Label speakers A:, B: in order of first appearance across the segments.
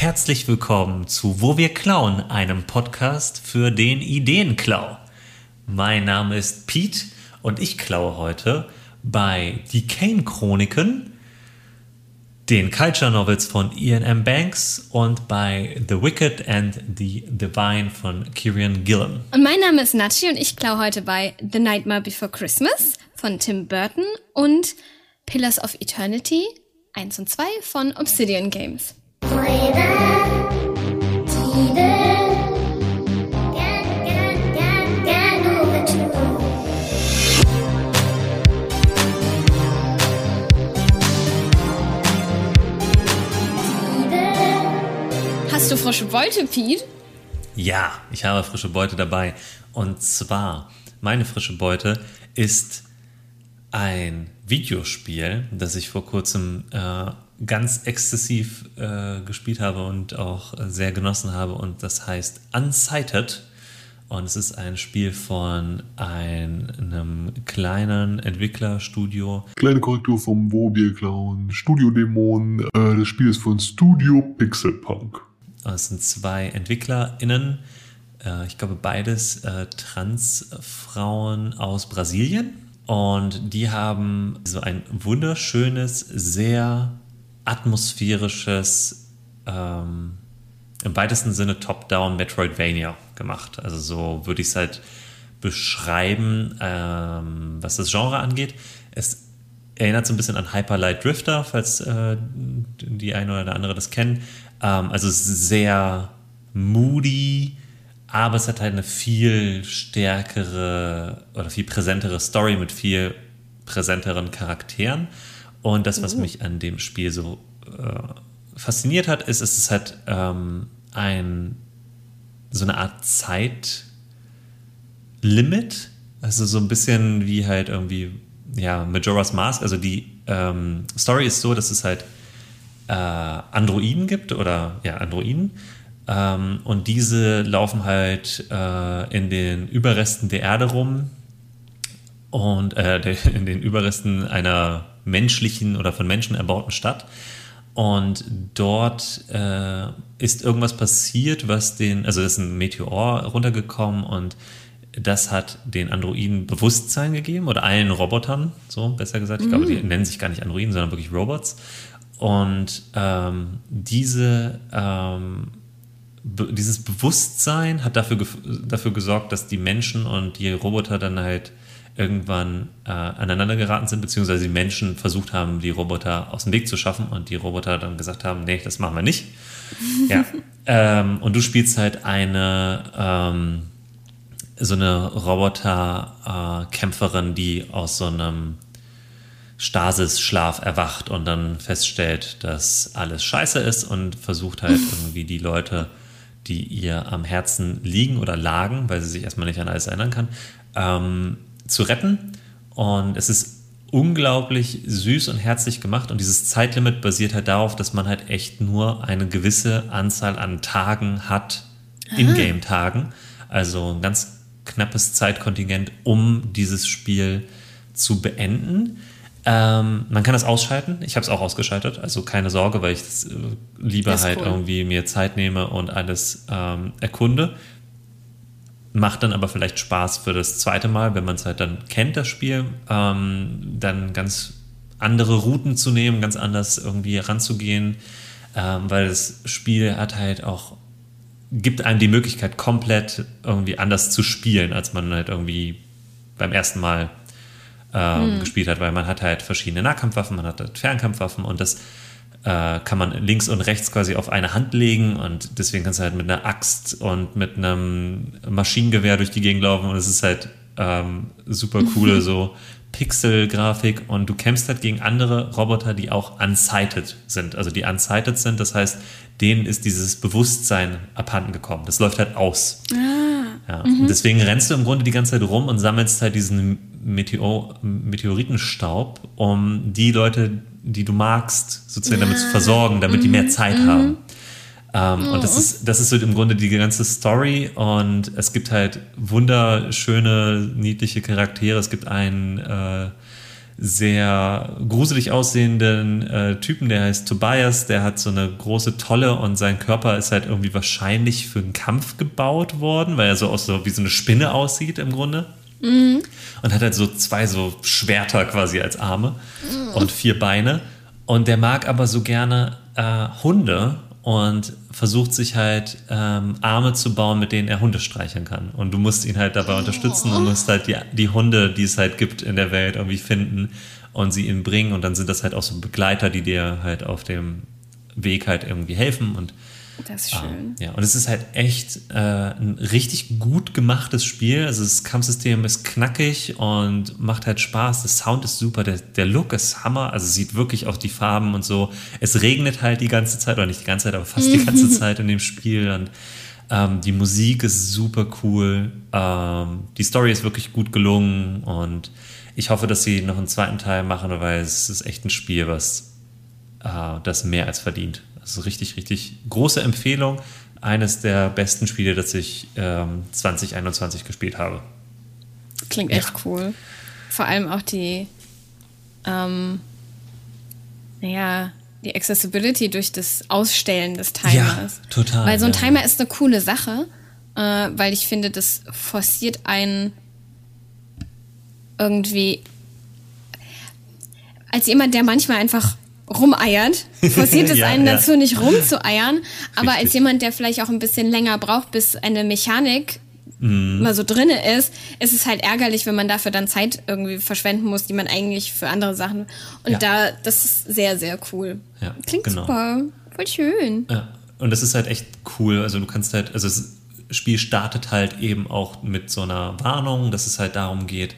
A: Herzlich willkommen zu Wo wir klauen, einem Podcast für den Ideenklau. Mein Name ist Pete und ich klaue heute bei Die Kane Chroniken, den Culture Novels von Ian M. Banks und bei The Wicked and the Divine von Kieran Gillen.
B: Und mein Name ist Nachi und ich klaue heute bei The Nightmare Before Christmas von Tim Burton und Pillars of Eternity 1 und 2 von Obsidian Games. Hast du frische Beute, Pete?
A: Ja, ich habe frische Beute dabei. Und zwar, meine frische Beute ist ein Videospiel, das ich vor kurzem äh, ganz exzessiv äh, gespielt habe und auch sehr genossen habe. Und das heißt Unsighted. Und es ist ein Spiel von einem kleinen Entwicklerstudio.
C: Kleine Korrektur vom Wobier Clown, Studio Dämon. Äh, das Spiel ist von Studio Pixelpunk.
A: Es sind zwei EntwicklerInnen. Äh, ich glaube, beides äh, Transfrauen aus Brasilien. Und die haben so ein wunderschönes, sehr atmosphärisches, ähm, im weitesten Sinne Top-Down Metroidvania gemacht. Also so würde ich es halt beschreiben, ähm, was das Genre angeht. Es erinnert so ein bisschen an Hyper Light Drifter, falls äh, die eine oder der andere das kennen. Ähm, also sehr moody, aber es hat halt eine viel stärkere oder viel präsentere Story mit viel präsenteren Charakteren. Und das, was uh. mich an dem Spiel so äh, fasziniert hat, ist, es ist halt ähm, ein so eine Art Zeitlimit. Also so ein bisschen wie halt irgendwie, ja, Majora's Mask. Also die ähm, Story ist so, dass es halt äh, Androiden gibt oder ja, Androiden. Ähm, und diese laufen halt äh, in den Überresten der Erde rum und äh, in den Überresten einer menschlichen oder von Menschen erbauten Stadt. Und dort äh, ist irgendwas passiert, was den, also ist ein Meteor runtergekommen und das hat den Androiden Bewusstsein gegeben oder allen Robotern, so besser gesagt. Ich glaube, die mhm. nennen sich gar nicht Androiden, sondern wirklich Robots. Und ähm, diese, ähm, be dieses Bewusstsein hat dafür, dafür gesorgt, dass die Menschen und die Roboter dann halt irgendwann äh, aneinander geraten sind, beziehungsweise die Menschen versucht haben, die Roboter aus dem Weg zu schaffen und die Roboter dann gesagt haben, nee, das machen wir nicht. ja. Ähm, und du spielst halt eine ähm, so eine Roboter-Kämpferin, äh, die aus so einem Stasis-Schlaf erwacht und dann feststellt, dass alles scheiße ist und versucht halt irgendwie die Leute, die ihr am Herzen liegen oder lagen, weil sie sich erstmal nicht an alles erinnern kann, ähm, zu retten. Und es ist unglaublich süß und herzlich gemacht. Und dieses Zeitlimit basiert halt darauf, dass man halt echt nur eine gewisse Anzahl an Tagen hat, Ingame-Tagen. Also ein ganz knappes Zeitkontingent, um dieses Spiel zu beenden. Ähm, man kann das ausschalten. Ich habe es auch ausgeschaltet. Also keine Sorge, weil ich das, äh, lieber halt cool. irgendwie mir Zeit nehme und alles ähm, erkunde. Macht dann aber vielleicht Spaß für das zweite Mal, wenn man es halt dann kennt, das Spiel, ähm, dann ganz andere Routen zu nehmen, ganz anders irgendwie ranzugehen, ähm, weil das Spiel hat halt auch, gibt einem die Möglichkeit, komplett irgendwie anders zu spielen, als man halt irgendwie beim ersten Mal ähm, hm. gespielt hat, weil man hat halt verschiedene Nahkampfwaffen, man hat halt Fernkampfwaffen und das äh, kann man links und rechts quasi auf eine Hand legen und deswegen kannst du halt mit einer Axt und mit einem Maschinengewehr durch die Gegend laufen und es ist halt ähm, super coole so Pixel-Grafik und du kämpfst halt gegen andere Roboter, die auch unsighted sind. Also die unsighted sind, das heißt, denen ist dieses Bewusstsein abhanden gekommen. Das läuft halt aus. Ah, ja. Mhm. Und deswegen rennst du im Grunde die ganze Zeit rum und sammelst halt diesen Meteor Meteoritenstaub, um die Leute, die du magst, sozusagen ja. damit zu versorgen, damit mhm. die mehr mhm. Zeit mhm. haben. Ähm, oh. Und das oh. ist, das ist so im Grunde die ganze Story und es gibt halt wunderschöne, niedliche Charaktere. Es gibt einen äh, sehr gruselig aussehenden äh, Typen, der heißt Tobias, der hat so eine große Tolle und sein Körper ist halt irgendwie wahrscheinlich für einen Kampf gebaut worden, weil er so aus so wie so eine Spinne aussieht im Grunde. Mhm. Und hat halt so zwei so Schwerter quasi als Arme mhm. und vier Beine. Und der mag aber so gerne äh, Hunde und versucht sich halt ähm, Arme zu bauen, mit denen er Hunde streicheln kann. Und du musst ihn halt dabei unterstützen und musst halt die, die Hunde, die es halt gibt in der Welt, irgendwie finden und sie ihm bringen. Und dann sind das halt auch so Begleiter, die dir halt auf dem Weg halt irgendwie helfen. Und
B: das ist schön.
A: Ah, ja, und es ist halt echt äh, ein richtig gut gemachtes Spiel. Also das Kampfsystem ist knackig und macht halt Spaß. Der Sound ist super, der, der Look ist Hammer. Also sieht wirklich auch die Farben und so. Es regnet halt die ganze Zeit, oder nicht die ganze Zeit, aber fast die ganze Zeit in dem Spiel. Und ähm, die Musik ist super cool. Ähm, die Story ist wirklich gut gelungen und ich hoffe, dass sie noch einen zweiten Teil machen, weil es ist echt ein Spiel, was äh, das mehr als verdient. Also richtig, richtig große Empfehlung. Eines der besten Spiele, das ich ähm, 2021 gespielt habe.
B: Klingt echt ja. cool. Vor allem auch die, ähm, naja, die Accessibility durch das Ausstellen des Timers. Ja,
A: total.
B: Weil so ein
A: ja.
B: Timer ist eine coole Sache, äh, weil ich finde, das forciert einen irgendwie als jemand, der manchmal einfach rumeiert, forciert es ja, einen ja. dazu, nicht rumzueiern. Aber Richtig. als jemand, der vielleicht auch ein bisschen länger braucht, bis eine Mechanik mm. mal so drinne ist, ist es halt ärgerlich, wenn man dafür dann Zeit irgendwie verschwenden muss, die man eigentlich für andere Sachen. Und ja. da, das ist sehr, sehr cool.
A: Ja,
B: Klingt
A: genau.
B: super. Voll schön.
A: Ja. Und das ist halt echt cool. Also du kannst halt, also das Spiel startet halt eben auch mit so einer Warnung, dass es halt darum geht,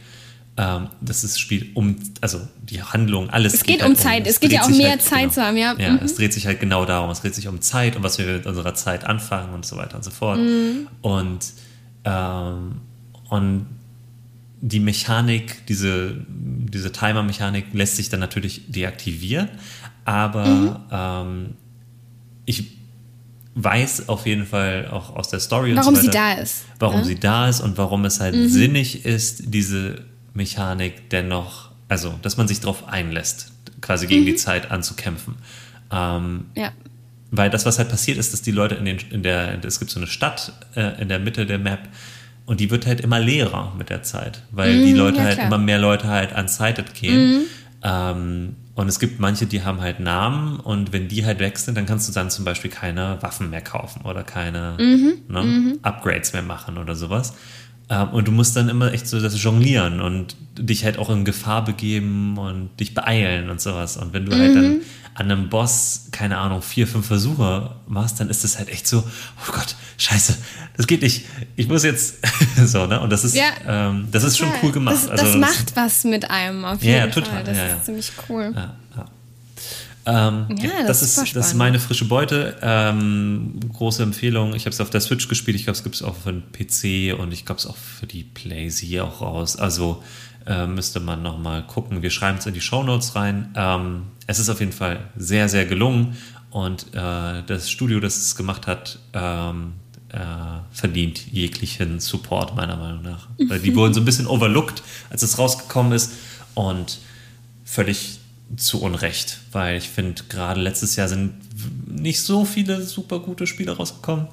A: das ist Spiel um, also die Handlung, alles.
B: Es geht, geht halt um Zeit, es, es geht ja auch mehr halt, Zeit genau, zu haben, ja.
A: Ja, mhm. es dreht sich halt genau darum, es dreht sich um Zeit und was wir mit unserer Zeit anfangen und so weiter und so fort. Mhm. Und, ähm, und die Mechanik, diese, diese Timer-Mechanik lässt sich dann natürlich deaktivieren, aber mhm. ähm, ich weiß auf jeden Fall auch aus der Story
B: warum
A: so
B: weiter, sie da ist.
A: Warum ja? sie da ist und warum es halt mhm. sinnig ist, diese Mechanik dennoch, also dass man sich darauf einlässt, quasi gegen mhm. die Zeit anzukämpfen. Ähm,
B: ja.
A: Weil das, was halt passiert ist, dass die Leute in, den, in der, es gibt so eine Stadt äh, in der Mitte der Map und die wird halt immer leerer mit der Zeit, weil mhm, die Leute ja, halt immer mehr Leute halt unsighted gehen. Mhm. Ähm, und es gibt manche, die haben halt Namen und wenn die halt weg sind, dann kannst du dann zum Beispiel keine Waffen mehr kaufen oder keine mhm, ne, mhm. Upgrades mehr machen oder sowas. Ähm, und du musst dann immer echt so das jonglieren und dich halt auch in Gefahr begeben und dich beeilen und sowas. Und wenn du mhm. halt dann mhm. an einem Boss, keine Ahnung, vier, fünf Versuche machst, dann ist das halt echt so, oh Gott, scheiße, das geht nicht. Ich muss jetzt so, ne? Und das ist, ja, ähm, das ist schon cool gemacht.
B: Das, also, das macht was mit einem auf jeden
A: ja,
B: Fall.
A: Total,
B: das
A: ja,
B: ist ziemlich cool.
A: Ja, ja. Ähm, ja, das, das ist, das ist meine frische Beute. Ähm, große Empfehlung. Ich habe es auf der Switch gespielt. Ich glaube, es gibt es auch für den PC und ich glaube, es auch für die Plays hier auch raus. Also äh, müsste man nochmal gucken. Wir schreiben es in die Show Notes rein. Ähm, es ist auf jeden Fall sehr, sehr gelungen und äh, das Studio, das es gemacht hat, ähm, äh, verdient jeglichen Support, meiner Meinung nach. Weil die wurden so ein bisschen overlooked, als es rausgekommen ist und völlig zu Unrecht, weil ich finde, gerade letztes Jahr sind nicht so viele super gute Spiele rausgekommen.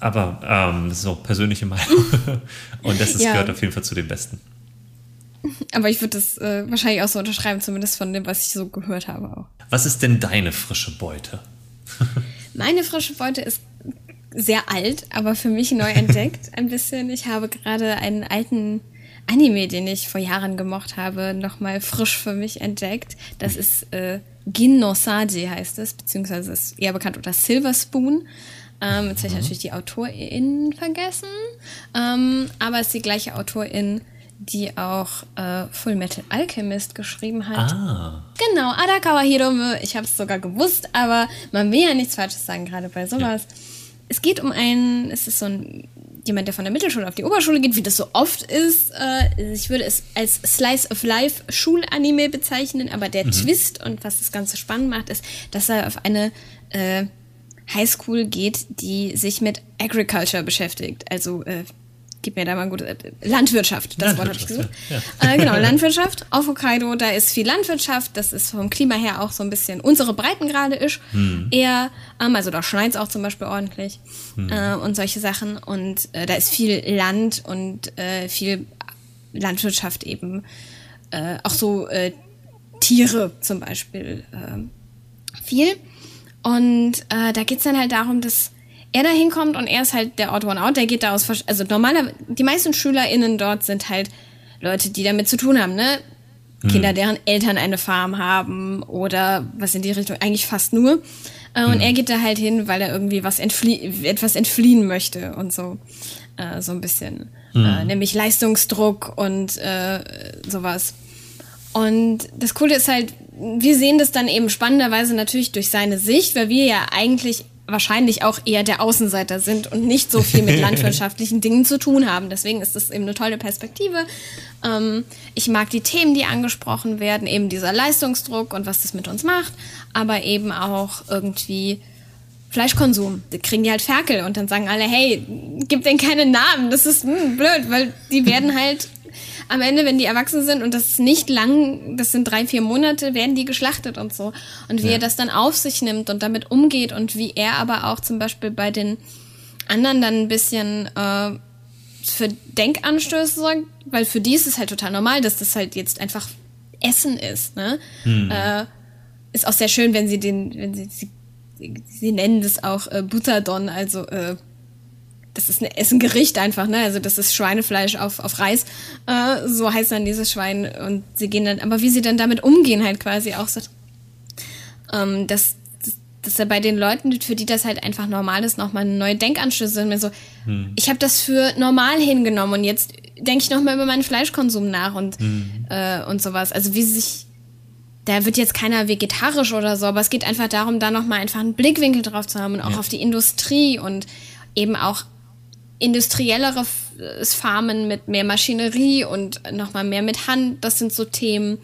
A: Aber ähm, das ist auch persönliche Meinung. Und das ist, ja. gehört auf jeden Fall zu den besten.
B: Aber ich würde das äh, wahrscheinlich auch so unterschreiben, zumindest von dem, was ich so gehört habe auch.
A: Was ist denn deine frische Beute?
B: Meine frische Beute ist sehr alt, aber für mich neu entdeckt ein bisschen. Ich habe gerade einen alten Anime, den ich vor Jahren gemocht habe, nochmal frisch für mich entdeckt. Das ist äh, Gin no Saji heißt es, beziehungsweise ist eher bekannt unter Silver Spoon. Ähm, jetzt habe ich mhm. natürlich die Autorin vergessen, ähm, aber es ist die gleiche Autorin, die auch äh, Full Metal Alchemist geschrieben hat.
A: Ah.
B: Genau, Arakawa Hirome. Ich habe es sogar gewusst, aber man will ja nichts Falsches sagen, gerade bei sowas. Ja. Es geht um einen, es ist so ein jemand, der von der Mittelschule auf die Oberschule geht, wie das so oft ist. Äh, ich würde es als Slice of Life Schulanime bezeichnen, aber der mhm. Twist und was das Ganze spannend macht, ist, dass er auf eine äh, Highschool geht, die sich mit Agriculture beschäftigt, also äh, gib mir da mal gut. Äh, Landwirtschaft, das Wort habe ich
A: Landwirtschaft,
B: gesucht.
A: ja.
B: Äh, genau, Landwirtschaft auf Hokkaido, da ist viel Landwirtschaft, das ist vom Klima her auch so ein bisschen unsere Breitengrade ist.
A: Hm.
B: Eher, ähm, also da schneit auch zum Beispiel ordentlich
A: Hm.
B: äh, und solche Sachen. Und äh, da ist viel Land und äh, viel Landwirtschaft eben. Äh, auch so Tiere zum Beispiel viel. Und da geht's dann halt darum, dass er da hinkommt und er ist halt der Odd One Out, der geht da aus, also normaler, die meisten SchülerInnen dort sind halt Leute, die damit zu tun haben, ne? Kinder, deren Eltern eine Farm haben oder was in die Richtung, eigentlich fast nur. Äh, und er geht da halt hin, weil er irgendwie was entflie etwas entfliehen möchte und so. Äh, so ein bisschen. Äh, nämlich Leistungsdruck und äh, sowas. Und das Coole ist halt, wir sehen das dann eben spannenderweise natürlich durch seine Sicht, weil wir ja eigentlich wahrscheinlich auch eher der Außenseiter sind und nicht so viel mit landwirtschaftlichen Dingen zu tun haben. Deswegen ist das eben eine tolle Perspektive. Ähm, ich mag die Themen, die angesprochen werden, eben dieser Leistungsdruck und was das mit uns macht, aber eben auch irgendwie Fleischkonsum. Da kriegen die halt Ferkel und dann sagen alle, hey, gib denen keinen Namen. Das ist hm, blöd, weil die werden halt am Ende, wenn die erwachsen sind und das ist nicht lang, das sind drei, vier Monate, werden die geschlachtet und so. Und wie
A: Ja.
B: er das dann auf sich nimmt und damit umgeht und wie er aber auch zum Beispiel bei den anderen dann ein bisschen äh, für Denkanstöße sorgt, weil für die ist es halt total normal, dass das halt jetzt einfach Essen ist. Ne? Äh, ist auch sehr schön, wenn sie den, wenn sie, sie, sie nennen das auch äh, Butterdon, also äh, das ist, eine, ist ein Gericht einfach, ne? Also das ist Schweinefleisch auf, auf Reis. Äh, so heißt dann dieses Schwein. Und sie gehen dann, aber wie sie dann damit umgehen, halt quasi auch so. Ähm, dass, dass er bei den Leuten, für die das halt einfach normal ist, nochmal neue Denkanschlüsse sind. Mir so, ich habe das für normal hingenommen und jetzt denke ich nochmal über meinen Fleischkonsum nach und, äh, und sowas. Also wie sich da wird jetzt keiner vegetarisch oder so, aber es geht einfach darum, da nochmal einfach einen Blickwinkel drauf zu haben und auch
A: Ja.
B: auf die Industrie und eben auch industriellere F- Farmen mit mehr Maschinerie und nochmal mehr mit Hand. Das sind so Themen,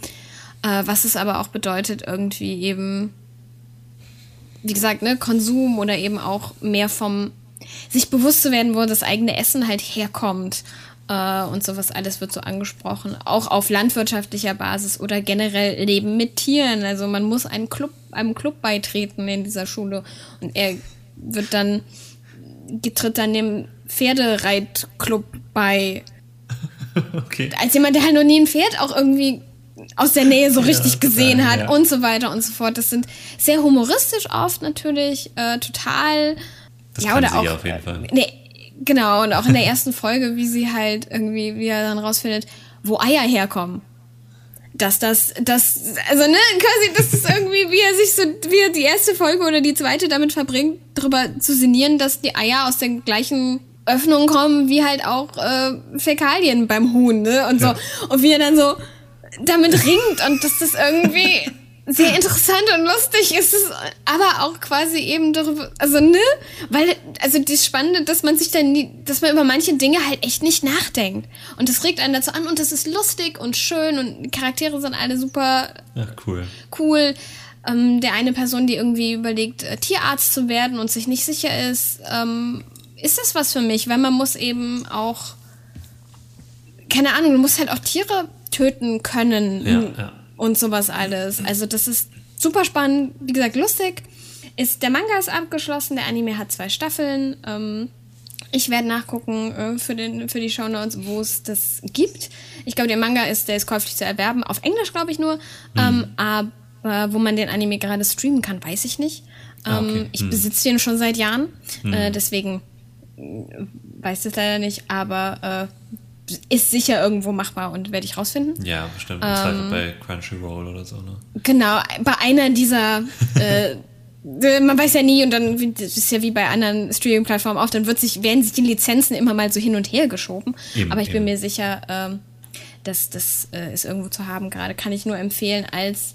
B: äh, was es aber auch bedeutet, irgendwie eben, wie gesagt, ne, Konsum oder eben auch mehr vom, sich bewusst zu werden, wo das eigene Essen halt herkommt. Äh, und sowas alles wird so angesprochen. Auch auf landwirtschaftlicher Basis oder generell Leben mit Tieren. Also man muss einem Club, einem Club beitreten in dieser Schule. Und er wird dann, tritt dann dem Pferdereitclub bei.
A: Okay.
B: Als jemand, der halt noch nie ein Pferd auch irgendwie aus der Nähe so richtig gesehen
A: ja,
B: hat
A: ja.
B: und so weiter und so fort. Das sind sehr humoristisch oft natürlich, äh, total.
A: Das
B: ja, oder
A: sie
B: auch.
A: auf jeden Fall.
B: Nee, genau, und auch in der ersten Folge, wie sie halt irgendwie, wie er dann rausfindet, wo Eier herkommen. Dass das, das, also ne, quasi, das ist irgendwie, wie er sich so, wie er die erste Folge oder die zweite damit verbringt, darüber zu sinnieren, dass die Eier aus der gleichen Öffnung kommen, wie halt auch äh, Fäkalien beim Huhn, ne? Und so.
A: Ja.
B: Und wie er dann so damit ringt und dass das irgendwie sehr interessant und lustig ist, es aber auch quasi eben darüber, also ne, weil, also das Spannende, dass man sich dann, nie, dass man über manche Dinge halt echt nicht nachdenkt. Und das regt einen dazu an und das ist lustig und schön und die Charaktere sind alle super
A: Ja, cool.
B: cool. Ähm, der eine Person, die irgendwie überlegt, äh, Tierarzt zu werden und sich nicht sicher ist, ähm, ist das was für mich? Weil man muss eben auch, keine Ahnung, du musst halt auch Tiere töten können
A: Ja, ja.
B: und sowas alles. Also das ist super spannend, wie gesagt, lustig. Ist, der Manga ist abgeschlossen, der Anime hat zwei Staffeln. Ähm, ich werde nachgucken äh, für, den, für die Shownotes, wo es das gibt. Ich glaube, der Manga ist, der ist käuflich zu erwerben. Auf Englisch, glaube ich nur. Ähm, aber wo man den Anime gerade streamen kann, weiß ich nicht. Ähm,
A: Ah, okay.
B: Ich
A: Hm.
B: besitze den schon seit Jahren. Äh, deswegen weiß es leider nicht. Aber äh, ist sicher irgendwo machbar und werde ich rausfinden.
A: Ja, bestimmt. Im Zweifel bei Crunchyroll oder so, ne?
B: Genau, bei einer dieser, äh, äh, man weiß ja nie und dann, das ist ja wie bei anderen Streaming-Plattformen auch, dann wird sich, werden sich die Lizenzen immer mal so hin und her geschoben.
A: Eben,
B: Aber ich bin
A: eben.
B: mir sicher, ähm, dass das äh, ist irgendwo zu haben gerade. Kann ich nur empfehlen als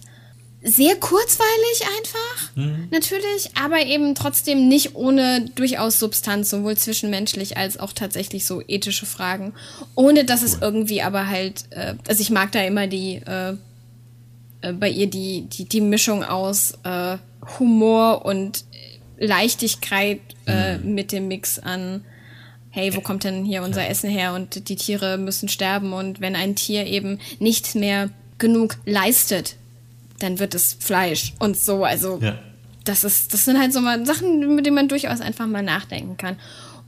B: sehr kurzweilig einfach,
A: Mhm.
B: natürlich, aber eben trotzdem nicht ohne durchaus Substanz, sowohl zwischenmenschlich als auch tatsächlich so ethische Fragen. Ohne dass es irgendwie aber halt, äh, also ich mag da immer die, äh, äh, bei ihr die, die, die Mischung aus äh, Humor und Leichtigkeit äh, mit dem Mix an hey, wo kommt denn hier unser Essen her und die Tiere müssen sterben und wenn ein Tier eben nicht mehr genug leistet, dann wird es Fleisch und so. Also
A: Ja.
B: das ist, das sind halt so mal Sachen, mit denen man durchaus einfach mal nachdenken kann.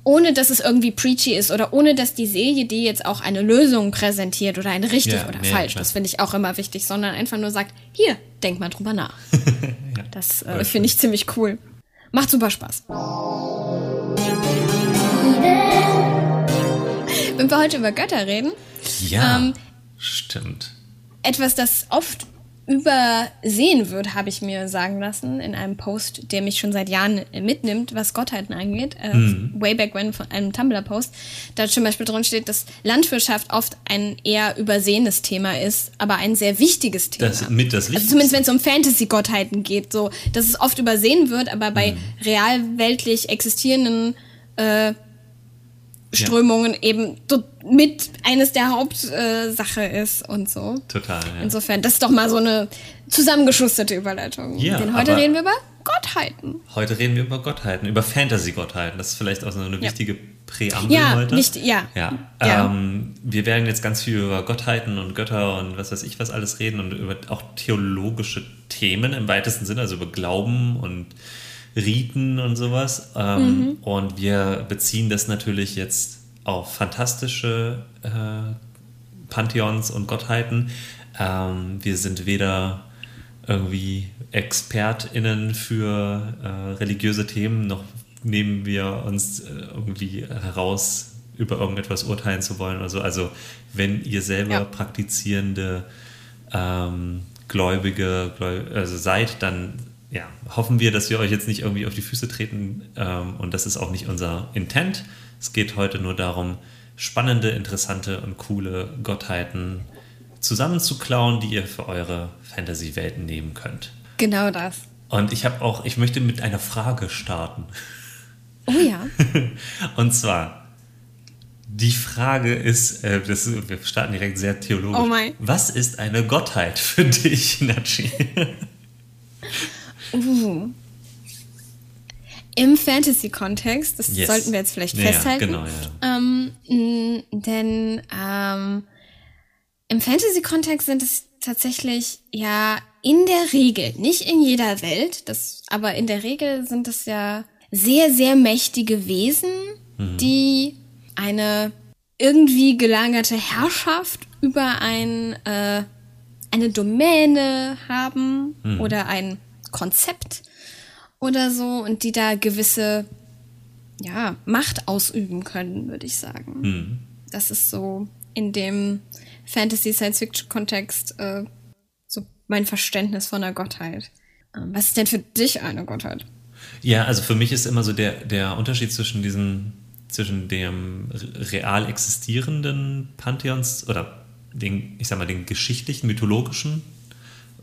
B: Ohne dass es irgendwie preachy ist oder ohne dass die Serie dir jetzt auch eine Lösung präsentiert oder eine richtig
A: Ja,
B: oder
A: nee,
B: falsch.
A: klar.
B: Das finde ich auch immer wichtig, sondern einfach nur sagt, hier, denk mal drüber nach. Das äh, finde ich ziemlich cool. Macht super Spaß. Wenn wir heute über Götter reden,
A: Ja,
B: Ähm,
A: stimmt.
B: etwas, das oft übersehen wird, habe ich mir sagen lassen in einem Post, der mich schon seit Jahren mitnimmt, was Gottheiten angeht. Äh, Way back when von einem Tumblr-Post. Da zum Beispiel drin steht, dass Landwirtschaft oft ein eher übersehenes Thema ist, aber ein sehr wichtiges Thema.
A: Das mit das
B: also
A: Wichtigste.
B: zumindest wenn es um Fantasy-Gottheiten geht, so, dass es oft übersehen wird, aber bei realweltlich existierenden äh, Strömungen eben so mit eines der Hauptsache äh, ist und so.
A: Total, ja.
B: Insofern, das ist doch mal so eine zusammengeschusterte Überleitung.
A: Ja,
B: Denn heute reden wir über Gottheiten.
A: Heute reden wir über Gottheiten, über Fantasy-Gottheiten. Das ist vielleicht auch so eine wichtige Präambel
B: Ja,
A: heute.
B: wichtig- ja.
A: ja.
B: Ja.
A: Ähm, wir werden jetzt ganz viel über Gottheiten und Götter und was weiß ich was alles reden und über auch theologische Themen im weitesten Sinne, also über Glauben und Riten und sowas. Ähm,
B: Mhm.
A: Und wir beziehen das natürlich jetzt auf fantastische äh, Pantheons und Gottheiten. Ähm, wir sind weder irgendwie ExpertInnen für äh, religiöse Themen, noch nehmen wir uns äh, irgendwie heraus, über irgendetwas urteilen zu wollen oder so. Also wenn ihr selber
B: Ja.
A: praktizierende ähm, Gläubige Gläu also seid, dann ja, hoffen wir, dass wir euch jetzt nicht irgendwie auf die Füße treten ähm, und das ist auch nicht unser Intent. Es geht heute nur darum, spannende, interessante und coole Gottheiten zusammenzuklauen, die ihr für eure Fantasy-Welten nehmen könnt.
B: Genau das.
A: Und ich habe auch, ich möchte mit einer Frage starten.
B: Oh ja.
A: Und zwar, die Frage ist, äh, das, wir starten direkt sehr theologisch.
B: Oh mein.
A: Was ist eine Gottheit für dich, Nachi?
B: Uh. Im Fantasy-Kontext, das
A: Yes.
B: sollten wir jetzt vielleicht
A: Ja,
B: festhalten.
A: genau, ja.
B: Ähm, denn ähm, im Fantasy-Kontext sind es tatsächlich ja in der Regel, nicht in jeder Welt, das, aber in der Regel sind es ja sehr, sehr mächtige Wesen, die eine irgendwie gelagerte Herrschaft über ein, äh, eine Domäne haben oder ein Konzept oder so und die da gewisse ja, Macht ausüben können, würde ich sagen. Das ist so in dem Fantasy-Science-Fiction-Kontext äh, so mein Verständnis von einer Gottheit. Ähm, was ist denn für dich eine Gottheit?
A: Ja, also für mich ist immer so der, der Unterschied zwischen diesen, zwischen dem real existierenden Pantheons oder den, ich sag mal, den geschichtlichen, mythologischen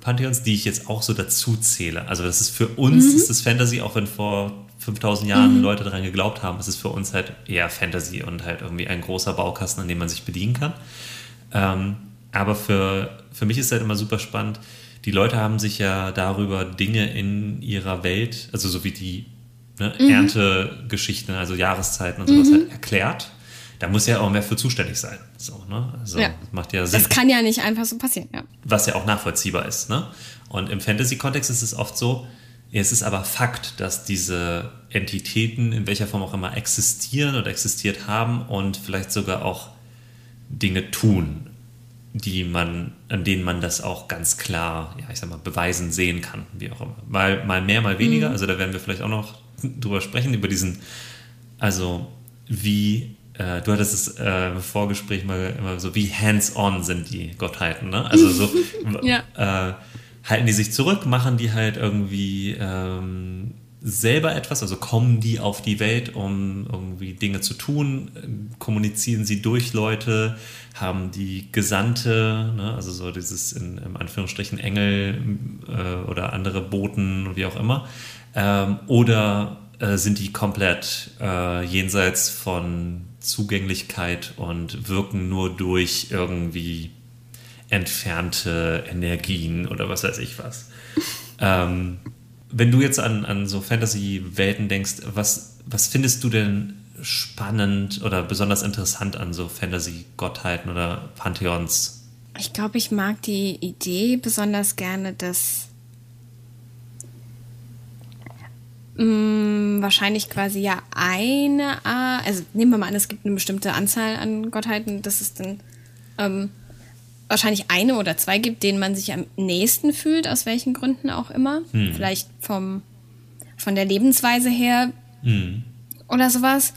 A: Pantheons, die ich jetzt auch so dazu zähle. Also das ist für uns, ist das Fantasy, auch wenn vor 5000 Jahren Leute daran geglaubt haben, ist es für uns halt eher Fantasy und halt irgendwie ein großer Baukasten, an dem man sich bedienen kann. Ähm, aber für, für mich ist halt immer super spannend, die Leute haben sich ja darüber Dinge in ihrer Welt, also so wie die ne, Erntegeschichten, also Jahreszeiten und sowas halt erklärt. Da muss ja auch mehr für zuständig sein. So, ne? Also
B: Ja.
A: macht ja Sinn
B: Das kann ja nicht einfach so passieren, ja.
A: was ja auch nachvollziehbar ist. Ne? Und im Fantasy-Kontext ist es oft so, es ist aber Fakt, dass diese Entitäten in welcher Form auch immer existieren oder existiert haben und vielleicht sogar auch Dinge tun, die man, an denen man das auch ganz klar, ja, ich sag mal, beweisen sehen kann, wie auch immer. Mal, mal mehr, mal weniger. Also da werden wir vielleicht auch noch drüber sprechen, über diesen, also wie, äh, du hattest es äh, im Vorgespräch mal immer so, wie hands-on sind die Gottheiten, ne? Also so,
B: Ja.
A: äh, halten die sich zurück, machen die halt irgendwie ähm, selber etwas, also kommen die auf die Welt, um irgendwie Dinge zu tun, kommunizieren sie durch Leute, haben die Gesandte, ne, also so dieses in, in Anführungsstrichen Engel äh, oder andere Boten, wie auch immer, ähm, oder äh, sind die komplett äh, jenseits von Zugänglichkeit und wirken nur durch irgendwie entfernte Energien oder was weiß ich was. ähm, wenn du jetzt an, an so Fantasy-Welten denkst, was, was findest du denn spannend oder besonders interessant an so Fantasy-Gottheiten oder Pantheons?
B: Ich glaube, ich mag die Idee besonders gerne, dass mh, mm, wahrscheinlich quasi ja eine, also nehmen wir mal an, es gibt eine bestimmte Anzahl an Gottheiten, dass es dann ähm, wahrscheinlich eine oder zwei gibt, denen man sich am nächsten fühlt, aus welchen Gründen auch immer. Hm. Vielleicht vom, von der Lebensweise her hm. oder sowas.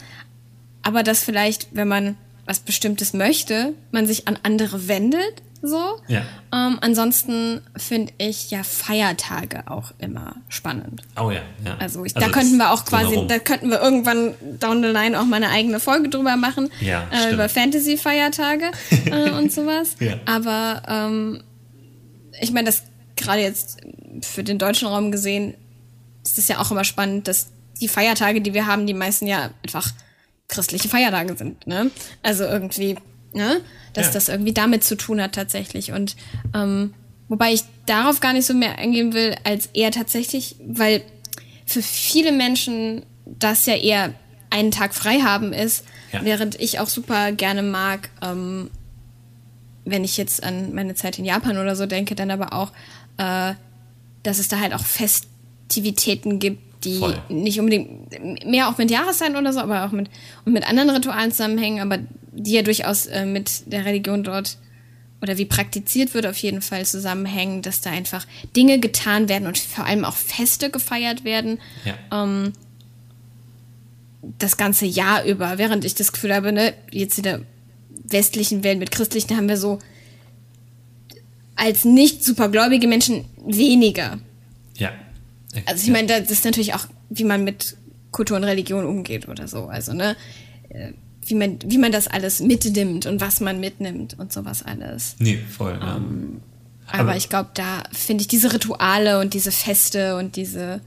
B: Aber dass vielleicht, wenn man was Bestimmtes möchte, man sich an andere wendet so. Ja. Ähm, ansonsten finde ich ja Feiertage auch immer spannend.
A: Oh ja, ja.
B: Also, ich, also da könnten wir auch quasi, da könnten wir irgendwann down the line auch mal eine eigene Folge drüber machen.
A: Ja,
B: äh, über Fantasy-Feiertage äh, und sowas. Ja. Aber ähm, ich meine, das gerade jetzt für den deutschen Raum gesehen, ist es ja auch immer spannend, dass die Feiertage, die wir haben, die meisten ja einfach christliche Feiertage sind. Ne? Also irgendwie ne? dass ja. das irgendwie damit zu tun hat tatsächlich. Und ähm, wobei ich darauf gar nicht so mehr eingehen will, als eher tatsächlich, weil für viele Menschen das ja eher einen Tag frei haben ist, ja. während ich auch super gerne mag, ähm, wenn ich jetzt an meine Zeit in Japan oder so denke, dann aber auch, äh, dass es da halt auch Festivitäten gibt, die Voll. nicht unbedingt mehr auch mit Jahreszeiten oder so, aber auch mit, und mit anderen Ritualen zusammenhängen, aber die ja durchaus äh, mit der Religion dort oder wie praktiziert wird auf jeden Fall zusammenhängen, dass da einfach Dinge getan werden und vor allem auch Feste gefeiert werden. Ja. Ähm, das ganze Jahr über, während ich das Gefühl habe, ne, jetzt in der westlichen Welt mit Christlichen haben wir so als nicht supergläubige Menschen weniger.
A: Ja.
B: Also ich meine, das ist natürlich auch, wie man mit Kultur und Religion umgeht oder so. Also, ne, äh, wie man, wie man das alles mitnimmt und was man mitnimmt und sowas alles.
A: Nee, voll. Ja. Ähm,
B: aber, aber, ich glaube, da finde ich diese Rituale und diese Feste und diese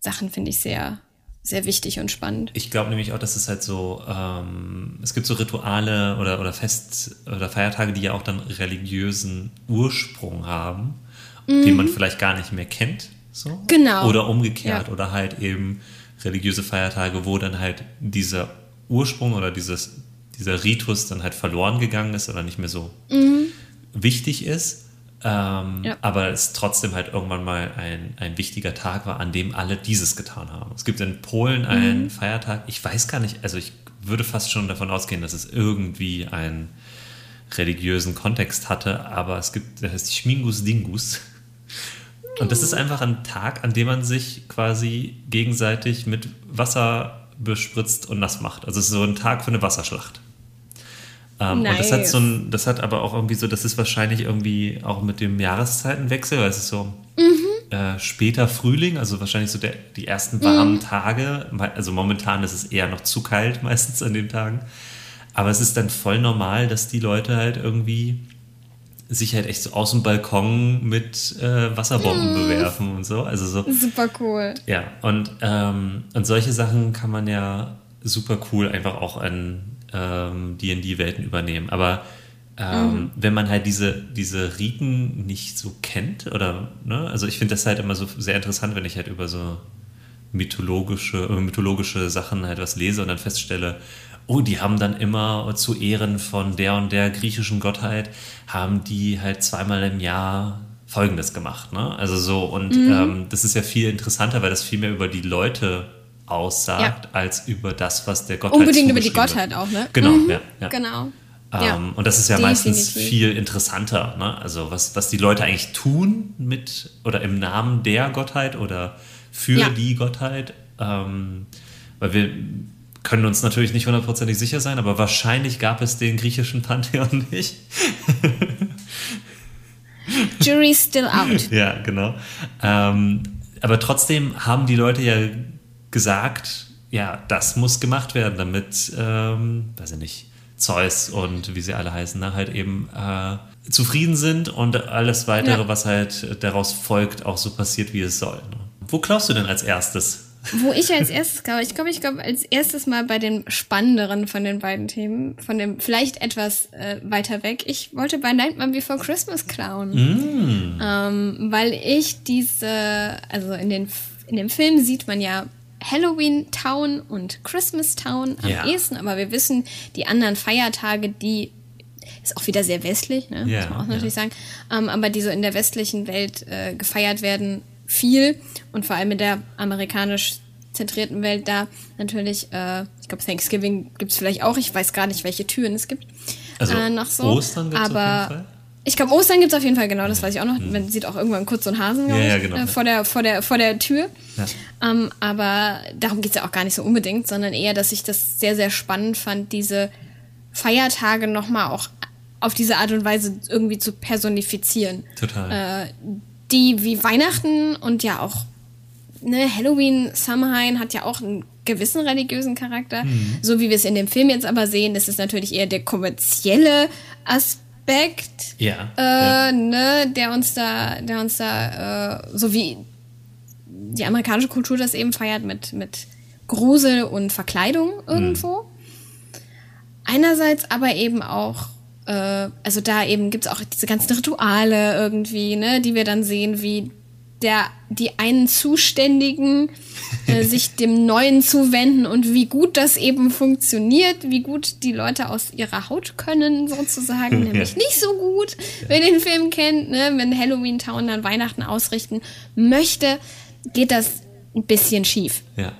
B: Sachen finde ich sehr, sehr wichtig und spannend.
A: Ich glaube nämlich auch, dass es halt so, ähm, es gibt so Rituale oder, oder Fest- oder Feiertage, die ja auch dann religiösen Ursprung haben, mhm. den man vielleicht gar nicht mehr kennt. So.
B: Genau.
A: Oder umgekehrt. Ja. Oder halt eben religiöse Feiertage, wo dann halt dieser Ursprung oder dieses, dieser Ritus dann halt verloren gegangen ist oder nicht mehr so mhm. wichtig ist. Ähm, ja. Aber es trotzdem halt irgendwann mal ein, ein wichtiger Tag war, an dem alle dieses getan haben. Es gibt in Polen einen mhm. Feiertag, ich weiß gar nicht, also ich würde fast schon davon ausgehen, dass es irgendwie einen religiösen Kontext hatte, aber es gibt, der heißt Schmingus Dingus. Und das ist einfach ein Tag, an dem man sich quasi gegenseitig mit Wasser bespritzt und nass macht. Also es ist so ein Tag für eine Wasserschlacht. Ähm, nice. Und das hat so ein, das hat aber auch irgendwie so, das ist wahrscheinlich irgendwie auch mit dem Jahreszeitenwechsel, weil es ist so mhm. äh, später Frühling, also wahrscheinlich so der, die ersten warmen mhm. Tage. Also momentan ist es eher noch zu kalt meistens an den Tagen. Aber es ist dann voll normal, dass die Leute halt irgendwie sich halt echt so aus dem Balkon mit äh, Wasserbomben mm. bewerfen und so. Also so.
B: Super cool.
A: Ja, und, ähm, und solche Sachen kann man ja super cool einfach auch an ähm, D&D-Welten übernehmen. Aber ähm, mhm. wenn man halt diese, diese Riten nicht so kennt oder, ne, also ich finde das halt immer so sehr interessant, wenn ich halt über so mythologische, mythologische Sachen halt was lese und dann feststelle, oh, die haben dann immer zu Ehren von der und der griechischen Gottheit, haben die halt zweimal im Jahr Folgendes gemacht. Ne? Also so, und mhm. ähm, das ist ja viel interessanter, weil das viel mehr über die Leute aussagt, ja. als über das, was der Gottheit
B: Unbedingt über die Gottheit auch, ne?
A: Genau, mhm. ja,
B: ja. Genau.
A: Ähm, ja. Und das ist ja Definitiv. meistens viel interessanter. Ne? Also was, was die Leute eigentlich tun mit oder im Namen der Gottheit oder für ja. die Gottheit. Ähm, weil wir können uns natürlich nicht hundertprozentig sicher sein, aber wahrscheinlich gab es den griechischen Pantheon nicht.
B: Jury still out.
A: Ja, genau. Ähm, aber trotzdem haben die Leute ja gesagt, ja, das muss gemacht werden, damit, ähm, weiß ich nicht, Zeus und wie sie alle heißen, ne, halt eben äh, zufrieden sind und alles weitere, ja. was halt daraus folgt, auch so passiert, wie es soll. Ne? Wo glaubst du denn als erstes?
B: Wo ich als erstes glaube, ich glaube, ich glaube als erstes mal bei den spannenderen von den beiden Themen, von dem vielleicht etwas äh, weiter weg. Ich wollte bei Nightmare Before Christmas klauen, mm. ähm, weil ich diese, also in den in dem Film sieht man ja Halloween Town und Christmas Town am
A: Ja.
B: ehesten, aber wir wissen, die anderen Feiertage, die ist auch wieder sehr westlich, ne?
A: Ja,
B: muss man auch
A: ja.
B: natürlich sagen, ähm, aber die so in der westlichen Welt äh, gefeiert werden, viel und vor allem in der amerikanisch zentrierten Welt da natürlich, äh, ich glaube Thanksgiving gibt's vielleicht auch, ich weiß gar nicht, welche Türen es gibt.
A: Also
B: äh, noch so.
A: Ostern gibt's auf
B: aber
A: jeden Fall?
B: ich glaube, Ostern gibt's auf jeden Fall, genau, das weiß ich auch noch. Man sieht auch irgendwann kurz so einen Hasen,
A: Ja, ja, genau.
B: äh, vor, der, vor, der, vor der Tür.
A: Ja.
B: Ähm, aber darum geht's ja auch gar nicht so unbedingt, sondern eher, dass ich das sehr, sehr spannend fand, diese Feiertage nochmal auch auf diese Art und Weise irgendwie zu personifizieren.
A: Total.
B: Äh, die wie Weihnachten und ja auch ne, Halloween, Samhain hat ja auch einen gewissen religiösen Charakter.
A: Mhm.
B: So wie wir es in dem Film jetzt aber sehen, ist es natürlich eher der kommerzielle Aspekt,
A: Ja,
B: äh,
A: ja.
B: ne, der uns da, der uns da, äh, so wie die amerikanische Kultur das eben feiert mit, mit Grusel und Verkleidung irgendwo. Einerseits aber eben auch, äh, also da eben gibt's auch diese ganzen Rituale irgendwie, ne, die wir dann sehen, wie der, die einen Zuständigen äh, sich dem Neuen zuwenden und wie gut das eben funktioniert, wie gut die Leute aus ihrer Haut können, sozusagen, nämlich nicht so gut, wer den Film kennt, ne, wenn Halloween Town dann Weihnachten ausrichten möchte, geht das ein bisschen schief.
A: Ja.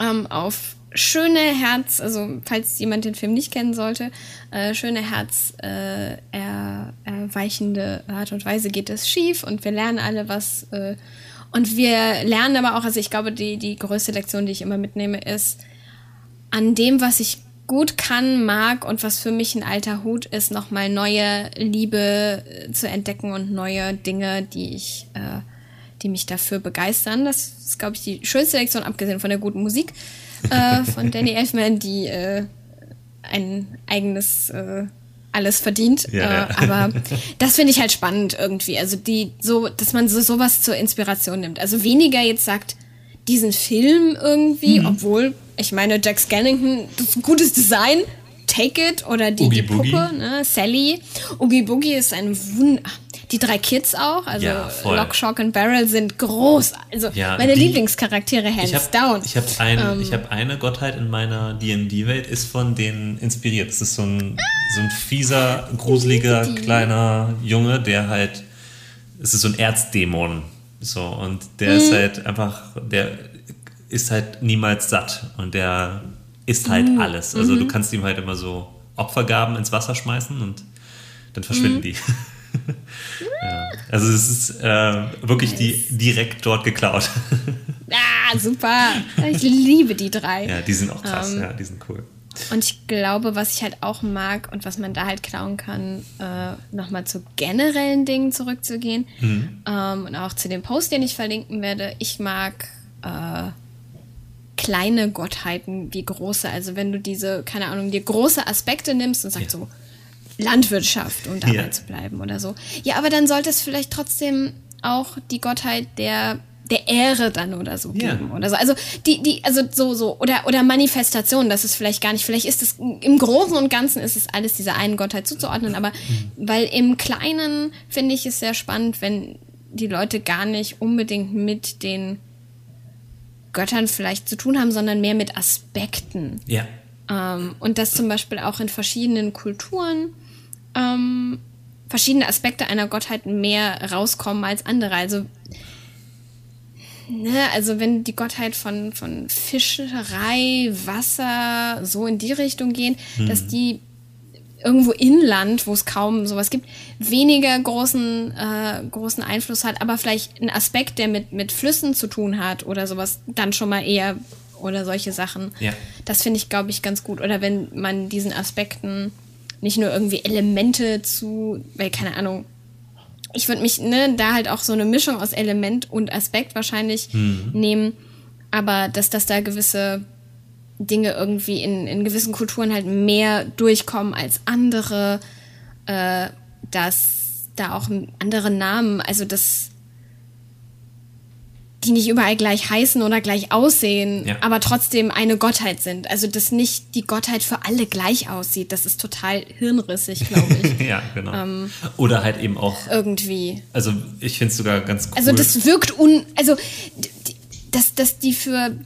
B: ähm, auf schöne Herz, also falls jemand den Film nicht kennen sollte, äh, schöne Herz äh, er, erweichende Art und Weise geht es schief und wir lernen alle was. Äh, und wir lernen aber auch, also ich glaube, die, die größte Lektion, die ich immer mitnehme, ist, an dem, was ich gut kann, mag und was für mich ein alter Hut ist, nochmal neue Liebe äh, zu entdecken und neue Dinge, die ich, äh, die mich dafür begeistern. Das ist, glaube ich, die schönste Lektion, abgesehen von der guten Musik äh, von Danny Elfman, die äh, ein eigenes äh, alles verdient.
A: Ja,
B: äh,
A: ja.
B: Aber das finde ich halt spannend irgendwie. Also die, so, dass man so sowas zur Inspiration nimmt. Also weniger jetzt sagt, diesen Film irgendwie,
A: Mhm.
B: obwohl, ich meine, Jack Skellington, das ist ein gutes Design, Take It oder die,
A: Oogie
B: die Puppe, ne, Sally. Oogie Boogie ist ein Wunder. Die drei Kids auch, also
A: Ja.
B: Lock, Shock und Barrel sind groß. Also
A: Ja,
B: meine
A: die-
B: Lieblingscharaktere hands
A: Ich habe
B: down.
A: ich hab ein,
B: Ähm.
A: ich hab eine Gottheit in meiner D&D-Welt, ist von denen inspiriert. Es ist so ein, so ein fieser, gruseliger,
B: Die.
A: kleiner Junge, der halt, es ist so ein Erzdämon. So, und der
B: Mhm.
A: ist halt einfach, der ist halt niemals satt und der isst halt
B: Mhm.
A: alles. Also du kannst ihm halt immer so Opfergaben ins Wasser schmeißen und dann verschwinden
B: Mhm.
A: die. ja. Also es ist äh, wirklich die direkt dort geklaut.
B: Ah, super. Ich liebe die drei.
A: Ja, die sind auch krass,
B: Ähm,
A: ja, die sind cool.
B: Und ich glaube, was ich halt auch mag und was man da halt klauen kann, äh, nochmal zu generellen Dingen zurückzugehen ähm, und auch zu dem Post, den ich verlinken werde. Ich mag äh, kleine Gottheiten wie große. Also wenn du diese, keine Ahnung, dir große Aspekte nimmst und sagst
A: Ja.
B: so, Landwirtschaft, um dabei
A: Ja.
B: zu bleiben oder so. Ja, aber dann sollte es vielleicht trotzdem auch die Gottheit der der Ehre dann oder so
A: Ja.
B: geben oder so. Also die die also so so oder oder Manifestation, das ist vielleicht gar nicht, vielleicht ist es im Großen und Ganzen ist es alles dieser einen Gottheit zuzuordnen, aber weil im Kleinen finde ich es sehr spannend, wenn die Leute gar nicht unbedingt mit den Göttern vielleicht zu tun haben, sondern mehr mit Aspekten.
A: Ja.
B: Ähm, und dass zum Beispiel auch in verschiedenen Kulturen ähm, verschiedene Aspekte einer Gottheit mehr rauskommen als andere. Also, ne, also wenn die Gottheit von, von Fischerei, Wasser, so in die Richtung gehen, dass die irgendwo inland, wo es kaum sowas gibt, weniger großen, äh, großen Einfluss hat, aber vielleicht ein Aspekt, der mit, mit Flüssen zu tun hat oder sowas, dann schon mal eher oder solche Sachen.
A: Ja.
B: Das finde ich, glaube ich, ganz gut. Oder wenn man diesen Aspekten nicht nur irgendwie Elemente zu, weil keine Ahnung, ich würde mich, ne, da halt auch so eine Mischung aus Element und Aspekt wahrscheinlich nehmen, aber dass das da gewisse Dinge irgendwie in, in gewissen Kulturen halt mehr durchkommen als andere, äh, dass da auch andere Namen, also das die nicht überall gleich heißen oder gleich aussehen,
A: Ja.
B: aber trotzdem eine Gottheit sind. Also dass nicht die Gottheit für alle gleich aussieht, das ist total hirnrissig, glaube ich.
A: ja, genau.
B: Ähm.
A: Oder halt eben auch,
B: irgendwie.
A: also ich finde es sogar ganz cool.
B: Also das wirkt un... Also, dass, dass die für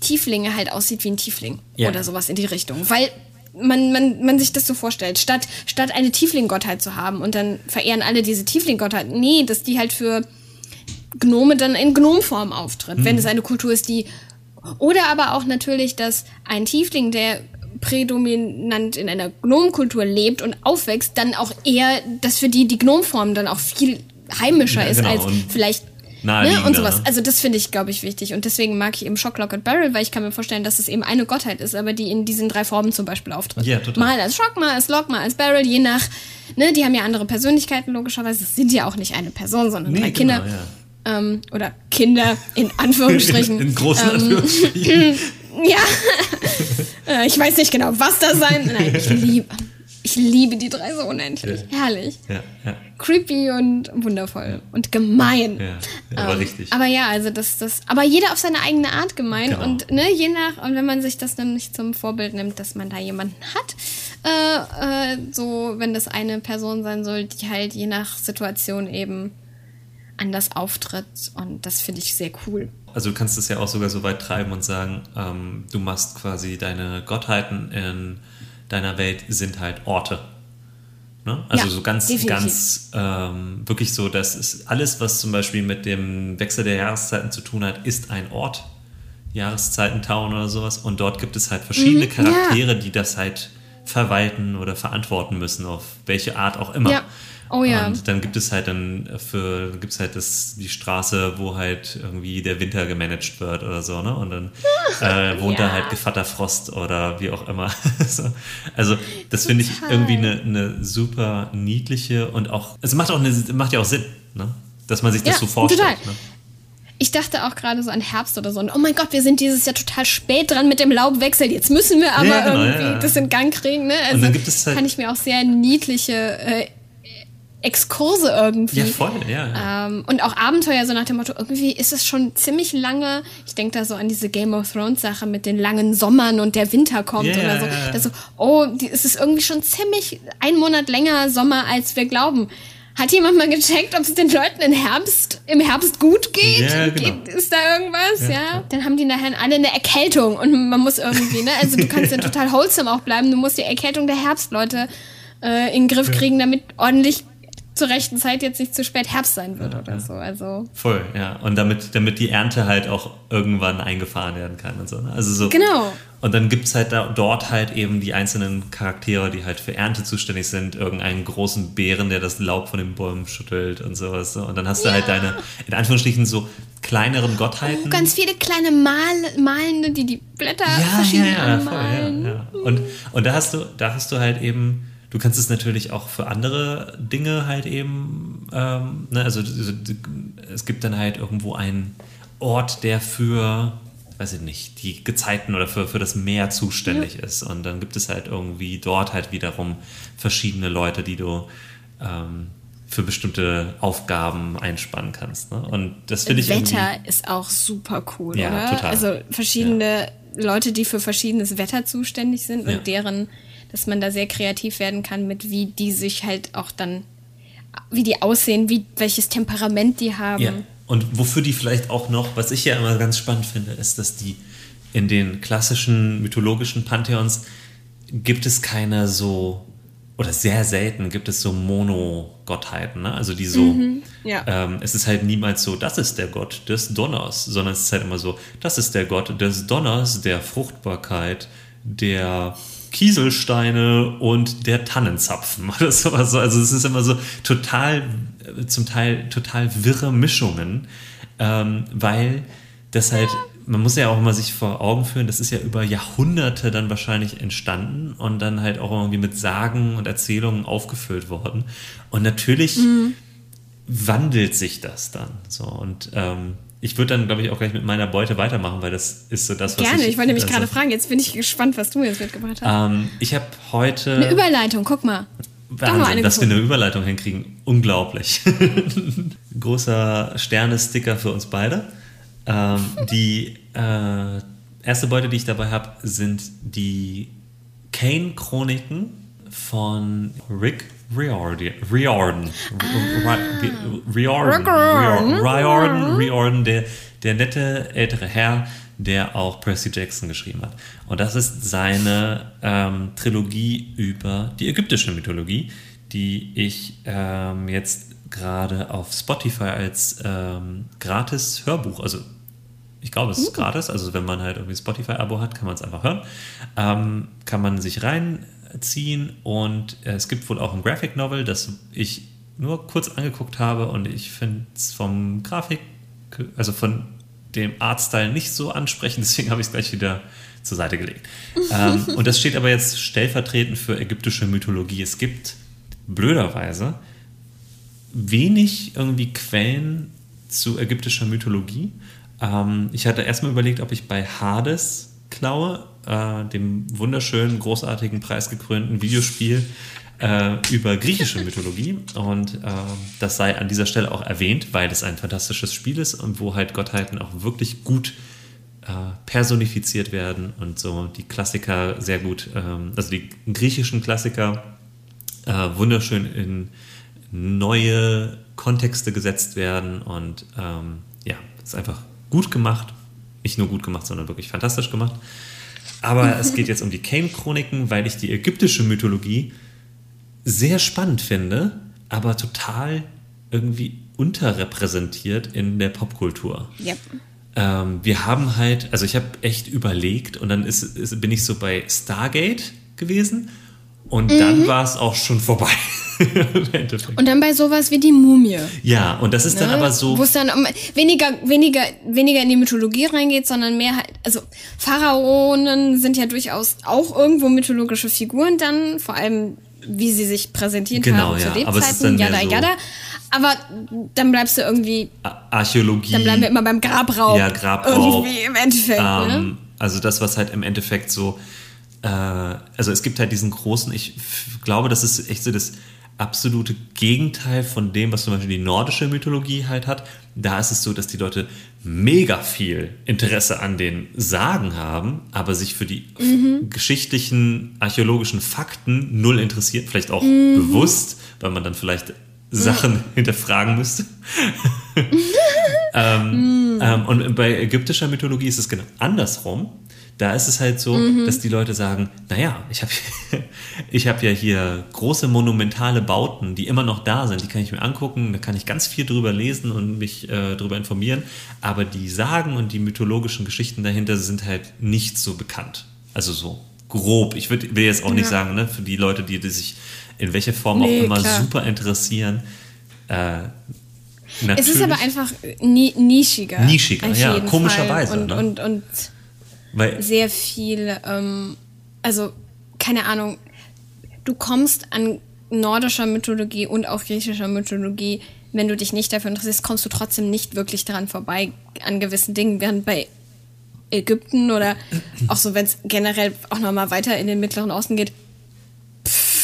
B: Tieflinge halt aussieht wie ein Tiefling
A: Ja.
B: oder sowas in die Richtung. Weil man, man, man sich das so vorstellt, statt, statt eine Tiefling-Gottheit zu haben und dann verehren alle diese Tiefling-Gottheit. Nee, dass die halt für Gnome dann in Gnomform auftritt,
A: Mhm.
B: wenn es eine Kultur ist, die. Oder aber auch natürlich, dass ein Tiefling, der prädominant in einer Gnomkultur lebt und aufwächst, dann auch eher, dass für die die Gnomform dann auch viel heimischer
A: Ja,
B: ist
A: genau,
B: als
A: und
B: vielleicht ne, und sowas.
A: ne?
B: Also das finde ich, glaube ich, wichtig. Und deswegen mag ich eben Shocklock und Barrel, weil ich kann mir vorstellen, dass es eben eine Gottheit ist, aber die in diesen drei Formen zum Beispiel auftritt.
A: Ja, total.
B: Mal als Shock, mal als Lock, mal als Barrel, je nach, ne, die haben ja andere Persönlichkeiten logischerweise. Es sind ja auch nicht eine Person, sondern drei
A: genau,
B: Kinder. Ähm, oder Kinder in Anführungsstrichen.
A: In, in großen
B: ähm,
A: Anführungsstrichen.
B: Ja. Äh, ich weiß nicht genau, was das sein. Nein, ich liebe. Ich liebe die drei so unendlich. Herrlich.
A: Ja, ja,
B: Creepy und wundervoll. Und gemein.
A: ja, ja aber
B: Ähm,
A: richtig.
B: Aber ja, also das, das, aber jeder auf seine eigene Art gemein
A: Genau.
B: und ne, je nach, und wenn man sich das dann nicht zum Vorbild nimmt, dass man da jemanden hat, äh, äh, so, wenn das eine Person sein soll, die halt je nach Situation eben anders auftritt und das finde ich sehr cool.
A: Also du kannst es ja auch sogar so weit treiben und sagen, ähm, du machst quasi deine Gottheiten in deiner Welt sind halt Orte. Ne? Also
B: Ja,
A: so ganz,
B: definitiv.
A: ganz ähm, wirklich so, das ist alles, was zum Beispiel mit dem Wechsel der Jahreszeiten zu tun hat, ist ein Ort. Jahreszeiten, Town oder sowas. Und dort gibt es halt verschiedene
B: Mhm, ja.
A: Charaktere, die das halt verwalten oder verantworten müssen, auf welche Art auch immer.
B: Ja. Oh ja.
A: Und dann gibt es halt dann für gibt's halt das, die Straße, wo halt irgendwie der Winter gemanagt wird oder so, ne? Und dann äh, wohnt da
B: Ja.
A: halt Gevatter Frost oder wie auch immer. so. Also das finde ich irgendwie eine, eine super niedliche und auch, es macht auch eine, macht ja auch Sinn, ne? Dass man sich das
B: Ja,
A: so vorstellt.
B: total.
A: Ne?
B: Ich dachte auch gerade so an Herbst oder so. Und oh mein Gott, wir sind dieses Jahr total spät dran mit dem Laubwechsel. Jetzt müssen wir aber
A: Ja, genau,
B: irgendwie das in Gang kriegen. Ne? Also
A: dann gibt es halt-
B: kann ich mir auch sehr niedliche äh, Exkurse irgendwie.
A: Ja, voll, ja. ja.
B: Ähm, und auch Abenteuer, so nach dem Motto, irgendwie ist es schon ziemlich lange. Ich denke da so an diese Game of Thrones Sache mit den langen Sommern und der Winter kommt
A: Ja,
B: oder so.
A: ja, ja.
B: Da so, oh, die, es ist irgendwie schon ziemlich ein Monat länger Sommer, als wir glauben. Hat jemand mal gecheckt, ob es den Leuten im Herbst, im Herbst gut geht?
A: Ja, genau.
B: geht ist da irgendwas? Ja, Dann haben die nachher alle eine Erkältung und man muss irgendwie, ne? Also du kannst ja total wholesome auch bleiben. Du musst die Erkältung der Herbstleute äh, in den Griff kriegen, damit ordentlich zur rechten Zeit jetzt nicht zu spät Herbst sein wird oder so. Also
A: Voll, ja. Und damit, damit die Ernte halt auch irgendwann eingefahren werden kann und so. Ne? Also so.
B: Genau.
A: Und dann gibt es halt da, dort halt eben die einzelnen Charaktere, die halt für Ernte zuständig sind. Irgendeinen großen Bären, der das Laub von den Bäumen schüttelt und sowas. So. Und dann hast du halt deine, in Anführungsstrichen, so kleineren Gottheiten.
B: oh, ganz viele kleine Mal Malende, die die Blätter verschieden anmalen.
A: ja, ja. Und, und da hast du, da hast du halt eben, du kannst es natürlich auch für andere Dinge halt eben, ähm, ne, also also, es gibt dann halt irgendwo einen Ort, der für, weiß ich nicht, die Gezeiten oder für, für das Meer zuständig ist. Und dann gibt es halt irgendwie dort halt wiederum verschiedene Leute, die du ähm, für bestimmte Aufgaben einspannen kannst. Ne? Und das finde ich
B: Wetter ist auch super cool,
A: Ja,
B: oder?
A: total.
B: Also verschiedene Leute, die für verschiedenes Wetter zuständig sind
A: Ja.
B: und deren, dass man da sehr kreativ werden kann mit, wie die sich halt auch dann, wie die aussehen, wie welches Temperament die haben.
A: Ja. Und wofür die vielleicht auch noch, was ich ja immer ganz spannend finde, ist, dass die in den klassischen mythologischen Pantheons gibt es keine so, oder sehr selten gibt es so Mono-Gottheiten, ne? Also die so,
B: ja.
A: ähm, es ist halt niemals so, das ist der Gott des Donners, sondern es ist halt immer so, das ist der Gott des Donners, der Fruchtbarkeit, der Kieselsteine und der Tannenzapfen oder sowas. Also es ist immer so total, äh, zum Teil total wirre Mischungen, ähm, weil das halt, man muss ja auch immer sich vor Augen führen, das ist ja über Jahrhunderte dann wahrscheinlich entstanden und dann halt auch irgendwie mit Sagen und Erzählungen aufgefüllt worden. Und natürlich wandelt sich das dann so und ähm, ich würde dann, glaube ich, auch gleich mit meiner Beute weitermachen, weil das ist so das, was
B: Gerne, ich wollte nämlich
A: also,
B: gerade fragen, jetzt bin ich gespannt, was du jetzt mitgebracht hast.
A: ähm, ich habe heute.
B: Eine Überleitung, guck mal.
A: Wahnsinn, dass wir eine Überleitung hinkriegen. Unglaublich. Großer Sterne-Sticker für uns beide. Ähm, die äh, erste Beute, die ich dabei habe, sind die Kane-Chroniken von Rick Riordan. Riordan. Riordan.
B: Riordan.
A: Riordan. Riordan. Der, der nette ältere Herr, der auch Percy Jackson geschrieben hat. Und das ist seine ähm, Trilogie über die ägyptische Mythologie, die ich ähm, jetzt gerade auf Spotify als ähm, gratis Hörbuch, also ich glaube, es ist uh. gratis, also wenn man halt irgendwie Spotify-Abo hat, kann man es einfach hören, ähm, kann man sich reinziehen und äh, es gibt wohl auch ein Graphic Novel, das ich nur kurz angeguckt habe und ich finde es vom Grafik, also von dem Artstyle nicht so ansprechend, deswegen habe ich es gleich wieder zur Seite gelegt. ähm, und das steht aber jetzt stellvertretend für ägyptische Mythologie. Es gibt blöderweise wenig irgendwie Quellen zu ägyptischer Mythologie. Ähm, ich hatte erstmal überlegt, ob ich bei Hades klaue, äh, dem wunderschönen, großartigen, preisgekrönten Videospiel äh, über griechische Mythologie. Und äh, das sei an dieser Stelle auch erwähnt, weil es ein fantastisches Spiel ist und wo halt Gottheiten auch wirklich gut äh, personifiziert werden und so die Klassiker sehr gut, ähm, also die griechischen Klassiker äh, wunderschön in neue Kontexte gesetzt werden und ähm, ja, ist einfach gut gemacht. Nicht nur gut gemacht, sondern wirklich fantastisch gemacht. Aber es geht jetzt um die Kane-Chroniken, weil ich die ägyptische Mythologie sehr spannend finde, aber total irgendwie unterrepräsentiert in der Popkultur.
B: Yep.
A: Ähm, wir haben halt, also ich habe echt überlegt und dann ist, ist, bin ich so bei Stargate gewesen und mhm. dann war es auch schon vorbei.
B: und dann bei sowas wie die Mumie.
A: Ja, und das ist ne? dann aber so.
B: Wo es dann um weniger, weniger, weniger in die Mythologie reingeht, sondern mehr halt, also Pharaonen sind ja durchaus auch irgendwo mythologische Figuren dann, vor allem wie sie sich präsentiert
A: genau,
B: haben
A: ja.
B: zu Lebzeiten,
A: jada,
B: so jada. Aber dann bleibst du irgendwie.
A: Archäologie.
B: Dann bleiben wir immer beim Grabraub.
A: Ja, Grabraub.
B: Irgendwie im Endeffekt. Ähm,
A: ne? Also das, was halt im Endeffekt so. Äh, also es gibt halt diesen großen, ich glaube, das ist echt so das absolute Gegenteil von dem, was zum Beispiel die nordische Mythologie halt hat. Da ist es so, dass die Leute mega viel Interesse an den Sagen haben, aber sich für die mhm. geschichtlichen, archäologischen Fakten null interessiert, vielleicht auch mhm. bewusst, weil man dann vielleicht Sachen mhm. hinterfragen müsste. ähm, mhm. ähm, und bei ägyptischer Mythologie ist es genau andersrum. Da ist es halt so, mhm. dass die Leute sagen, naja, ich habe ich hab ja hier große monumentale Bauten, die immer noch da sind, die kann ich mir angucken, da kann ich ganz viel drüber lesen und mich äh, drüber informieren, aber die Sagen und die mythologischen Geschichten dahinter sind halt nicht so bekannt. Also so grob. Ich würd, will jetzt auch nicht sagen, ne, für die Leute, die, die sich in welcher Form nee, auch immer klar. super interessieren, äh,
B: Natürlich. Es ist aber einfach ni nischiger.
A: Nischiger, ja, komischerweise.
B: Und,
A: ne?
B: und, und weil sehr viel, ähm, also keine Ahnung, du kommst an nordischer Mythologie und auch griechischer Mythologie, wenn du dich nicht dafür interessierst, kommst du trotzdem nicht wirklich daran vorbei an gewissen Dingen, während bei Ägypten oder auch so, wenn es generell auch nochmal weiter in den Mittleren Osten geht,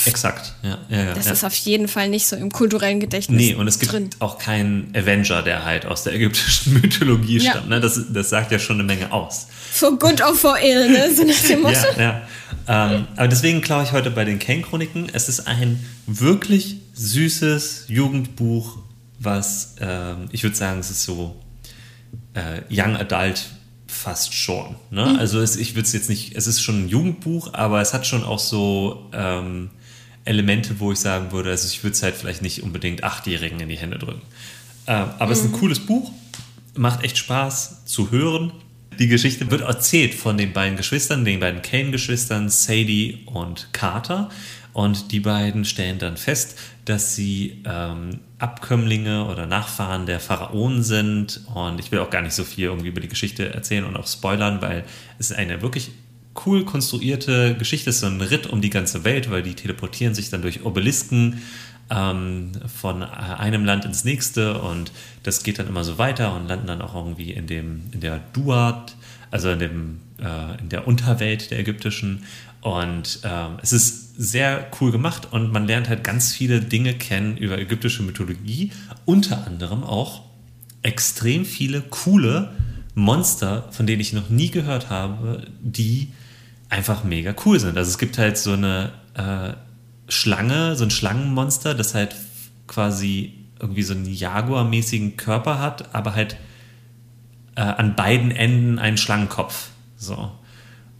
A: Exakt, ja. ja, ja
B: das
A: ja.
B: ist auf jeden Fall nicht so im kulturellen Gedächtnis.
A: Nee, und es gibt
B: drin.
A: auch keinen Avenger, der halt aus der ägyptischen Mythologie stammt. Ne? Das, das sagt ja schon eine Menge aus.
B: For good or for ill, ne? So nach dem
A: Motto. ja, ja. Ähm, aber deswegen glaube ich heute bei den Kane-Chroniken, es ist ein wirklich süßes Jugendbuch, was, ähm, ich würde sagen, es ist so äh, Young Adult fast schon. Ne? Mhm. Also es, ich würde es jetzt nicht, es ist schon ein Jugendbuch, aber es hat schon auch so ähm, Elemente, wo ich sagen würde, also ich würde es halt vielleicht nicht unbedingt Achtjährigen in die Hände drücken. Äh, aber mhm. es ist ein mhm. cooles Buch, macht echt Spaß zu hören. Die Geschichte wird erzählt von den beiden Geschwistern, den beiden Kane-Geschwistern, Sadie und Carter. Und die beiden stellen dann fest, dass sie ähm, Abkömmlinge oder Nachfahren der Pharaonen sind. Und ich will auch gar nicht so viel irgendwie über die Geschichte erzählen und auch spoilern, weil es ist eine wirklich cool konstruierte Geschichte ist so ein Ritt um die ganze Welt, weil die teleportieren sich dann durch Obelisken ähm, von einem Land ins nächste und das geht dann immer so weiter und landen dann auch irgendwie in dem in der Duat, also in dem äh, in der Unterwelt der ägyptischen. Und ähm, es ist sehr cool gemacht und man lernt halt ganz viele Dinge kennen über ägyptische Mythologie, unter anderem auch extrem viele coole Monster, von denen ich noch nie gehört habe, die einfach mega cool sind. Also es gibt halt so eine äh, Schlange, so ein Schlangenmonster, das halt quasi irgendwie so einen Jaguar-mäßigen Körper hat, aber halt äh, an beiden Enden einen Schlangenkopf. So.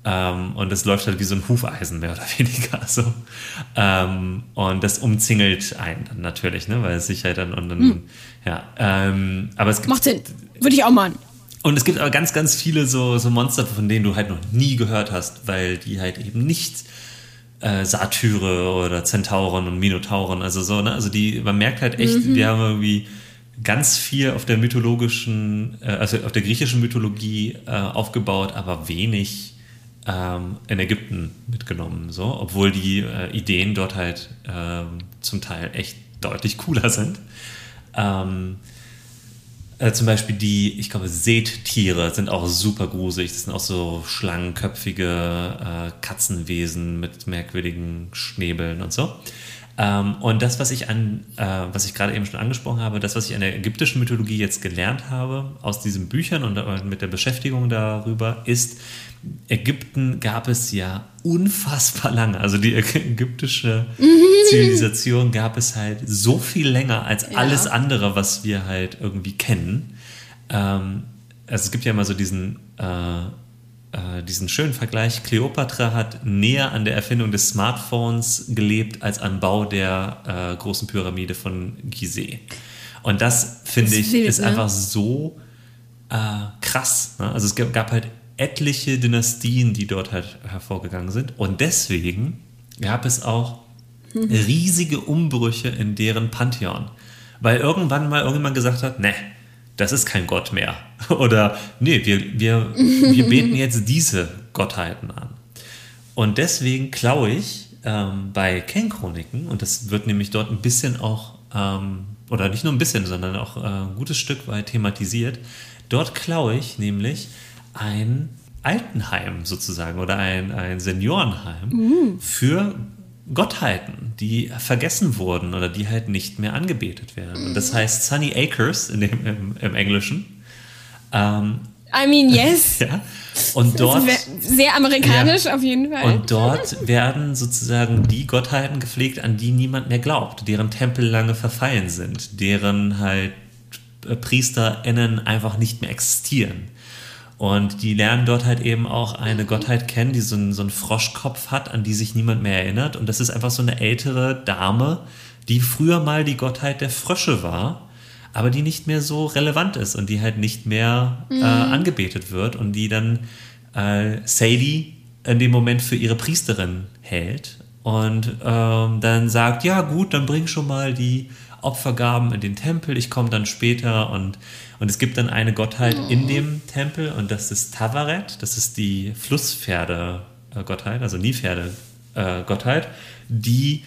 A: Ähm, und das läuft halt wie so ein Hufeisen, mehr oder weniger. So. Ähm, und das umzingelt einen dann natürlich, ne? weil es sich halt dann und dann, hm. ja. Ähm, aber es gibt,
B: Macht Sinn. Würde ich auch machen.
A: Und es gibt aber ganz, ganz viele so, so Monster, von denen du halt noch nie gehört hast, weil die halt eben nicht äh, Satyre oder Zentauren und Minotauren, also so, ne? Also die, man merkt halt echt, mhm. die haben irgendwie ganz viel auf der mythologischen, äh, also auf der griechischen Mythologie äh, aufgebaut, aber wenig ähm, in Ägypten mitgenommen, so, obwohl die äh, Ideen dort halt ähm, zum Teil echt deutlich cooler sind. Ähm, äh, zum Beispiel die, ich glaube, Seettiere sind auch super gruselig. Das sind auch so schlangenköpfige äh, Katzenwesen mit merkwürdigen Schnäbeln und so. Ähm, und das, was ich an, äh, was ich gerade eben schon angesprochen habe, das, was ich an der ägyptischen Mythologie jetzt gelernt habe aus diesen Büchern und mit der Beschäftigung darüber, ist, Ägypten gab es ja unfassbar lange. Also die ägyptische Zivilisation gab es halt so viel länger als ja. alles andere, was wir halt irgendwie kennen. Ähm, also es gibt ja immer so diesen äh, äh, diesen schönen Vergleich, Kleopatra hat näher an der Erfindung des Smartphones gelebt als am Bau der äh, großen Pyramide von Gizeh. Und das, finde ich, wild, ist ne? einfach so äh, krass. Ne? Also es gab halt etliche Dynastien, die dort halt hervorgegangen sind. Und deswegen gab es auch mhm. riesige Umbrüche in deren Pantheon. Weil irgendwann mal irgendjemand gesagt hat, ne, das ist kein Gott mehr. Oder nee, wir, wir, wir beten jetzt diese Gottheiten an. Und deswegen klaue ich ähm, bei Ken-Chroniken, und das wird nämlich dort ein bisschen auch, ähm, oder nicht nur ein bisschen, sondern auch äh, ein gutes Stück weit thematisiert, dort klaue ich nämlich ein Altenheim sozusagen oder ein, ein Seniorenheim mhm. für Gottheiten, die vergessen wurden oder die halt nicht mehr angebetet werden. Und das heißt Sunny Acres in dem, im, im Englischen.
B: Ähm, I mean, yes.
A: ja. Und dort.
B: Sehr amerikanisch ja, auf jeden Fall.
A: Und dort werden sozusagen die Gottheiten gepflegt, an die niemand mehr glaubt, deren Tempel lange verfallen sind, deren halt PriesterInnen einfach nicht mehr existieren. Und die lernen dort halt eben auch eine Gottheit kennen, die so einen, so einen Froschkopf hat, an die sich niemand mehr erinnert. Und das ist einfach so eine ältere Dame, die früher mal die Gottheit der Frösche war, aber die nicht mehr so relevant ist und die halt nicht mehr äh, mhm. äh, angebetet wird und die dann äh, Sadie in dem Moment für ihre Priesterin hält und ähm, dann sagt, ja gut, dann bring schon mal die Opfergaben in den Tempel, ich komme dann später und, und es gibt dann eine Gottheit in dem Tempel und das ist Tavaret, das ist die Flusspferde-Gottheit, also Niepferde-Gottheit, die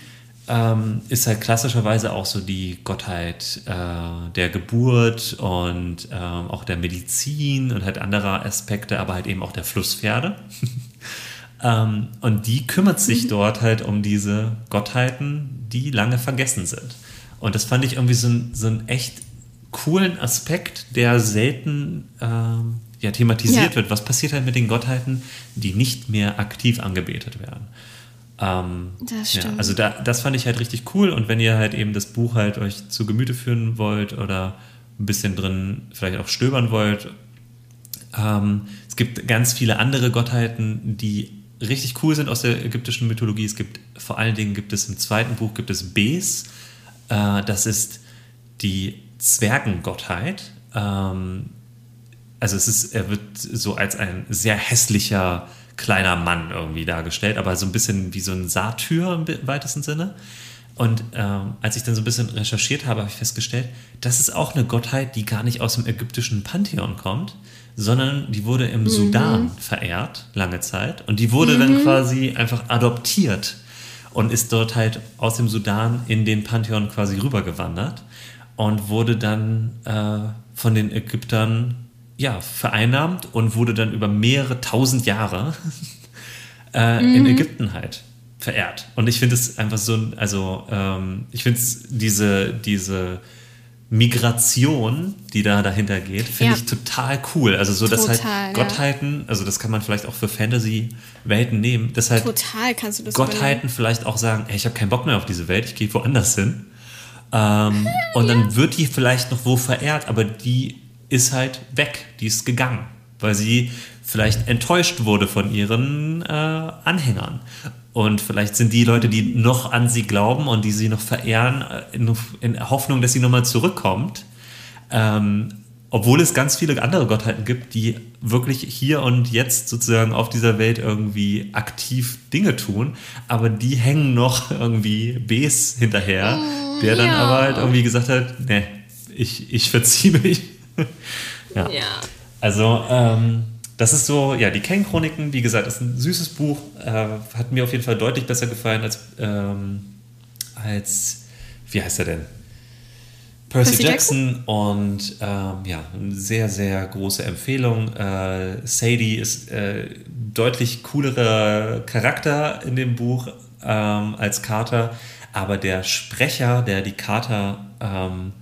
A: ähm, ist halt klassischerweise auch so die Gottheit äh, der Geburt und ähm, auch der Medizin und halt anderer Aspekte, aber halt eben auch der Flusspferde. ähm, und die kümmert sich mhm. dort halt um diese Gottheiten, die lange vergessen sind. Und das fand ich irgendwie so, ein, so einen echt coolen Aspekt, der selten ähm, ja, thematisiert ja. wird. Was passiert halt mit den Gottheiten, die nicht mehr aktiv angebetet werden? Ähm, das stimmt. Ja, also da, das fand ich halt richtig cool. Und wenn ihr halt eben das Buch halt euch zu Gemüte führen wollt oder ein bisschen drin vielleicht auch stöbern wollt, ähm, es gibt ganz viele andere Gottheiten, die richtig cool sind aus der ägyptischen Mythologie. Es gibt vor allen Dingen gibt es im zweiten Buch gibt es Bes, äh, das ist die Zwergengottheit. Ähm, also es ist, er wird so als ein sehr hässlicher kleiner Mann irgendwie dargestellt, aber so ein bisschen wie so ein Satyr im weitesten Sinne. Und ähm, als ich dann so ein bisschen recherchiert habe, habe ich festgestellt, das ist auch eine Gottheit, die gar nicht aus dem ägyptischen Pantheon kommt, sondern die wurde im mhm. Sudan verehrt, lange Zeit. Und die wurde mhm. dann quasi einfach adoptiert und ist dort halt aus dem Sudan in den Pantheon quasi rübergewandert und wurde dann äh, von den Ägyptern ja, vereinnahmt und wurde dann über mehrere tausend Jahre äh, mhm. in Ägypten halt verehrt. Und ich finde es einfach so, also ähm, ich finde es diese, diese Migration, die da dahinter geht, finde ja. ich total cool. Also so, dass halt Gottheiten, also das kann man vielleicht auch für Fantasy-Welten nehmen, dass halt
B: total kannst du das
A: Gottheiten übernehmen. vielleicht auch sagen, hey, ich habe keinen Bock mehr auf diese Welt, ich gehe woanders hin. Ähm, und dann wird die vielleicht noch wo verehrt, aber die ist halt weg, die ist gegangen, weil sie vielleicht enttäuscht wurde von ihren äh, Anhängern. Und vielleicht sind die Leute, die noch an sie glauben und die sie noch verehren, äh, in, in Hoffnung, dass sie nochmal zurückkommt. Ähm, obwohl es ganz viele andere Gottheiten gibt, die wirklich hier und jetzt sozusagen auf dieser Welt irgendwie aktiv Dinge tun, aber die hängen noch irgendwie Bs hinterher, mm, der dann ja. aber halt irgendwie gesagt hat, ne, ich, ich verziehe mich. ja. ja. Also, ähm, das ist so, ja, die Ken-Chroniken, wie gesagt, ist ein süßes Buch, äh, hat mir auf jeden Fall deutlich besser gefallen als, ähm, als wie heißt er denn? Percy, Percy Jackson, Jackson, und ähm, ja, eine sehr, sehr große Empfehlung. Äh, Sadie ist äh, deutlich coolerer Charakter in dem Buch ähm, als Carter, aber der Sprecher, der die Carter ähm,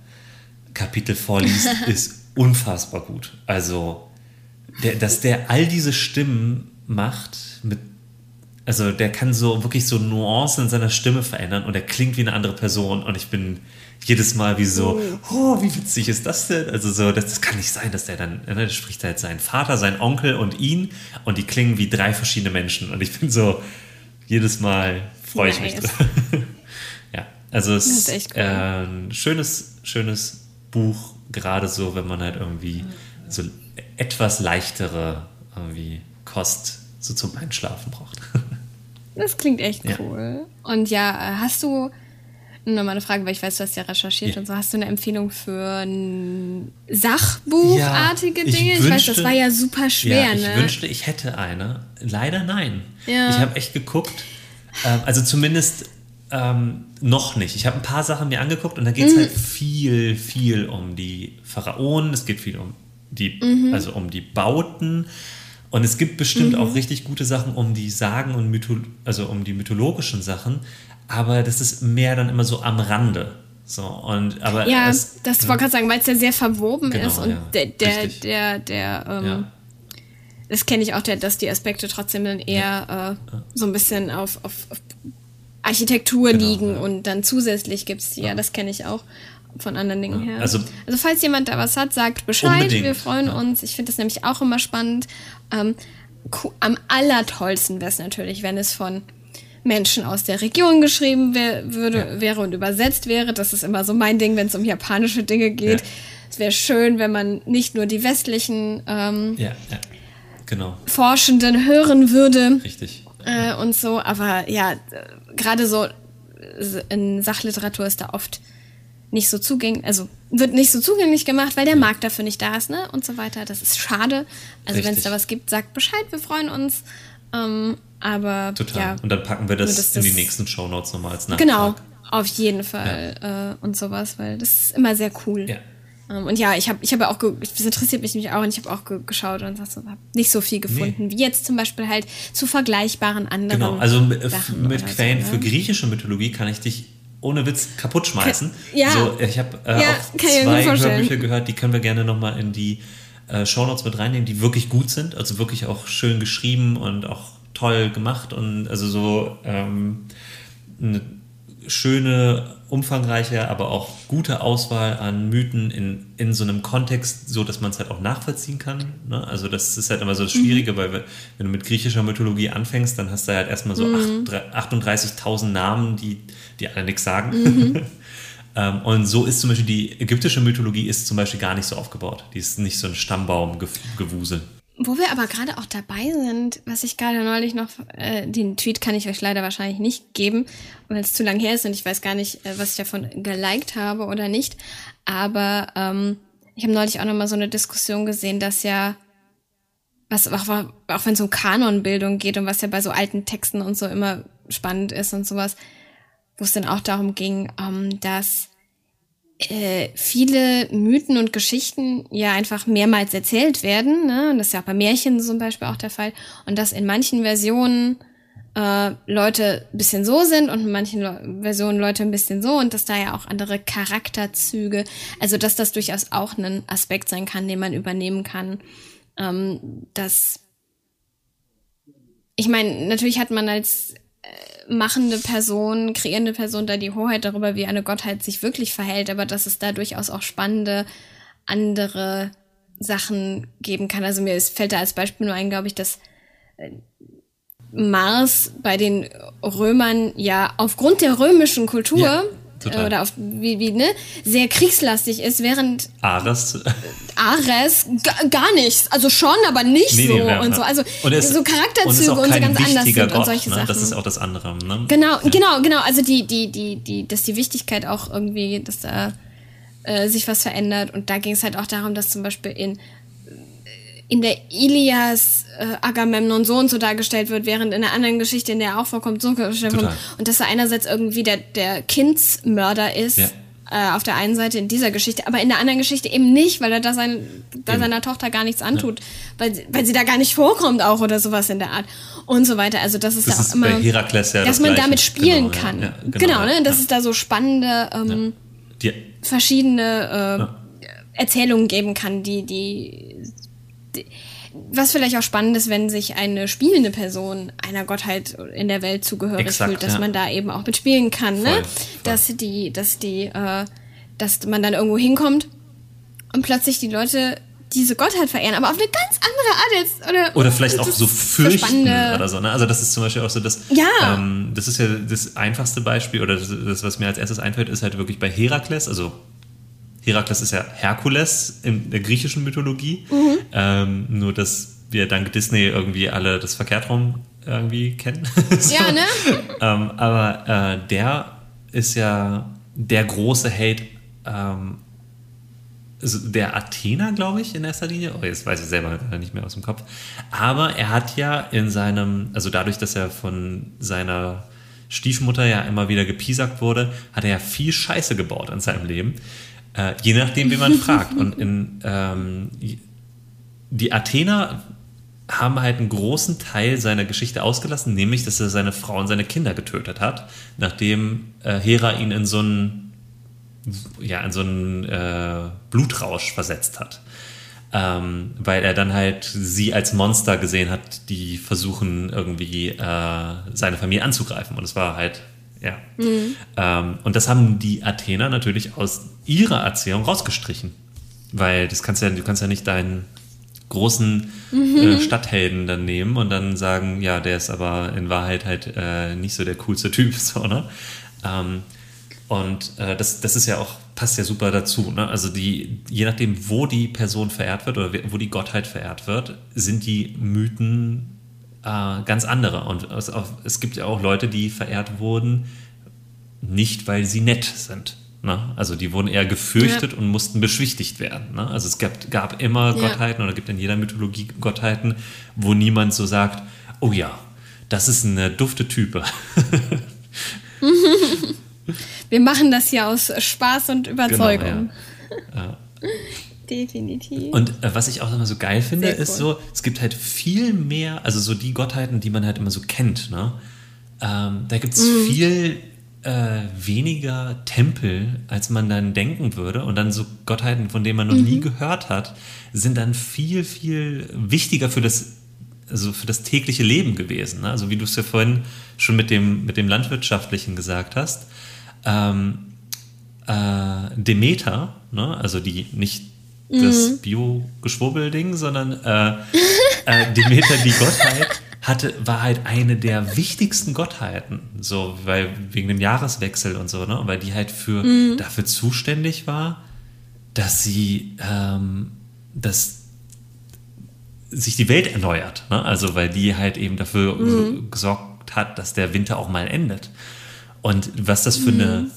A: Kapitel vorliest, ist unfassbar gut. Also, der, dass der all diese Stimmen macht mit also der kann so wirklich so Nuancen in seiner Stimme verändern und er klingt wie eine andere Person und ich bin jedes Mal wie so, oh, wie witzig ist das denn? Also so, das, das kann nicht sein, dass der dann, ne, der spricht halt seinen Vater, seinen Onkel und ihn und die klingen wie drei verschiedene Menschen und ich bin so, jedes Mal freue ich nice. mich drauf. ja, also es ist echt cool. äh, ein schönes, schönes Buch, gerade so, wenn man halt irgendwie so etwas leichtere irgendwie Kost so zum Einschlafen braucht.
B: das klingt echt cool. Ja. Und ja, hast du nur mal eine Frage, weil ich weiß, du hast ja recherchiert ja. und so. Hast du eine Empfehlung für ein Sachbuchartige ja, Dinge? Ich, wünschte, ich, weiß, das war ja super schwer. Ja,
A: ich
B: ne?
A: wünschte, ich hätte eine. Leider nein. Ich habe echt geguckt. Ähm, also zumindest ähm, noch nicht. Ich habe ein paar Sachen mir angeguckt und da geht es mhm. halt viel, viel um die Pharaonen. Es geht viel um die, mhm. also um die Bauten. Und es gibt bestimmt mhm. auch richtig gute Sachen um die Sagen und Mytho also um die mythologischen Sachen aber das ist mehr dann immer so am Rande. So, und, aber
B: ja, das, das wollte gerade sagen, weil es ja sehr verwoben genau, ist und ja, der, der, der, der, ähm, ja. das kenne ich auch, der, dass die Aspekte trotzdem dann eher ja. äh, so ein bisschen auf, auf, auf Architektur genau, liegen und dann zusätzlich gibt es die, ja, das kenne ich auch von anderen Dingen her. Also, also falls jemand da was hat, sagt Bescheid, unbedingt. wir freuen uns. Ich finde das nämlich auch immer spannend. Ähm, am allertollsten wäre es natürlich, wenn es von Menschen aus der Region geschrieben wär, würde, ja. wäre und übersetzt wäre. Das ist immer so mein Ding, wenn es um japanische Dinge geht. Ja. Es wäre schön, wenn man nicht nur die westlichen ähm, ja, genau. Forschenden hören würde. Richtig. Äh, und so, aber ja, gerade so in Sachliteratur ist da oft nicht so zugänglich, also wird nicht so zugänglich gemacht, weil der Markt dafür nicht da ist, ne? Und so weiter. Das ist schade. Also wenn es da was gibt, sagt Bescheid, wir freuen uns. Ähm, aber
A: Total. Ja, und dann packen wir das, das in die nächsten Shownotes nochmal als
B: Nachtrag. Genau, auf jeden Fall ja. äh, und sowas, weil das ist immer sehr cool. Ja. Ähm, und ja, ich habe ich hab auch, das interessiert mich nämlich auch und ich habe auch ge geschaut und habe nicht so viel gefunden, nee. wie jetzt zum Beispiel halt zu vergleichbaren anderen. Genau,
A: also Sachen mit Quellen so, für griechische Mythologie kann ich dich ohne Witz kaputt schmeißen. Ja. So, ich habe äh, ja, auch zwei Hörbücher gehört, die können wir gerne nochmal in die äh, Shownotes mit reinnehmen, die wirklich gut sind, also wirklich auch schön geschrieben und auch toll gemacht und also so ähm, eine schöne, umfangreiche, aber auch gute Auswahl an Mythen in, in so einem Kontext, so dass man es halt auch nachvollziehen kann. Ne? Also das ist halt immer so das Schwierige, mhm. weil wenn du mit griechischer Mythologie anfängst, dann hast du halt erstmal so mhm. 38.000 Namen, die, die alle nichts sagen. Mhm. ähm, und so ist zum Beispiel die ägyptische Mythologie ist zum Beispiel gar nicht so aufgebaut. Die ist nicht so ein Stammbaumgewusel.
B: Wo wir aber gerade auch dabei sind, was ich gerade neulich noch, äh, den Tweet kann ich euch leider wahrscheinlich nicht geben, weil es zu lang her ist und ich weiß gar nicht, äh, was ich davon geliked habe oder nicht. Aber ähm, ich habe neulich auch noch mal so eine Diskussion gesehen, dass ja, was auch, auch wenn es um Kanonbildung geht und was ja bei so alten Texten und so immer spannend ist und sowas, wo es dann auch darum ging, ähm, dass äh, viele Mythen und Geschichten ja einfach mehrmals erzählt werden. Ne? Und das ist ja auch bei Märchen zum Beispiel auch der Fall. Und dass in manchen Versionen äh, Leute ein bisschen so sind und in manchen Le Versionen Leute ein bisschen so und dass da ja auch andere Charakterzüge, also dass das durchaus auch ein Aspekt sein kann, den man übernehmen kann. Ähm, dass ich meine, natürlich hat man als machende Person, kreierende Person da die Hoheit darüber, wie eine Gottheit sich wirklich verhält, aber dass es da durchaus auch spannende andere Sachen geben kann. Also mir fällt da als Beispiel nur ein, glaube ich, dass äh, Mars bei den Römern ja aufgrund der römischen Kultur
A: Ja, total.
B: oder auf, wie, wie, ne, sehr kriegslastig ist, während
A: Ares.
B: Ares ga- gar nichts. Also schon, aber nicht
A: Nee,
B: so
A: nee, ja,
B: und
A: ja.
B: so. Also
A: Und es-
B: so
A: und
B: Charakterzüge
A: auch
B: und, so ganz anders sind und
A: Gott,
B: solche
A: ne?
B: Sachen.
A: Das ist auch das andere. Ne?
B: Genau, genau, genau. Also die, die, die, die, dass die Wichtigkeit auch irgendwie, dass da äh, sich was verändert. Und da ging es halt auch darum, dass zum Beispiel in in der Ilias äh, Agamemnon so und so dargestellt wird, während in der anderen Geschichte, in der er auch vorkommt, so dargestellt wird. Und dass er einerseits irgendwie der, der Kindsmörder ist,
A: Ja.
B: äh, auf der einen Seite in dieser Geschichte, aber in der anderen Geschichte eben nicht, weil er da, sein, da
A: Eben.
B: seiner Tochter gar nichts antut, weil, sie- weil sie da gar nicht vorkommt auch oder sowas in der Art und so weiter. Also das ist
A: Das
B: da auch
A: ist
B: immer
A: ja
B: dass
A: das
B: man
A: Gleiche.
B: damit spielen
A: Genau, ja,
B: kann.
A: ja,
B: genau,
A: genau,
B: ne?
A: ja,
B: dass
A: ja.
B: es da so spannende ähm,
A: Die,
B: verschiedene äh, Erzählungen geben kann, die, die was vielleicht auch spannend ist, wenn sich eine spielende Person einer Gottheit in der Welt zugehörig
A: Exakt,
B: fühlt, dass
A: ja.
B: man da eben auch mitspielen kann,
A: Voll,
B: ne?
A: voll.
B: Dass die, dass die, äh, dass man dann irgendwo hinkommt und plötzlich die Leute diese Gottheit verehren, aber auf eine ganz andere Art jetzt. Oder,
A: Oder vielleicht auch so fürchten
B: spannende-
A: oder so. Ne? Also das ist zum Beispiel auch so das.
B: Ja.
A: Ähm, das ist ja das einfachste Beispiel oder das, das, was mir als erstes einfällt, ist halt wirklich bei Herakles. Also Herakles ist ja Herkules in der griechischen Mythologie.
B: Mhm.
A: Ähm, nur dass wir dank Disney irgendwie alle das verkehrt rum irgendwie kennen. so.
B: Ja, ne?
A: ähm, aber äh, der ist ja der große Held ähm, also der Athener, glaube ich, in erster Linie. Oh, jetzt weiß ich selber nicht mehr aus dem Kopf. Aber er hat ja in seinem, also dadurch, dass er von seiner Stiefmutter ja immer wieder gepiesackt wurde, hat er ja viel Scheiße gebaut in seinem Leben. Äh, je nachdem, wie man fragt. Und in, ähm, die Athener haben halt einen großen Teil seiner Geschichte ausgelassen, nämlich, dass er seine Frau und seine Kinder getötet hat, nachdem äh, Hera ihn in so einen ja, in so einen äh, Blutrausch versetzt hat. Ähm, weil er dann halt sie als Monster gesehen hat, die versuchen irgendwie äh, seine Familie anzugreifen. Und es war halt, ja. Ähm, und das haben die Athener natürlich aus ihrer Erzählung rausgestrichen. Weil das kannst ja, du kannst ja nicht deinen großen äh, Stadthelden dann nehmen und dann sagen, ja, der ist aber in Wahrheit halt äh, nicht so der coolste Typ, so, ne? Ähm, und äh, das, das ist ja auch, passt ja super dazu. Ne? Also die, je nachdem, wo die Person verehrt wird oder wo die Gottheit verehrt wird, sind die Mythen äh, ganz andere. Und es, auch, es gibt ja auch Leute, die verehrt wurden, nicht weil sie nett sind. Ne? Also die wurden eher gefürchtet und mussten beschwichtigt werden. Ne? Also es gab, gab immer
B: Ja.
A: Gottheiten oder gibt in jeder Mythologie Gottheiten, wo niemand so sagt, oh ja, das ist eine dufte Type.
B: Wir machen das hier aus Spaß und
A: Genau,
B: Überzeugung.
A: ja.
B: Definitiv.
A: Und äh, was ich auch immer so geil finde,
B: Sehr
A: ist
B: cool.
A: so, es gibt halt viel mehr, also so die Gottheiten, die man halt immer so kennt, ne? Ähm, da gibt es
B: Mhm.
A: viel äh, weniger Tempel, als man dann denken würde. Und dann so Gottheiten, von denen man noch nie
B: Mhm.
A: gehört hat, sind dann viel, viel wichtiger für das, also für das tägliche Leben gewesen. Ne? Also wie du es ja vorhin schon mit dem, mit dem Landwirtschaftlichen gesagt hast. Ähm, äh, Demeter, ne? also die nicht das Bio-Geschwurbelding, sondern äh, äh, Demeter, die Gottheit, hatte, war halt eine der wichtigsten Gottheiten, so, weil wegen dem Jahreswechsel und so, ne? weil die halt für, dafür zuständig war, dass sie, ähm, dass sich die Welt erneuert. Ne? Also weil die halt eben dafür so gesorgt hat, dass der Winter auch mal endet. Und was das für eine,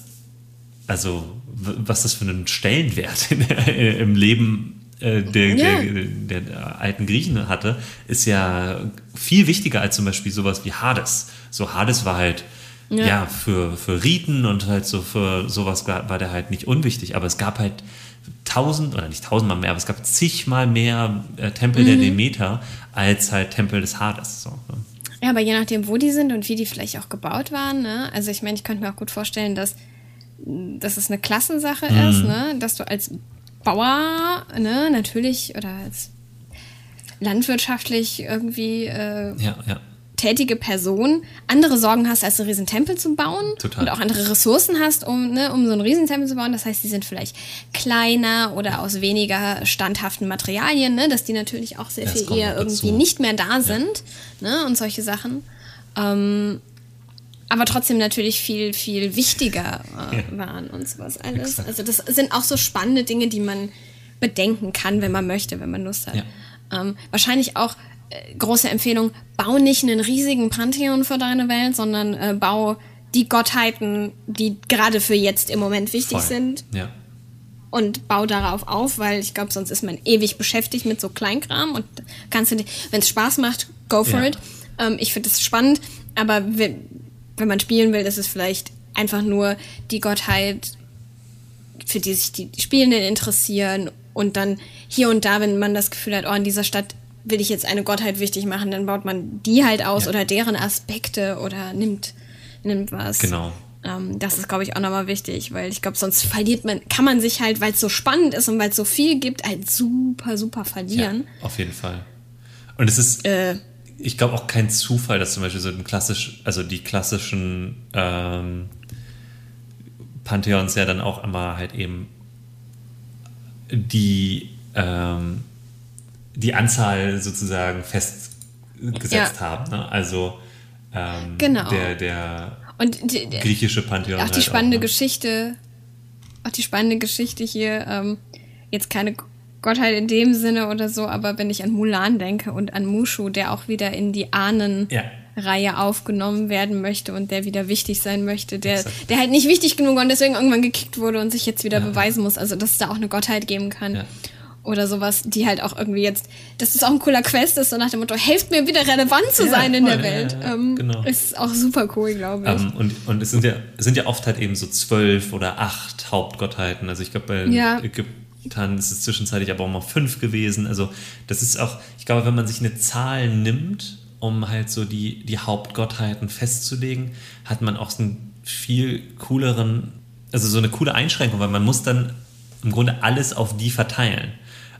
A: also was das für einen Stellenwert in, der- im Leben äh, der,
B: Ja.
A: der, der alten Griechen hatte, ist ja viel wichtiger als zum Beispiel sowas wie Hades. So Hades war halt ja,
B: Ja.
A: für, für Riten und halt so für sowas war, der halt nicht unwichtig, aber es gab halt tausend oder nicht tausendmal mehr, aber es gab zigmal mehr äh, Tempel der Demeter als halt Tempel des Hades. So, ne?
B: Ja, aber je nachdem, wo die sind und wie die vielleicht auch gebaut waren, ne? Also ich meine, ich könnte mir auch gut vorstellen, dass, dass es eine Klassensache
A: Mhm.
B: ist, ne? Dass du als Bauer, ne, natürlich, oder als landwirtschaftlich irgendwie äh,
A: Ja, ja.
B: tätige Person andere Sorgen hast, als einen Riesentempel zu bauen
A: Total.
B: und auch andere Ressourcen hast, um, ne, um so einen Riesentempel zu bauen. Das heißt, die sind vielleicht kleiner oder aus weniger standhaften Materialien, ne, dass die natürlich auch sehr
A: Das
B: viel eher
A: noch dazu.
B: irgendwie nicht mehr da sind ne, und solche Sachen. Ähm, aber trotzdem natürlich viel, viel wichtiger äh, waren und sowas alles.
A: Exakt.
B: Also das sind auch so spannende Dinge, die man bedenken kann, wenn man möchte, wenn man Lust hat.
A: Ja.
B: Ähm, wahrscheinlich auch äh, große Empfehlung, bau nicht einen riesigen Pantheon für deine Welt, sondern äh, bau die Gottheiten, die gerade für jetzt im Moment wichtig
A: Voll.
B: sind
A: Ja.
B: und bau darauf auf, weil ich glaube, sonst ist man ewig beschäftigt mit so Kleinkram und kannst du, wenn es Spaß macht, go for
A: Ja.
B: it. Ähm, ich finde es spannend, aber wenn man spielen will, ist es vielleicht einfach nur die Gottheit, für die sich die Spielenden interessieren und dann hier und da, wenn man das Gefühl hat, oh, in dieser Stadt will ich jetzt eine Gottheit wichtig machen, dann baut man die halt aus
A: Ja.
B: oder deren Aspekte oder nimmt, nimmt was.
A: Genau.
B: Ähm, das ist, glaube ich, auch nochmal wichtig, weil ich glaube, sonst verliert man, kann man sich halt, weil es so spannend ist und weil es so viel gibt, halt super, super
A: Ja,
B: verlieren.
A: auf jeden Fall. Und es ist,
B: Äh,
A: ich glaube auch kein Zufall, dass zum Beispiel so ein klassisch, also die klassischen ähm, Pantheons ja dann auch immer halt eben die, ähm, die Anzahl sozusagen festgesetzt
B: Ja.
A: haben. Ne? Also ähm,
B: Genau.
A: der, der
B: und die,
A: griechische Pantheon.
B: auch die
A: halt
B: spannende
A: auch, ne?
B: Geschichte, auch die spannende Geschichte hier, ähm, jetzt keine Gottheit in dem Sinne oder so, aber wenn ich an Mulan denke und an Mushu, der auch wieder in die Ahnen
A: Ja.
B: Reihe aufgenommen werden möchte und der wieder wichtig sein möchte, der,
A: Exakt.
B: der halt nicht wichtig genug war und deswegen irgendwann gekickt wurde und sich jetzt wieder
A: Ja.
B: beweisen muss, also dass es da auch eine Gottheit geben kann.
A: Ja.
B: Oder sowas, die halt auch irgendwie jetzt, dass das auch ein cooler Quest ist, so nach dem Motto, helft mir wieder relevant zu
A: Ja,
B: sein in der
A: voll, ja,
B: Welt. ähm,
A: genau.
B: Ist auch super cool, glaube ich.
A: Ähm, und, und es sind ja, es sind ja oft halt eben so zwölf oder acht Hauptgottheiten. Also ich glaube, bei
B: Ja.
A: Ägyptern ist es zwischenzeitlich aber auch mal fünf gewesen. Also das ist auch, ich glaube, wenn man sich eine Zahl nimmt, um halt so die, die Hauptgottheiten festzulegen, hat man auch so einen viel cooleren, also so eine coole Einschränkung, weil man muss dann im Grunde alles auf die verteilen.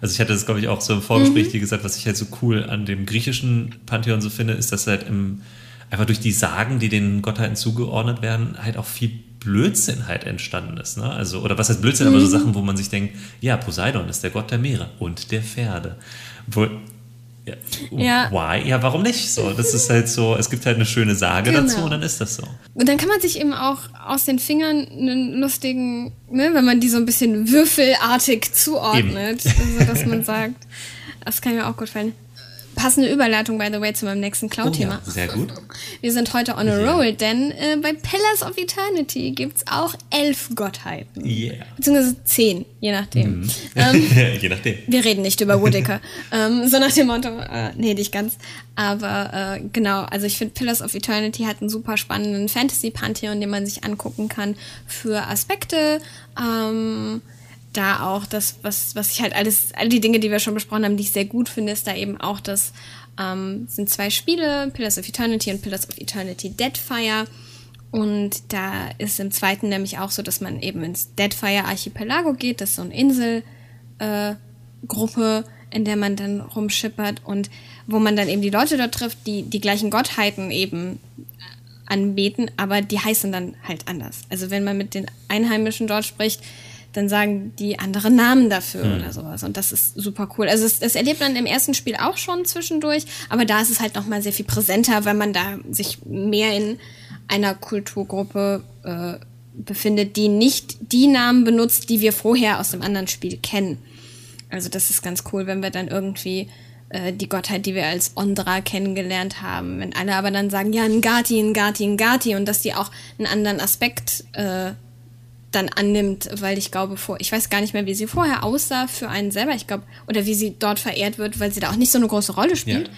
A: Also ich hatte das, glaube ich, auch so im Vorgespräch dir gesagt, was ich halt so cool an dem griechischen Pantheon so finde, ist, dass halt im, einfach durch die Sagen, die den Gottheiten zugeordnet werden, halt auch viel Blödsinn halt entstanden ist. Ne? Also, oder was heißt Blödsinn, aber so Sachen, wo man sich denkt, ja, Poseidon ist der Gott der Meere und der Pferde. Wo, ja,
B: Ja.
A: Why? Ja, warum nicht? So, das ist halt so, es gibt halt eine schöne Sage
B: Genau.
A: dazu und dann ist das so.
B: Und dann kann man sich eben auch aus den Fingern einen lustigen, ne, wenn man die so ein bisschen würfelartig zuordnet, also dass man sagt, das kann mir auch gut gefallen. Passende Überleitung, by the way, zu meinem nächsten Cloud-Thema.
A: Oh ja, sehr gut.
B: Wir sind heute on a roll, denn äh, bei Pillars of Eternity gibt's auch elf Gottheiten.
A: Yeah.
B: Beziehungsweise zehn, je nachdem.
A: Mhm.
B: Ähm,
A: Je nachdem.
B: wir reden nicht über Woodicker. ähm, so nach dem Motto, äh, nee, nicht ganz. Aber äh, genau, also ich finde Pillars of Eternity hat einen super spannenden Fantasy-Pantheon, den man sich angucken kann für Aspekte. Ähm, da auch das, was, was ich halt alles, all die Dinge, die wir schon besprochen haben, die ich sehr gut finde, ist da eben auch das, ähm, sind zwei Spiele, Pillars of Eternity und Pillars of Eternity Deadfire. Und da ist im zweiten nämlich auch so, dass man eben ins Deadfire Archipelago geht, das ist so eine Insel, äh, in der man dann rumschippert und wo man dann eben die Leute dort trifft, die die gleichen Gottheiten eben anbeten, aber die heißen dann halt anders. Also wenn man mit den Einheimischen dort spricht, dann sagen die andere Namen dafür oder sowas. Und das ist super cool. Also es, das erlebt man im ersten Spiel auch schon zwischendurch, aber da ist es halt nochmal sehr viel präsenter, weil man da sich mehr in einer Kulturgruppe äh, befindet, die nicht die Namen benutzt, die wir vorher aus dem anderen Spiel kennen. Also das ist ganz cool, wenn wir dann irgendwie äh, die Gottheit, die wir als Ondra kennengelernt haben, wenn alle aber dann sagen, ja, Ngati, Ngati, Ngati und dass die auch einen anderen Aspekt äh, dann annimmt, weil ich glaube, vor, ich weiß gar nicht mehr, wie sie vorher aussah für einen selber, ich glaube, oder wie sie dort verehrt wird, weil sie da auch nicht so eine große Rolle spielt.
A: Ja.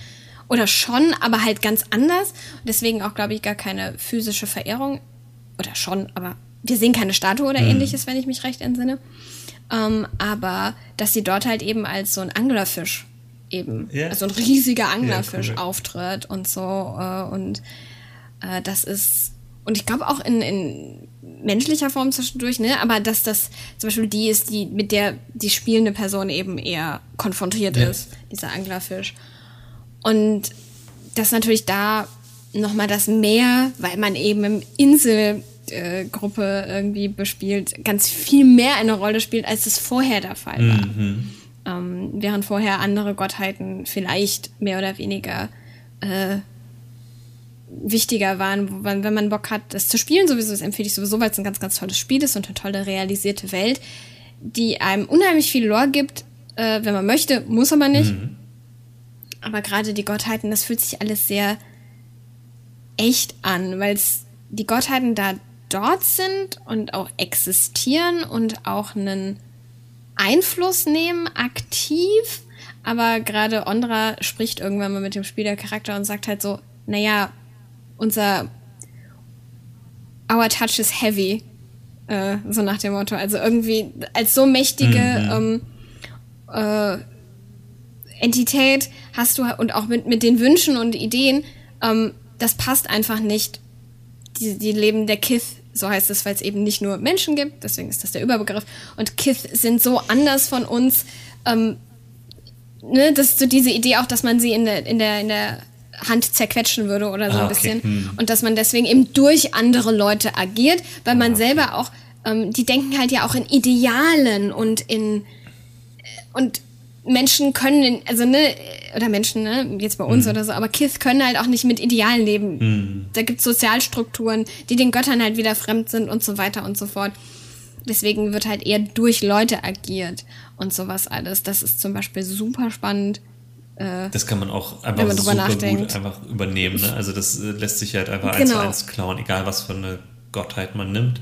B: Oder schon, aber halt ganz anders. Deswegen auch, glaube ich, gar keine physische Verehrung. Oder schon, aber wir sehen keine Statue oder ähnliches, wenn ich mich recht entsinne. Ähm, aber dass sie dort halt eben als so ein Anglerfisch eben,
A: Ja.
B: also ein riesiger Anglerfisch
A: cool.
B: auftritt und so. Äh, und äh, das ist, und ich glaube auch in, in menschlicher Form zwischendurch, ne? Aber dass das zum Beispiel die ist, die, mit der die spielende Person eben eher konfrontiert
A: Ja.
B: ist, dieser Anglerfisch. Und das natürlich da nochmal das Meer, weil man eben im Inselgruppe irgendwie bespielt, ganz viel mehr eine Rolle spielt, als es vorher der Fall war.
A: Mhm.
B: Ähm, während vorher andere Gottheiten vielleicht mehr oder weniger äh, wichtiger waren, man, wenn man Bock hat, das zu spielen, sowieso, das empfehle ich sowieso, weil es ein ganz, ganz tolles Spiel ist und eine tolle realisierte Welt, die einem unheimlich viel Lore gibt, äh, wenn man möchte, muss aber nicht.
A: Mhm.
B: Aber gerade die Gottheiten, das fühlt sich alles sehr echt an, weil die Gottheiten da dort sind und auch existieren und auch einen Einfluss nehmen, aktiv. Aber gerade Ondra spricht irgendwann mal mit dem Spielercharakter und sagt halt so, naja, unser Our Touch is heavy. Äh, so nach dem Motto. Also irgendwie als so mächtige ähm, äh, Entität hast du und auch mit, mit den Wünschen und Ideen, ähm, das passt einfach nicht. Die, die Leben der Kith, so heißt es, weil es eben nicht nur Menschen gibt, deswegen ist das der Überbegriff. Und Kith sind so anders von uns. Ähm, ne, das ist so diese Idee auch, dass man sie in der, in der, in der Hand zerquetschen würde oder so
A: Ah,
B: ein
A: okay.
B: bisschen.
A: Hm.
B: Und dass man deswegen eben durch andere Leute agiert, weil man selber auch, ähm, die denken halt ja auch in Idealen und in und Menschen können, in- also ne, oder Menschen, ne, jetzt bei uns oder so, aber Kith können halt auch nicht mit Idealen leben. Da gibt's Sozialstrukturen, die den Göttern halt wieder fremd sind und so weiter und so fort. Deswegen wird halt eher durch Leute agiert und sowas alles. Das ist zum Beispiel super spannend.
A: Das kann man auch einfach
B: man
A: super
B: nachdenkt.
A: gut einfach übernehmen. Ne? Also das äh, lässt sich halt einfach
B: Genau.
A: eins zu eins klauen, egal was für eine Gottheit man nimmt.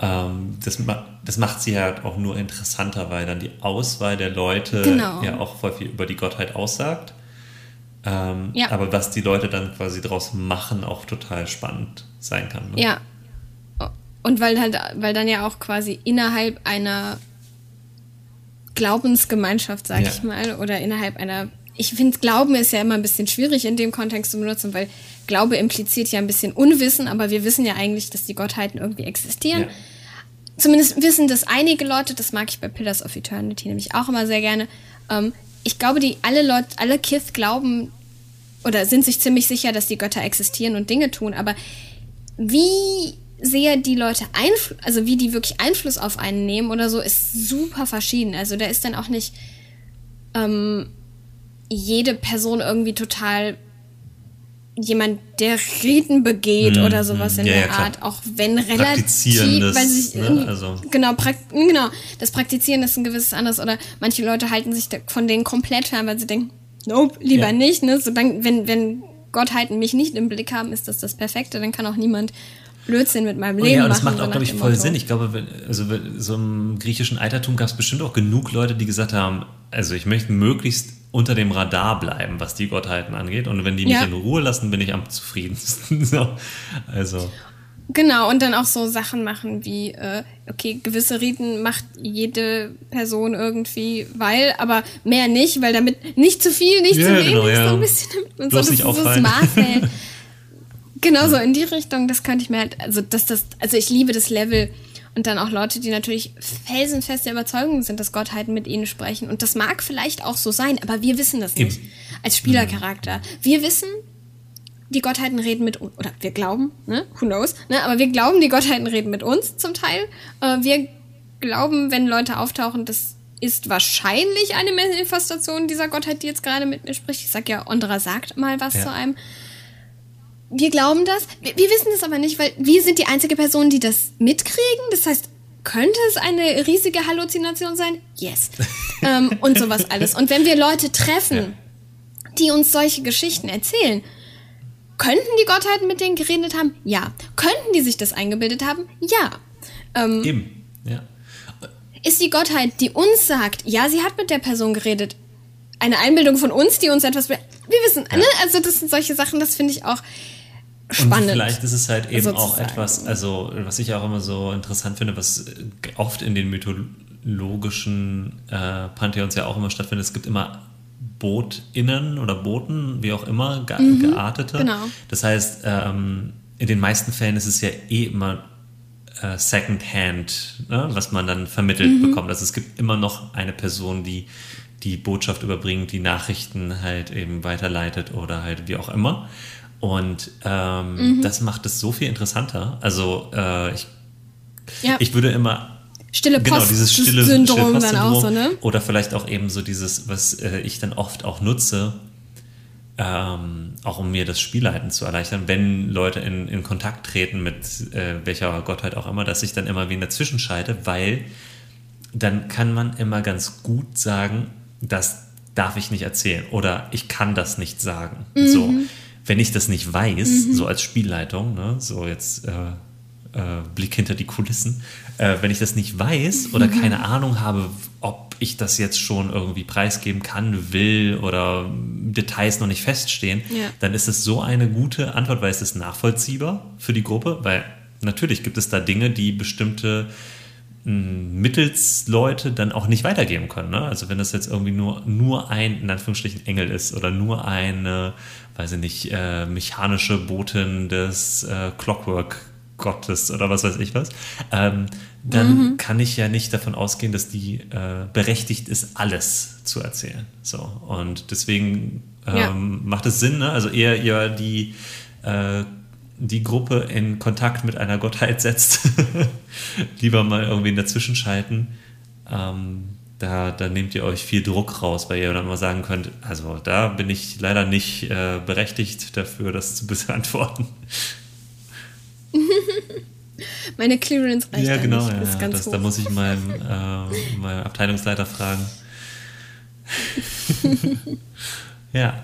A: Ähm, das, das macht sie halt auch nur interessanter, weil dann die Auswahl der Leute
B: Genau.
A: ja auch voll viel über die Gottheit aussagt. Ähm,
B: Ja.
A: Aber was die Leute dann quasi draus machen, auch total spannend sein kann. Ne?
B: Ja. Und weil halt, weil dann ja auch quasi innerhalb einer Glaubensgemeinschaft, sag
A: Ja.
B: ich mal, oder innerhalb einer, ich finde, Glauben ist ja immer ein bisschen schwierig in dem Kontext zu benutzen, weil Glaube impliziert ja ein bisschen Unwissen, aber wir wissen ja eigentlich, dass die Gottheiten irgendwie existieren.
A: Ja.
B: Zumindest wissen das einige Leute, das mag ich bei Pillars of Eternity nämlich auch immer sehr gerne. Ähm, ich glaube, die alle Leute, alle Kith glauben oder sind sich ziemlich sicher, dass die Götter existieren und Dinge tun, aber wie sehr die Leute Einfluss, also wie die wirklich Einfluss auf einen nehmen oder so, ist super verschieden. Also da ist dann auch nicht ähm, jede Person irgendwie total jemand, der Riten begeht
A: Mhm,
B: oder sowas in
A: ja,
B: der
A: ja.
B: Art, auch wenn relativ, weil sich
A: ne, also-
B: genau, genau, das Praktizieren ist ein gewisses anderes oder manche Leute halten sich von denen komplett fern, weil sie denken, nope, lieber
A: Ja.
B: nicht, ne, solange, wenn, wenn Gottheiten mich nicht im Blick haben, ist das das Perfekte, dann kann auch niemand Blödsinn mit meinem
A: Oh
B: Leben
A: ja, und das
B: machen.
A: macht auch, glaube ich, voll
B: Motto.
A: Sinn. Ich glaube, wenn, also wenn- so im griechischen Altertum gab es bestimmt auch genug Leute, die gesagt haben, also ich möchte möglichst unter dem Radar bleiben, was die Gottheiten angeht. Und wenn die mich
B: Ja.
A: in Ruhe lassen, bin ich am zufriedensten. so. Also,
B: Genau, und dann auch so Sachen machen wie, äh, okay, gewisse Riten macht jede Person irgendwie, weil, aber mehr nicht, weil damit nicht zu viel, nicht
A: Ja,
B: zu wenig,
A: genau, ja.
B: so ein bisschen, damit man so,
A: Bloß
B: das, so das
A: auffallen.
B: Maß hält. genau so in die Richtung, das könnte ich mir halt, also dass das, also ich liebe das Level und dann auch Leute, die natürlich felsenfest der Überzeugung sind, dass Gottheiten mit ihnen sprechen und das mag vielleicht auch so sein, aber wir wissen das nicht
A: Eben.
B: als Spielercharakter. Wir wissen, die Gottheiten reden mit uns, oder wir glauben, ne, who knows, ne, aber wir glauben, die Gottheiten reden mit uns zum Teil. Äh, wir glauben, wenn Leute auftauchen, das ist wahrscheinlich eine Manifestation dieser Gottheit, die jetzt gerade mit mir spricht. Ich sag ja, Ondra sagt mal was
A: Ja.
B: zu einem. Wir glauben das. Wir, wir wissen das aber nicht, weil wir sind die einzige Person, die das mitkriegen. Das heißt, könnte es eine riesige Halluzination sein? Yes. ähm, und sowas alles. Und wenn wir Leute treffen,
A: Ja.
B: die uns solche Geschichten erzählen, könnten die Gottheiten mit denen geredet haben? Ja. Könnten die sich das eingebildet haben? Ja. Ähm,
A: eben. Ja.
B: ist die Gottheit, die uns sagt, ja, sie hat mit der Person geredet, eine Einbildung von uns, die uns etwas. Wir wissen, ne? Also, das sind solche Sachen, das finde ich auch spannend.
A: Und vielleicht ist es halt eben auch
B: sozusagen.
A: etwas, also was ich auch immer so interessant finde, was oft in den mythologischen äh, Pantheons ja auch immer stattfindet. Es gibt immer BotInnen oder Boten, wie auch immer, ge geartete.
B: genau.
A: Das heißt, ähm, in den meisten Fällen ist es ja eh immer äh, Secondhand, ne, was man dann vermittelt bekommt. Also es gibt immer noch eine Person, die die Botschaft überbringt, die Nachrichten halt eben weiterleitet oder halt wie auch immer. Und ähm, mhm. das macht es so viel interessanter. Also äh, ich, ja. ich würde immer
B: Stille Post genau, dieses stille Syndrom,
A: stille dann auch so, ne? Oder vielleicht auch eben so dieses, was äh, ich dann oft auch nutze, ähm, auch um mir das Spielleiten zu erleichtern, wenn Leute in, in Kontakt treten mit äh, welcher Gottheit auch immer, dass ich dann immer wie dazwischen schalte, weil dann kann man immer ganz gut sagen, das darf ich nicht erzählen oder ich kann das nicht sagen. Mhm. So, wenn ich das nicht weiß, mhm. so als Spielleitung, ne, so jetzt äh, äh, Blick hinter die Kulissen, äh, wenn ich das nicht weiß oder mhm. keine Ahnung habe, ob ich das jetzt schon irgendwie preisgeben kann, will oder Details noch nicht feststehen, ja. dann ist es so eine gute Antwort, weil es ist nachvollziehbar für die Gruppe, weil natürlich gibt es da Dinge, die bestimmte hm, Mittelsleute dann auch nicht weitergeben können. Ne? Also wenn das jetzt irgendwie nur, nur ein, in Anführungsstrichen, Engel ist oder nur eine, weiß ich nicht, äh, mechanische Botin des äh, Clockwork Gottes oder was weiß ich was, ähm, dann mhm. kann ich ja nicht davon ausgehen, dass die äh, berechtigt ist, alles zu erzählen. So und deswegen ähm, ja. macht es Sinn, ne? also eher ihr die äh, die Gruppe in Kontakt mit einer Gottheit setzt, lieber mal irgendwie dazwischen schalten. Ähm, da, da nehmt ihr euch viel Druck raus, weil ihr dann mal sagen könnt, also da bin ich leider nicht äh, berechtigt dafür, das zu beantworten.
B: Meine Clearance
A: reicht Ja, genau. Ja, ja, das, da muss ich meinen, äh, meinen Abteilungsleiter fragen. ja.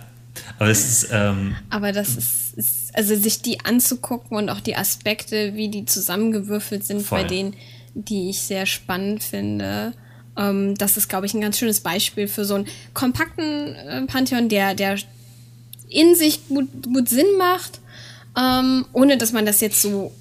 A: Aber es ist. Ähm,
B: Aber das ist, ist, also sich die anzugucken und auch die Aspekte, wie die zusammengewürfelt sind, voll. bei denen, die ich sehr spannend finde. Ähm, das ist, glaube ich, ein ganz schönes Beispiel für so einen kompakten äh, Pantheon, der, der in sich gut, gut Sinn macht, ähm, ohne dass man das jetzt so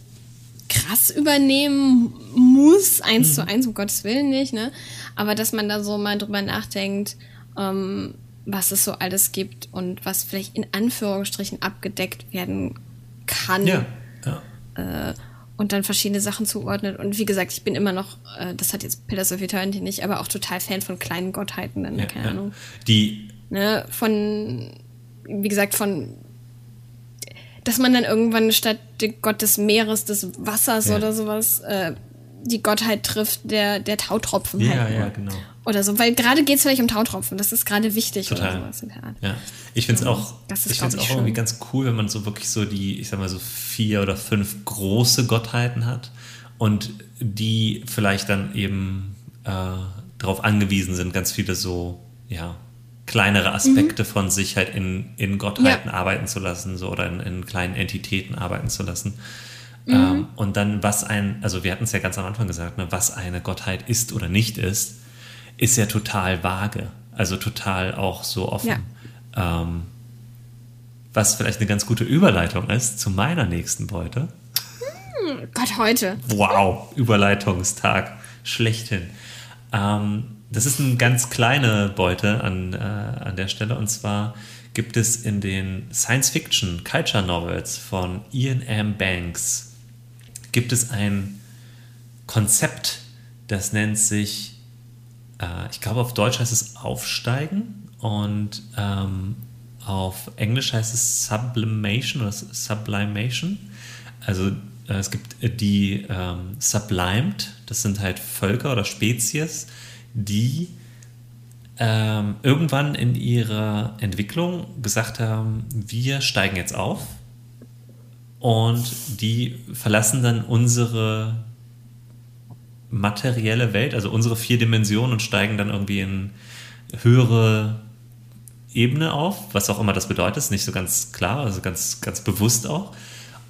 B: krass übernehmen muss, eins mhm. zu eins, um Gottes Willen nicht, ne? Aber dass man da so mal drüber nachdenkt, ähm, was es so alles gibt und was vielleicht in Anführungsstrichen abgedeckt werden kann. Ja. ja. Äh, und dann verschiedene Sachen zuordnet. Und wie gesagt, ich bin immer noch, äh, das hat jetzt Pillars of Eternity nicht, aber auch total Fan von kleinen Gottheiten, dann, ja, keine ja. Ahnung.
A: Die.
B: Ne, von, wie gesagt, von dass man dann irgendwann statt Gott des Meeres, des Wassers ja. oder sowas, äh, die Gottheit trifft, der, der Tautropfen
A: ja, halt. Ja, genau.
B: Oder so, weil gerade geht es vielleicht um Tautropfen, das ist gerade wichtig
A: Total. oder sowas in der Art. Ja, ich finde es auch, das ist, ich find's auch schön. irgendwie ganz cool, wenn man so wirklich so die, ich sag mal so vier oder fünf große Gottheiten hat und die vielleicht dann eben äh, darauf angewiesen sind, ganz viele so, ja, kleinere Aspekte mhm. von sich halt in, in Gottheiten ja. arbeiten zu lassen, so oder in, in kleinen Entitäten arbeiten zu lassen. Mhm. Ähm, und dann, was ein, also wir hatten es ja ganz am Anfang gesagt, ne, was eine Gottheit ist oder nicht ist, ist ja total vage. Also total auch so offen. Ja. Ähm, was vielleicht eine ganz gute Überleitung ist zu meiner nächsten Beute.
B: Hm, Gott, heute.
A: Wow, Überleitungstag. Schlechthin. Ähm, das ist eine ganz kleine Beute an, äh, an der Stelle. Und zwar gibt es in den Science-Fiction Culture Novels von Ian M. Banks gibt es ein Konzept, das nennt sich, äh, ich glaube auf Deutsch heißt es Aufsteigen und ähm, auf Englisch heißt es Sublimation oder Sublimation. Also äh, es gibt die ähm, Sublimed, das sind halt Völker oder Spezies, die ähm, irgendwann in ihrer Entwicklung gesagt haben, wir steigen jetzt auf und die verlassen dann unsere materielle Welt, also unsere vier Dimensionen und steigen dann irgendwie in höhere Ebene auf, was auch immer das bedeutet, ist nicht so ganz klar, also ganz, ganz bewusst auch,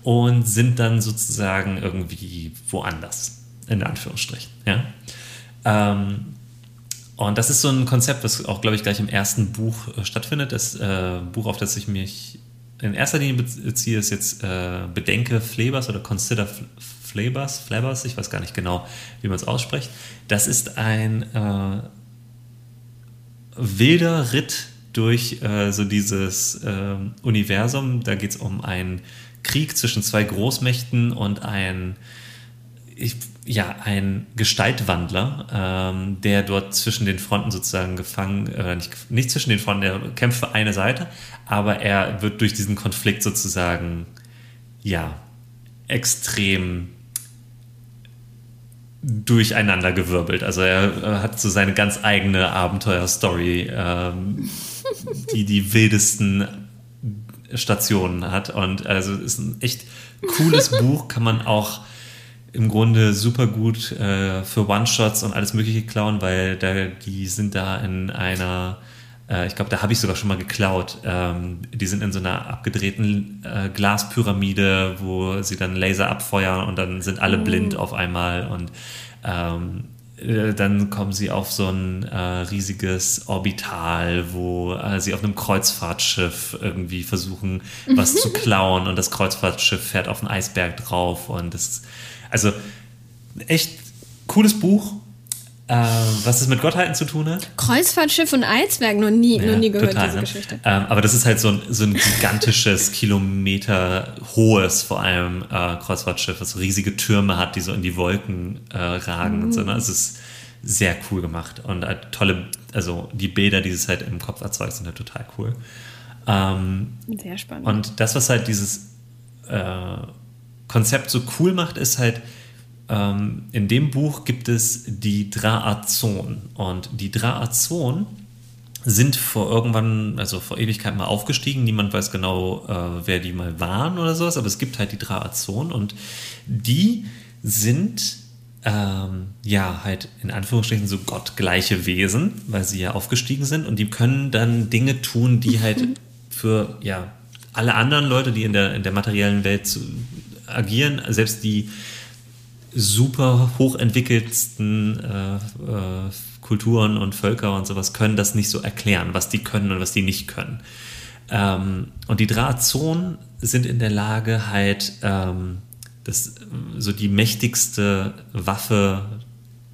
A: und sind dann sozusagen irgendwie woanders, in Anführungsstrichen. Ja? Ähm, und das ist so ein Konzept, was auch, glaube ich, gleich im ersten Buch äh, stattfindet. Das äh, Buch, auf das ich mich in erster Linie beziehe, ist jetzt äh, Bedenke Flebers oder Consider Flebers, Flebers, ich weiß gar nicht genau, wie man es ausspricht. Das ist ein äh, wilder Ritt durch äh, so dieses ähm, Universum. Da geht es um einen Krieg zwischen zwei Großmächten und ein ich, ja, ein Gestaltwandler, ähm, der dort zwischen den Fronten sozusagen gefangen, äh, nicht, nicht zwischen den Fronten, er kämpft für eine Seite, aber er wird durch diesen Konflikt sozusagen, ja, extrem durcheinandergewirbelt. Also er, er hat so seine ganz eigene Abenteuerstory, ähm, die die wildesten Stationen hat. Und also ist ein echt cooles Buch, kann man auch im Grunde super gut äh, für One-Shots und alles Mögliche klauen, weil da, die sind da in einer, äh, ich glaube, da habe ich sogar schon mal geklaut. Ähm, die sind in so einer abgedrehten äh, Glaspyramide, wo sie dann Laser abfeuern und dann sind alle oh. blind auf einmal und ähm, äh, dann kommen sie auf so ein äh, riesiges Orbital, wo äh, sie auf einem Kreuzfahrtschiff irgendwie versuchen, was zu klauen und das Kreuzfahrtschiff fährt auf einen Eisberg drauf und das also echt cooles Buch, äh, was es mit Gottheiten zu tun hat.
B: Kreuzfahrtschiff und Eisberg, noch nie, ja, noch nie gehört, total, diese
A: ne?
B: Geschichte.
A: Ähm, aber das ist halt so ein, so ein gigantisches, Kilometer hohes, vor allem äh, Kreuzfahrtschiff, das riesige Türme hat, die so in die Wolken äh, ragen mhm. und so. Ne? Es ist sehr cool gemacht und halt tolle, also die Bilder, die es halt im Kopf erzeugt, sind halt total cool. Ähm,
B: sehr spannend.
A: Und das, was halt dieses äh, Konzept so cool macht, ist halt, ähm, in dem Buch gibt es die Draazon. Und die Draazon sind vor irgendwann, also vor Ewigkeit mal aufgestiegen. Niemand weiß genau, äh, wer die mal waren oder sowas, aber es gibt halt die Draazon und die sind ähm, ja halt in Anführungsstrichen so gottgleiche Wesen, weil sie ja aufgestiegen sind und die können dann Dinge tun, die halt für ja alle anderen Leute, die in der, in der materiellen Welt zu, agieren, selbst die super hochentwickelsten äh, äh, Kulturen und Völker und sowas können das nicht so erklären, was die können und was die nicht können. Ähm, und die Drahtzonen sind in der Lage, halt ähm, das, so die mächtigste Waffe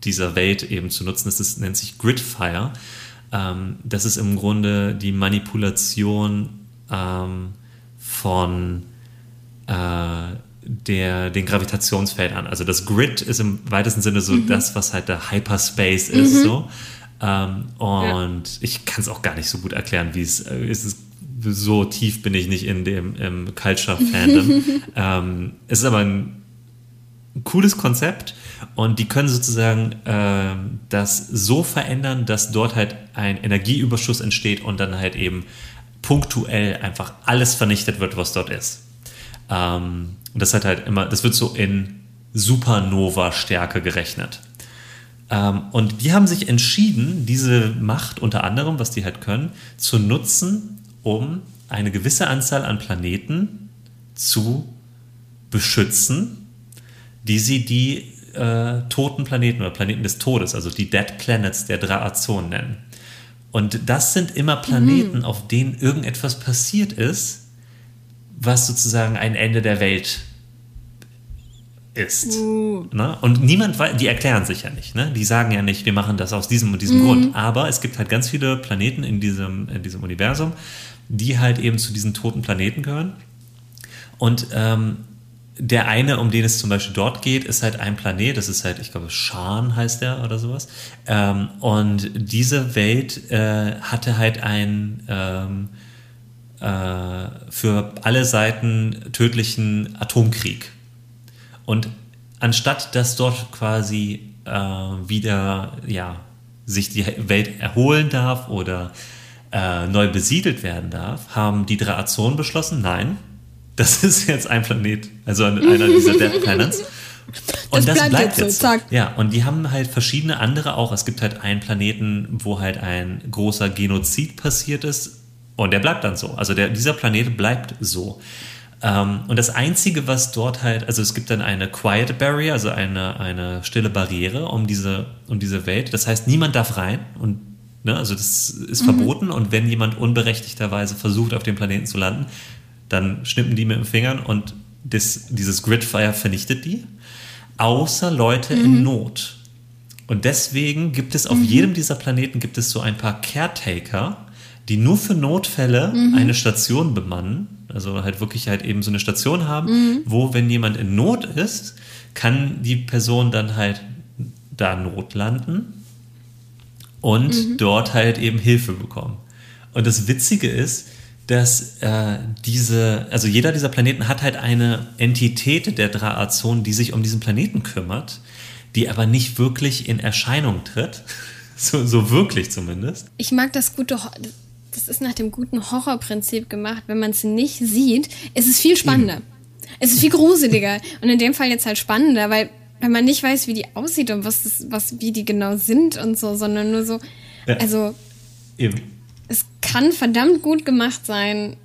A: dieser Welt eben zu nutzen. Das ist, nennt sich Gridfire. Ähm, das ist im Grunde die Manipulation ähm, von äh, der, den Gravitationsfeldern. Also das Grid ist im weitesten Sinne so mhm. das, was halt der Hyperspace ist. Mhm. So. Ähm, und ja. ich kann es auch gar nicht so gut erklären, wie es äh, ist. So tief bin ich nicht in dem im Culture-Fandom. ähm, es ist aber ein cooles Konzept und die können sozusagen äh, das so verändern, dass dort halt ein Energieüberschuss entsteht und dann halt eben punktuell einfach alles vernichtet wird, was dort ist. Ähm, und das hat halt immer, das wird so in Supernova-Stärke gerechnet. Ähm, und die haben sich entschieden, diese Macht unter anderem, was die halt können, zu nutzen, um eine gewisse Anzahl an Planeten zu beschützen, die sie die äh, toten Planeten oder Planeten des Todes, also die Dead Planets der Draazon nennen. Und das sind immer Planeten, mhm. auf denen irgendetwas passiert ist, was sozusagen ein Ende der Welt ist. Uh. Ne? Und niemand weiß, die erklären sich ja nicht. Ne? Die sagen ja nicht, wir machen das aus diesem und diesem mhm. Grund. Aber es gibt halt ganz viele Planeten in diesem, in diesem Universum, die halt eben zu diesen toten Planeten gehören. Und ähm, der eine, um den es zum Beispiel dort geht, ist halt ein Planet, das ist halt, ich glaube, Schan heißt der oder sowas. Ähm, und diese Welt äh, hatte halt ein ähm, äh, für alle Seiten tödlichen Atomkrieg. Und anstatt dass dort quasi äh, wieder ja, sich die Welt erholen darf oder äh, neu besiedelt werden darf, haben die Draazonen beschlossen, nein, das ist jetzt ein Planet, also einer dieser Dead Planets. Und das, das bleibt, bleibt jetzt. So, ja, und die haben halt verschiedene andere auch. Es gibt halt einen Planeten, wo halt ein großer Genozid passiert ist und der bleibt dann so. Also der, dieser Planet bleibt so. Ähm, und das Einzige, was dort halt, also es gibt dann eine Quiet Barrier, also eine, eine stille Barriere um diese, um diese Welt. Das heißt, niemand darf rein und ne, also das ist mhm. verboten. Und wenn jemand unberechtigterweise versucht, auf dem Planeten zu landen, dann schnippen die mit den Fingern und das, dieses Gridfire vernichtet die. Außer Leute mhm. in Not. Und deswegen gibt es auf mhm. jedem dieser Planeten gibt es so ein paar Caretaker, die nur für Notfälle eine Station bemannen. Also halt wirklich halt eben so eine Station haben, wo, wenn jemand in Not ist, kann die Person dann halt da Not landen und dort halt eben Hilfe bekommen. Und das Witzige ist, dass äh, diese, also jeder dieser Planeten hat halt eine Entität der Draazon, die sich um diesen Planeten kümmert, die aber nicht wirklich in Erscheinung tritt. So, so wirklich zumindest.
B: Ich mag das gute, das ist nach dem guten Horrorprinzip gemacht. Wenn man es nicht sieht, ist es viel spannender. Es ist viel gruseliger. Und in dem Fall jetzt halt spannender, weil, weil man nicht weiß, wie die aussieht und was, das, was, wie die genau sind und so, sondern nur so,
A: Ja.
B: also,
A: Eben.
B: es kann verdammt gut gemacht sein,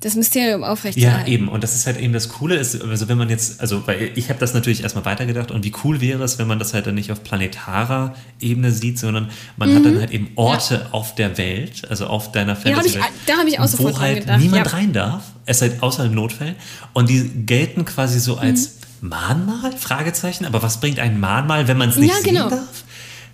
B: das Mysterium
A: Ja,
B: aufrechtzuerhalten.
A: eben. Und das ist halt eben das Coole, ist, also wenn man jetzt, also weil ich habe das natürlich erstmal weitergedacht und wie cool wäre es, wenn man das halt dann nicht auf planetarer Ebene sieht, sondern man hat dann halt eben Orte auf der Welt, also auf deiner
B: Mhm. Ja, hab ich- da hab ich auch sofort
A: wo halt
B: gedacht,
A: niemand
B: ja.
A: rein darf, es halt außer in Notfällen und die gelten quasi so als
B: Mhm.
A: Mahnmal, Fragezeichen, aber was bringt ein Mahnmal, wenn man es nicht
B: Ja, genau.
A: sehen darf?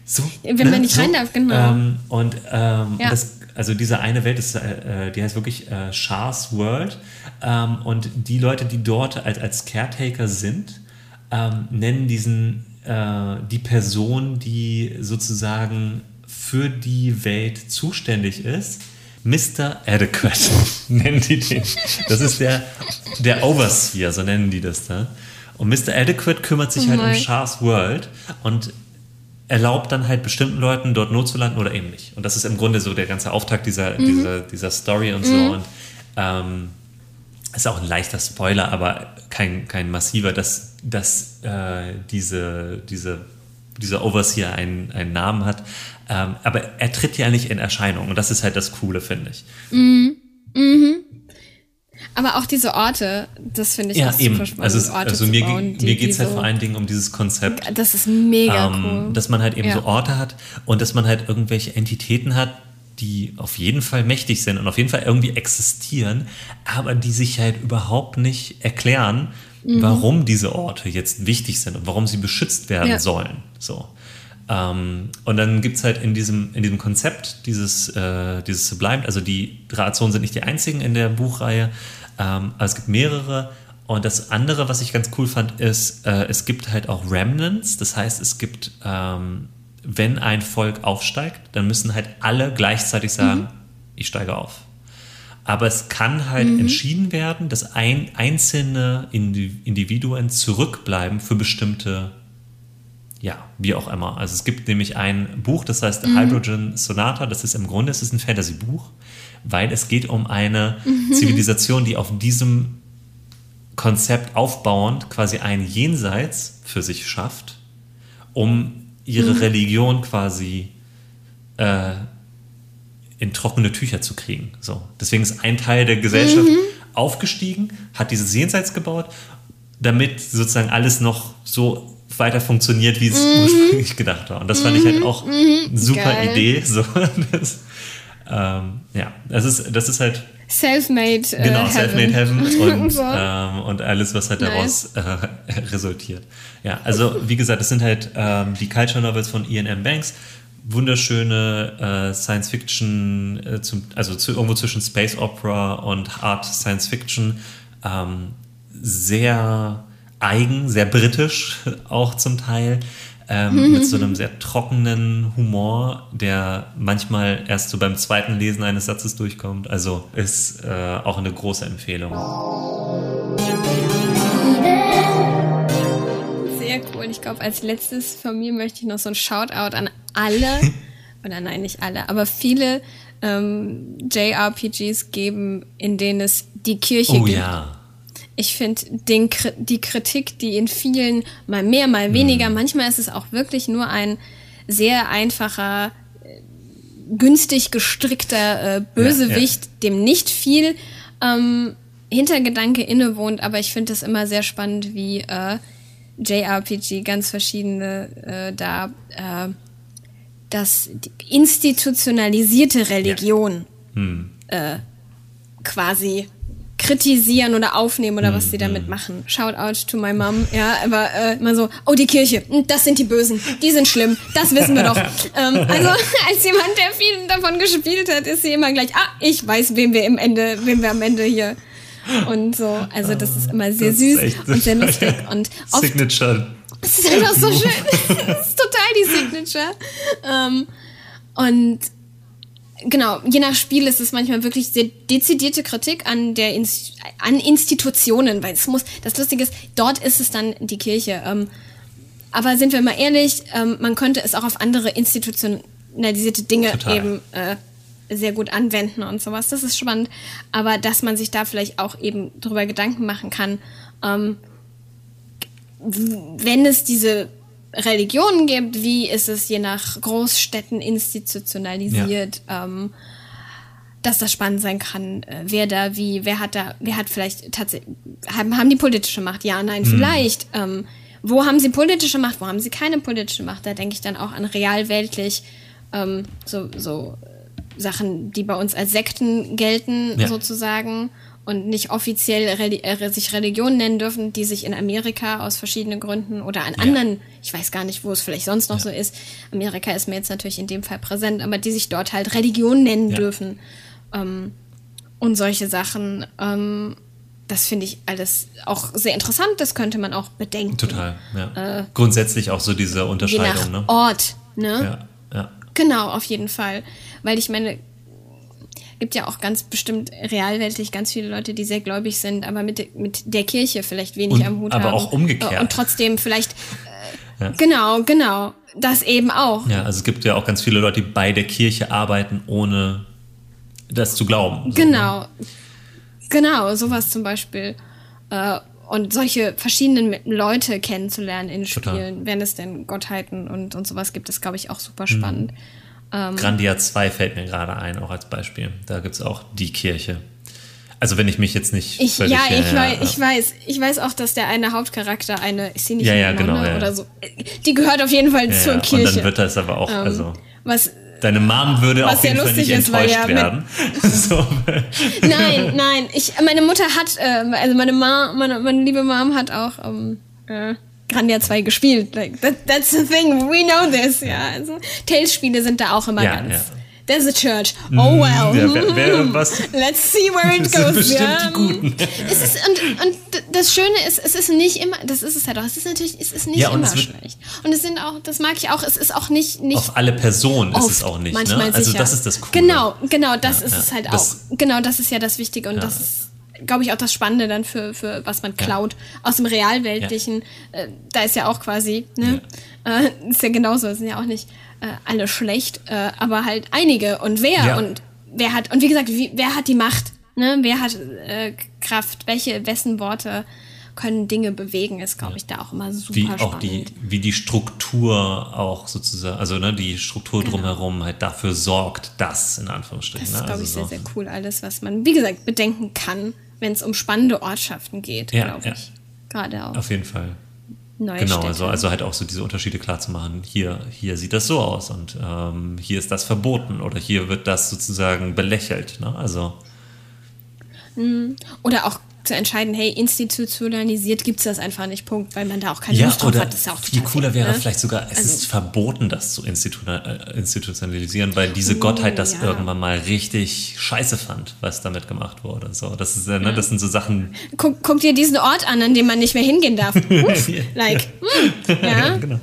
A: So,
B: Wenn man nicht rein darf, genau.
A: Ähm, und ähm,
B: Ja.
A: das, also diese eine Welt, ist, äh, äh, die heißt wirklich äh, Shah's World. Ähm, und die Leute, die dort als, als Caretaker sind, ähm, nennen diesen äh, die Person, die sozusagen für die Welt zuständig ist. Mr. Adequate nennen die den. Das ist der, der Overseer, so nennen die das da. Und Mr. Adequate kümmert sich
B: Oh
A: halt um. Shah's World und erlaubt dann halt bestimmten Leuten dort Not zu landen oder eben nicht. Und das ist im Grunde so der ganze Auftakt dieser,
B: Mhm.
A: dieser, dieser Story und so. Und ähm, ist auch ein leichter Spoiler, aber kein, kein massiver, dass, dass äh, diese, diese, dieser Overseer einen, einen Namen hat. Ähm, aber er tritt ja nicht in Erscheinung. Und das ist halt das Coole, finde ich.
B: Aber auch diese Orte, das finde ich
A: Ja,
B: auch
A: eben.
B: super spannend,
A: Also, es,
B: Orte
A: also mir,
B: bauen,
A: mir geht es halt
B: so-
A: vor allen Dingen um dieses Konzept.
B: Das ist mega
A: ähm,
B: cool.
A: dass man halt eben
B: Ja.
A: so Orte hat und dass man halt irgendwelche Entitäten hat, die auf jeden Fall mächtig sind und auf jeden Fall irgendwie existieren, aber die sich halt überhaupt nicht erklären,
B: Mhm.
A: warum diese Orte jetzt wichtig sind und warum sie beschützt werden
B: Ja.
A: sollen. So. Ähm, und dann gibt es halt in diesem, in diesem Konzept dieses, äh, dieses Sublimed, also die Drahtzonen sind nicht die einzigen in der Buchreihe, ähm, aber es gibt mehrere. Und das andere, was ich ganz cool fand, ist, äh, es gibt halt auch Remnants. Das heißt, es gibt, ähm, wenn ein Volk aufsteigt, dann müssen halt alle gleichzeitig sagen, ich steige auf. Aber es kann halt entschieden werden, dass ein, einzelne Indi- Individuen zurückbleiben für bestimmte, ja, wie auch immer. Also es gibt nämlich ein Buch, das heißt Hydrogen Sonata. Das ist im Grunde, es ist ein Fantasy-Buch, weil es geht um eine Zivilisation, die auf diesem Konzept aufbauend quasi ein Jenseits für sich schafft, um ihre Religion quasi äh, in trockene Tücher zu kriegen. So. Deswegen ist ein Teil der Gesellschaft aufgestiegen, hat dieses Jenseits gebaut, damit sozusagen alles noch so weiter funktioniert, wie es ursprünglich gedacht war. Und das fand ich halt auch eine super
B: Geil.
A: Idee. So, das, ähm, ja, das ist, das ist halt
B: Self-made äh,
A: Genau, Selfmade Heaven und,
B: So.
A: ähm, und alles, was halt daraus äh, resultiert. Ja, also wie gesagt, es sind halt ähm, die Culture Novels von Ian M. Banks. Wunderschöne äh, Science Fiction, äh, zum, also zu, irgendwo zwischen Space Opera und Hard Science Fiction. Ähm, sehr eigen, sehr britisch auch zum Teil. Ähm, mit so einem sehr trockenen Humor, der manchmal erst so beim zweiten Lesen eines Satzes durchkommt. Also ist äh, auch eine große Empfehlung.
B: Sehr cool. Ich glaube, als letztes von mir möchte ich noch so ein Shoutout an alle, oder nein, nicht alle, aber viele ähm, JRPGs geben, in denen es die Kirche
A: Oh
B: gibt.
A: ja.
B: Ich finde die Kritik, die in vielen mal mehr, mal weniger, manchmal ist es auch wirklich nur ein sehr einfacher, äh, günstig gestrickter äh, Bösewicht, dem nicht viel ähm, Hintergedanke innewohnt, aber ich finde es immer sehr spannend, wie äh, JRPG ganz verschiedene äh, da äh, das die institutionalisierte Religion äh, quasi kritisieren oder aufnehmen oder was sie
A: Mhm.
B: damit machen. Shout out to my mom. Ja, aber äh, immer so, oh, die Kirche, hm, das sind die Bösen, die sind schlimm, das wissen wir doch. ähm, also als jemand, der viel davon gespielt hat, ist sie immer gleich, ah, ich weiß, wem wir im Ende, wem wir am Ende hier und so. Also das ist immer sehr
A: Das
B: süß und sehr lustig und oft
A: Signature.
B: es ist einfach so schön. Es ist total die Signature. Ähm, und genau, je nach Spiel ist es manchmal wirklich sehr dezidierte Kritik an der Inst an Institutionen, weil es muss, das Lustige ist, dort ist es dann die Kirche. Ähm, aber sind wir mal ehrlich, ähm, man könnte es auch auf andere institutionalisierte Dinge
A: Total.
B: eben äh, sehr gut anwenden und sowas. Das ist spannend. Aber dass man sich da vielleicht auch eben drüber Gedanken machen kann, ähm, wenn es diese Religionen gibt, wie ist es je nach Großstädten institutionalisiert, ähm, dass das spannend sein kann, äh, wer da wie, wer hat da, wer hat vielleicht tatsächlich, haben, haben die politische Macht? Ja, nein, vielleicht. Ähm, wo haben sie politische Macht, wo haben sie keine politische Macht? Da denke ich dann auch an realweltlich ähm, so, so äh, Sachen, die bei uns als Sekten gelten,
A: Ja.
B: sozusagen und nicht offiziell Reli äh, sich Religion nennen dürfen, die sich in Amerika aus verschiedenen Gründen oder an anderen, ich weiß gar nicht, wo es vielleicht sonst noch so ist. Amerika ist mir jetzt natürlich in dem Fall präsent, aber die sich dort halt Religion nennen
A: Ja.
B: dürfen. Ähm, und solche Sachen. Ähm, das finde ich alles auch sehr interessant. Das könnte man auch bedenken.
A: Total, ja. Grundsätzlich auch so diese
B: Je nach
A: Unterscheidung, ne?
B: Ort, ne?
A: Ja, ja.
B: Genau, auf jeden Fall. Weil ich meine, gibt ja auch ganz bestimmt realweltlich ganz viele Leute, die sehr gläubig sind, aber mit, de- mit der Kirche vielleicht wenig
A: Und-
B: am Hut
A: aber
B: haben.
A: auch umgekehrt.
B: Und trotzdem vielleicht, äh,
A: Ja.
B: genau, genau, das eben auch.
A: Ja, also es gibt ja auch ganz viele Leute, die bei der Kirche arbeiten, ohne das zu glauben. So, ne?
B: Genau, genau, sowas zum Beispiel. Äh, und solche verschiedenen Leute kennenzulernen in
A: Total.
B: Spielen, wenn es denn Gottheiten und, und sowas gibt, ist, glaube ich, auch
A: Mhm.
B: super spannend. Ähm,
A: Grandia 2 fällt mir gerade ein, auch als Beispiel. Da gibt es auch die Kirche. Also wenn ich mich jetzt nicht
B: Ich,
A: völlig...
B: ja, ich,
A: äh,
B: weiß, ich weiß. Ich weiß auch, dass der eine Hauptcharakter eine, ist sie nicht
A: Ja, ja, genau, ja.
B: oder so? Die gehört auf jeden Fall
A: ja,
B: zur
A: ja.
B: Kirche. Ähm,
A: Und dann wird das aber auch, also
B: was,
A: deine Mom würde
B: was
A: auf
B: ja
A: jeden Fall nicht
B: ist,
A: enttäuscht
B: ja
A: werden. so,
B: nein, nein. Ich, meine Mutter hat, äh, also meine Mom, meine, meine liebe Mom hat auch ähm, äh, Grandia 2 gespielt. Like, that, that's the thing, we know this. Ja, also Tales-Spiele sind da auch immer
A: Ja,
B: ganz.
A: ja.
B: There's a church. Oh well.
A: ja, wer- wer- was-
B: Let's see where it goes.
A: bestimmt
B: ja.
A: die Guten.
B: Es ist, und, und das Schöne ist, es ist nicht immer, das ist es halt auch, es ist natürlich, es ist nicht
A: Ja,
B: immer schlecht. Und es sind auch, das mag ich auch, es ist auch nicht, nicht
A: auf alle Personen ist es auch nicht.
B: manchmal
A: Ne? Also
B: sicher.
A: das ist das Coole.
B: Genau, genau, das
A: Ja,
B: ist
A: ja.
B: es halt auch. Genau, das ist ja das Wichtige und das ist, glaube ich, auch das Spannende dann für, für was man klaut aus dem Realweltlichen. Äh, da ist ja auch quasi, ne? Äh, ist ja genauso, sind ja auch nicht äh, alle schlecht, äh, aber halt einige. Und wer
A: Ja.
B: und wer hat, und wie gesagt, wie, wer hat die Macht? Ne? Wer hat äh, Kraft? Welche, wessen Worte können Dinge bewegen, ist, glaube ich, da auch immer super
A: wie
B: spannend.
A: auch die, wie die Struktur auch sozusagen, also ne, die Struktur drumherum halt dafür sorgt, dass, in Anführungsstrichen.
B: Genau. Das ist,
A: ne?
B: glaube
A: also
B: ich, sehr,
A: so.
B: sehr cool, alles, was man, wie gesagt, bedenken kann, wenn es um spannende Ortschaften geht,
A: Ja,
B: glaube
A: ja.
B: ich. Gerade auch
A: Auf jeden Fall.
B: neue
A: Genau,
B: Städte.
A: also, also halt auch so diese Unterschiede klar zu machen. Hier, hier sieht das so aus und ähm, hier ist das verboten oder hier wird das sozusagen belächelt. Ne? Also
B: Oder auch zu entscheiden, hey, institutionalisiert gibt es das einfach nicht, Punkt, weil man da auch keine
A: ja,
B: Lust drauf hat. Das ist ja auch
A: viel cooler wäre
B: ne?
A: vielleicht sogar, es
B: Also-
A: ist verboten, das zu äh, institutionalisieren, weil diese Gottheit das
B: ja.
A: irgendwann mal richtig scheiße fand, was damit gemacht wurde. So, das, ist, ne, das sind so Sachen.
B: Guck, guck dir diesen Ort an, an dem man nicht mehr hingehen darf. Uff, like, hm, ja.
A: genau.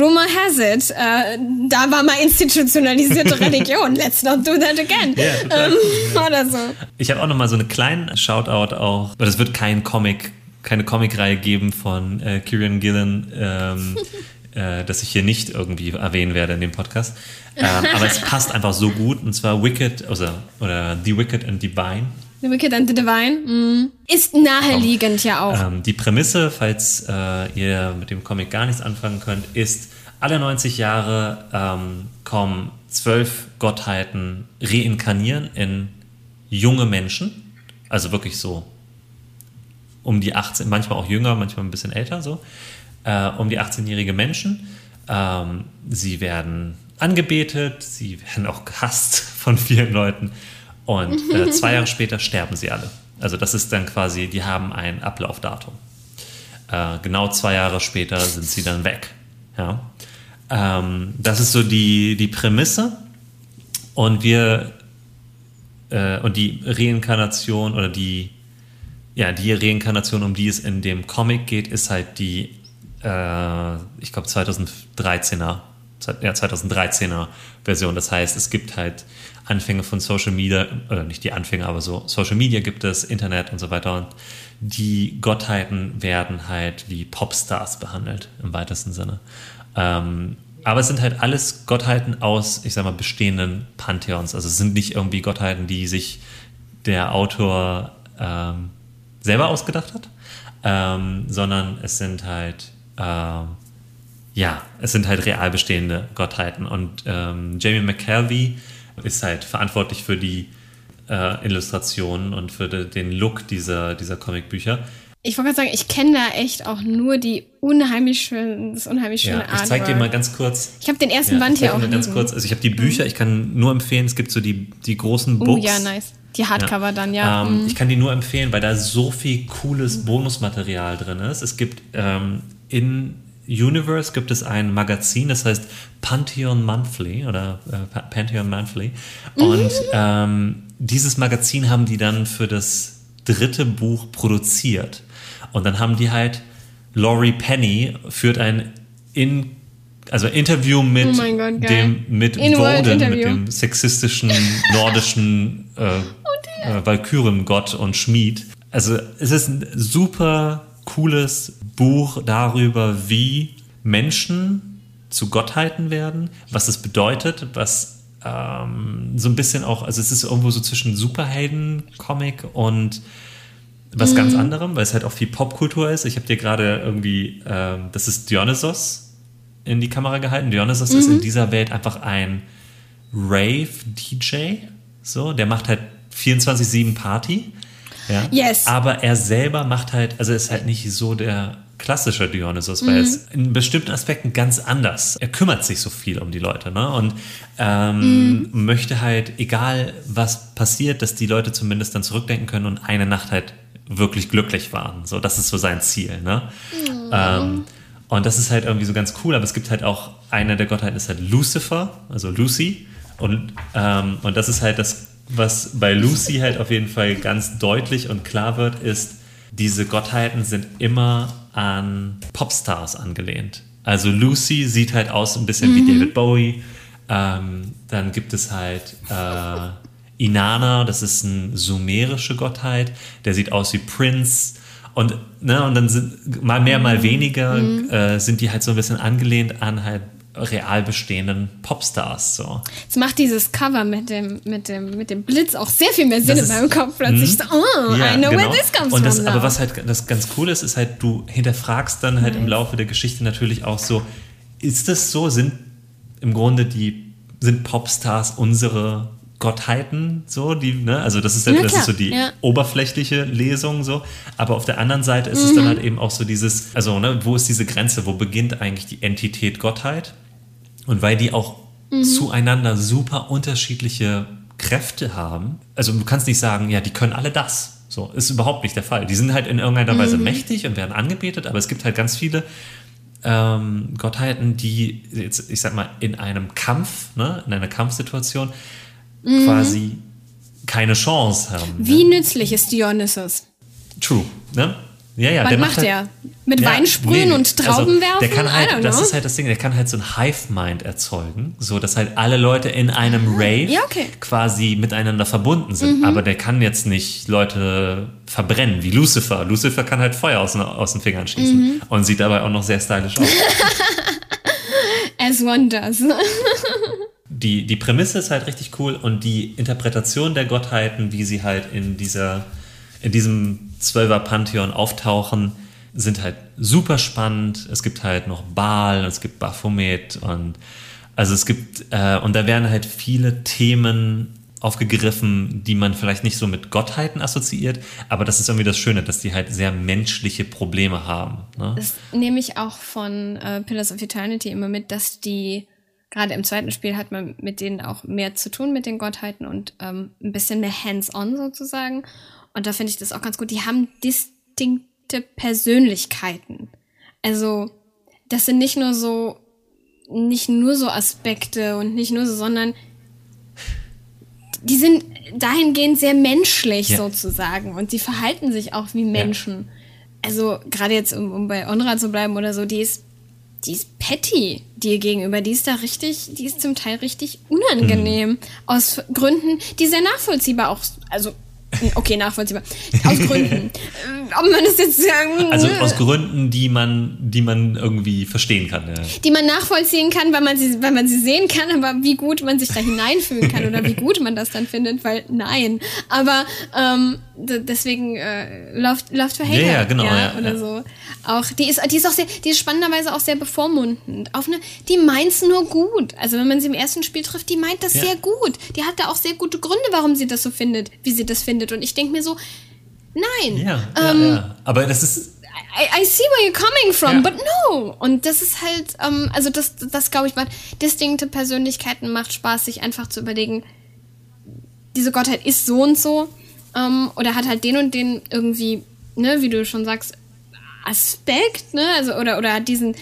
B: Rumor has it, äh, da war mal institutionalisierte Religion. Let's not do that again.
A: Total.
B: ähm, oder so.
A: Ich habe auch noch mal so einen kleinen Shoutout auch, weil es wird kein Comic, keine Comicreihe geben von äh, Kieran Gillen, ähm, äh, das ich hier nicht irgendwie erwähnen werde in dem Podcast. Ähm, aber es passt einfach so gut und zwar Wicked, also, oder The Wicked and Divine.
B: The Wicked and the Divine mm. ist naheliegend ja auch.
A: Ähm, die Prämisse, falls äh, ihr mit dem Comic gar nichts anfangen könnt, ist, alle 90 Jahre ähm, kommen zwölf Gottheiten reinkarnieren in junge Menschen. Also wirklich so um die 18, manchmal auch jünger, manchmal ein bisschen älter, so. Äh, um die 18-jährige Menschen. Ähm, sie werden angebetet, sie werden auch gehasst von vielen Leuten. Und äh, zwei Jahre später sterben sie alle. Also das ist dann quasi, die haben ein Ablaufdatum. Äh, genau zwei Jahre später sind sie dann weg. Ja. Ähm, das ist so die, die Prämisse. Und wir äh, und die Reinkarnation oder die ja die Reinkarnation, um die es in dem Comic geht, ist halt die äh, ich glaube 2013er ja, 2013er Version. Das heißt, es gibt halt Anfänge von Social Media, oder nicht die Anfänge, aber so Social Media gibt es, Internet und so weiter. Und die Gottheiten werden halt wie Popstars behandelt, im weitesten Sinne. Ähm, aber es sind halt alles Gottheiten aus, ich sag mal, bestehenden Pantheons. Also es sind nicht irgendwie Gottheiten, die sich der Autor ähm, selber ausgedacht hat, ähm, sondern es sind halt, ähm, ja, es sind halt real bestehende Gottheiten. Und ähm, Jamie McKelvey ist halt verantwortlich für die äh, Illustrationen und für de, den Look dieser, dieser Comicbücher.
B: Ich wollte gerade sagen, ich kenne da echt auch nur die unheimlich schöne, das unheimlich schöne
A: ja, Ich zeige dir mal ganz kurz.
B: Ich habe den ersten ja, Band hier auch. Mal
A: ganz kurz. Also ich habe die Bücher, ich kann nur empfehlen, es gibt so die, die großen Books. Oh
B: ja, nice. Die Hardcover
A: ja.
B: dann, ja.
A: Ähm, mhm. Ich kann die nur empfehlen, weil da so viel cooles Bonusmaterial drin ist. Es gibt ähm, in Universe gibt es ein Magazin, das heißt Pantheon Monthly oder äh, Pantheon Monthly. Und mhm. ähm, dieses Magazin haben die dann für das dritte Buch produziert. Und dann haben die halt, Laurie Penny führt ein in, also Interview mit
B: oh Gott,
A: dem mit Woden, mit dem sexistischen nordischen äh, oh äh, Valkyrien-Gott und Schmied. Also es ist ein super cooles Buch darüber, wie Menschen zu Gottheiten werden, was das bedeutet, was ähm, so ein bisschen auch, also es ist irgendwo so zwischen Superhelden-Comic und was mhm. ganz anderem, weil es halt auch viel Popkultur ist. Ich habe dir gerade irgendwie, ähm, das ist Dionysos in die Kamera gehalten. Dionysos mhm. ist in dieser Welt einfach ein Rave-DJ, so, der macht halt 24-7 Party. Ja?
B: Yes.
A: Aber er selber macht halt, also ist halt nicht so der klassische Dionysos, weil mhm. es in bestimmten Aspekten ganz anders. Er kümmert sich so viel um die Leute ne? und ähm, mhm. möchte halt, egal was passiert, dass die Leute zumindest dann zurückdenken können und eine Nacht halt wirklich glücklich waren. So, das ist so sein Ziel. Ne? Mhm. Ähm, und das ist halt irgendwie so ganz cool, aber es gibt halt auch eine der Gottheiten ist halt Lucifer, also Lucy. Und, ähm, und das ist halt das, was bei Lucy halt auf jeden Fall ganz deutlich und klar wird, ist, diese Gottheiten sind immer an Popstars angelehnt. Also Lucy sieht halt aus ein bisschen mhm. wie David Bowie. Ähm, dann gibt es halt äh, Inanna, das ist eine sumerische Gottheit, der sieht aus wie Prince. Und, ne, und dann sind mal mehr, mal weniger mhm. äh, sind die halt so ein bisschen angelehnt an halt real bestehenden Popstars. So.
B: Jetzt macht dieses Cover mit dem, mit dem, mit dem Blitz auch sehr viel mehr Sinn das in meinem Kopf. Plötzlich so, oh, ja, I know genau. where this comes
A: Und das,
B: from.
A: Aber was halt das ganz cool ist, ist halt, du hinterfragst dann halt nice. im Laufe der Geschichte natürlich auch so, ist das so? Sind im Grunde die, sind Popstars unsere Gottheiten, so, die, ne, also das ist, ja, das ist so die ja. oberflächliche Lesung, so, aber auf der anderen Seite ist mhm. es dann halt eben auch so dieses, also, ne, wo ist diese Grenze, wo beginnt eigentlich die Entität Gottheit? Und weil die auch mhm. zueinander super unterschiedliche Kräfte haben, also du kannst nicht sagen, ja, die können alle das. So, ist überhaupt nicht der Fall. Die sind halt in irgendeiner Weise mhm. mächtig und werden angebetet, aber es gibt halt ganz viele ähm, Gottheiten, die jetzt, ich sag mal, in einem Kampf, ne, in einer Kampfsituation mhm. quasi keine Chance haben.
B: Wie ne? nützlich ist Dionysus?
A: True, ne? Ja, ja,
B: Was
A: der
B: macht
A: halt,
B: er? Mit ja, Wein sprühen nee, und Trauben
A: also,
B: werfen?
A: Der kann halt, das ist halt das Ding, der kann halt so ein Hive-Mind erzeugen, so dass halt alle Leute in einem Rave
B: ja, okay.
A: quasi miteinander verbunden sind. Mhm. Aber der kann jetzt nicht Leute verbrennen, wie Lucifer. Lucifer kann halt Feuer aus, aus den Fingern schießen mhm. und sieht dabei auch noch sehr stylisch aus.
B: As one does.
A: die, die Prämisse ist halt richtig cool und die Interpretation der Gottheiten, wie sie halt in dieser, in diesem Zwölfer Pantheon auftauchen, sind halt super spannend. Es gibt halt noch Baal, es gibt Baphomet und also es gibt, äh, und da werden halt viele Themen aufgegriffen, die man vielleicht nicht so mit Gottheiten assoziiert, aber das ist irgendwie das Schöne, dass die halt sehr menschliche Probleme haben. Ne?
B: Das nehme ich auch von äh, Pillars of Eternity immer mit, dass die gerade im zweiten Spiel hat man mit denen auch mehr zu tun mit den Gottheiten und ähm, ein bisschen mehr hands-on sozusagen. und da finde ich das auch ganz gut, die haben distinkte Persönlichkeiten. Also, das sind nicht nur so, nicht nur so Aspekte und nicht nur so, sondern die sind dahingehend sehr menschlich ja. sozusagen und die verhalten sich auch wie Menschen. Ja. Also gerade jetzt, um, um bei Onra zu bleiben oder so, die ist, die ist petty dir gegenüber. Die ist da richtig, die ist zum Teil richtig unangenehm. Mhm. Aus Gründen, die sehr nachvollziehbar auch, also Okay, nachvollziehbar. Aus Gründen. Ob man das jetzt sagen.
A: Also aus Gründen, die man, die man irgendwie verstehen kann. Ja.
B: Die man nachvollziehen kann, weil man, sie, weil man sie sehen kann, aber wie gut man sich da hineinfühlen kann oder wie gut man das dann findet, weil nein. Aber ähm, deswegen äh, läuft, läuft für Hater. Ja, ja genau. Ja, oder so. Auch, die ist, die ist auch sehr, die ist spannenderweise auch sehr bevormundend. Auf eine, die meint's nur gut. Also wenn man sie im ersten Spiel trifft, die meint das sehr gut. Die hat da auch sehr gute Gründe, warum sie das so findet, wie sie das findet. Und ich denke mir so, nein.
A: Ja, ähm, ja, ja. Aber das ist.
B: I, I, see where you're coming from, ja. but no. Und das ist halt, ähm, also das, das glaube ich, distinkte Persönlichkeiten macht Spaß, sich einfach zu überlegen, diese Gottheit ist so und so, ähm, oder hat halt den und den irgendwie, ne, wie du schon sagst, Aspekt, ne, also, oder, oder hat diesen,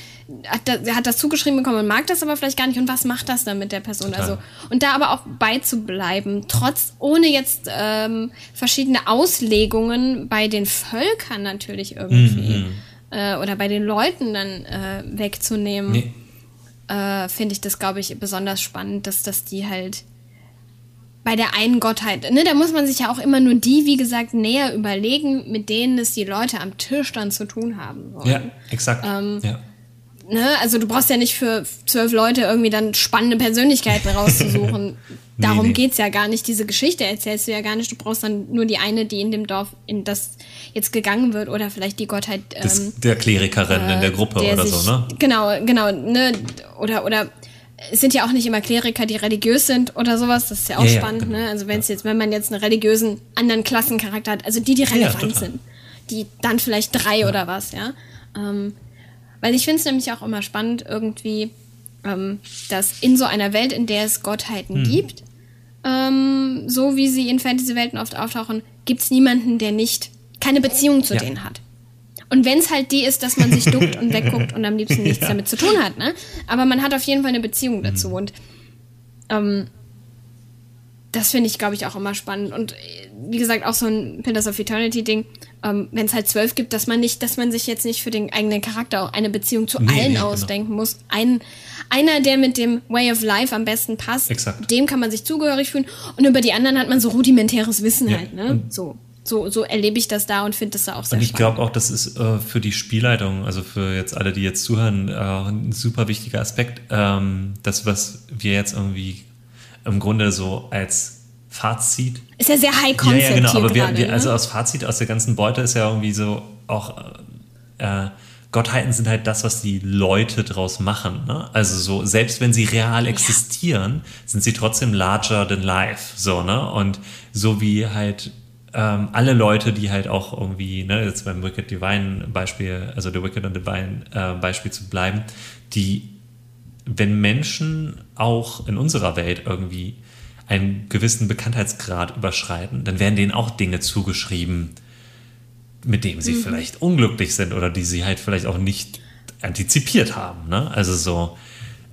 B: hat, da, hat das zugeschrieben bekommen und mag das aber vielleicht gar nicht und was macht das dann mit der Person? Total. Also und da aber auch beizubleiben, trotz ohne jetzt ähm, verschiedene Auslegungen bei den Völkern natürlich irgendwie mhm. äh, oder bei den Leuten dann äh, wegzunehmen, nee. äh, finde ich das glaube ich besonders spannend, dass dass die halt bei der einen Gottheit, ne, da muss man sich ja auch immer nur die, wie gesagt, näher überlegen, mit denen es die Leute am Tisch dann zu tun haben
A: wollen. Ja, exakt. Ähm, ja
B: ne, also du brauchst ja nicht für zwölf Leute irgendwie dann spannende Persönlichkeiten rauszusuchen. Darum nee, nee. geht's ja gar nicht. Diese Geschichte erzählst du ja gar nicht. Du brauchst dann nur die eine, die in dem Dorf, in das jetzt gegangen wird, oder vielleicht die Gottheit.
A: Ähm, der Klerikerin äh, in der Gruppe der oder sich, so, ne?
B: Genau, genau, ne? Oder, oder es sind ja auch nicht immer Kleriker, die religiös sind oder sowas. Das ist ja auch ja, spannend, ja, genau. ne? Also wenn es jetzt, wenn man jetzt einen religiösen anderen Klassencharakter hat, also die, die relevant sind, die dann vielleicht drei oder was, ja. Ähm, weil ich finde es nämlich auch immer spannend, irgendwie, ähm, dass in so einer Welt, in der es Gottheiten hm. gibt, ähm, so wie sie in Fantasy-Welten oft auftauchen, gibt es niemanden, der nicht keine Beziehung zu denen hat. Und wenn es halt die ist, dass man sich duckt und wegguckt und am liebsten nichts ja. damit zu tun hat, ne? Aber man hat auf jeden Fall eine Beziehung dazu. Mhm. Und ähm, das finde ich, glaube ich, auch immer spannend. Und wie gesagt, auch so ein Pillars of Eternity-Ding, ähm, wenn es halt zwölf gibt, dass man nicht, dass man sich jetzt nicht für den eigenen Charakter auch eine Beziehung zu nee, allen nee, genau. ausdenken genau. muss. Ein, einer, der mit dem Way of Life am besten passt, Exakt. dem kann man sich zugehörig fühlen. Und über die anderen hat man so rudimentäres Wissen ja. halt, ne? So. So, so erlebe ich das da und finde das da auch sehr
A: Und ich glaube auch, das ist äh, für die Spielleitung, also für jetzt alle, die jetzt zuhören, äh, ein super wichtiger Aspekt. Ähm, das, was wir jetzt irgendwie im Grunde so als Fazit.
B: Ist ja sehr high concept. Ja, ja genau, aber
A: wir, gerade, wir, ne? also aus Fazit aus der ganzen Beute ist ja irgendwie so auch äh, Gottheiten sind halt das, was die Leute draus machen. Ne? Also so, selbst wenn sie real existieren, ja. sind sie trotzdem larger than life. So, ne? Und so wie halt ähm, alle Leute, die halt auch irgendwie, ne, jetzt beim Wicked Divine Beispiel, also der Wicked und Divine äh, Beispiel zu bleiben, die, wenn Menschen auch in unserer Welt irgendwie einen gewissen Bekanntheitsgrad überschreiten, dann werden denen auch Dinge zugeschrieben, mit denen sie mhm. vielleicht unglücklich sind oder die sie halt vielleicht auch nicht antizipiert haben. Ne? Also so.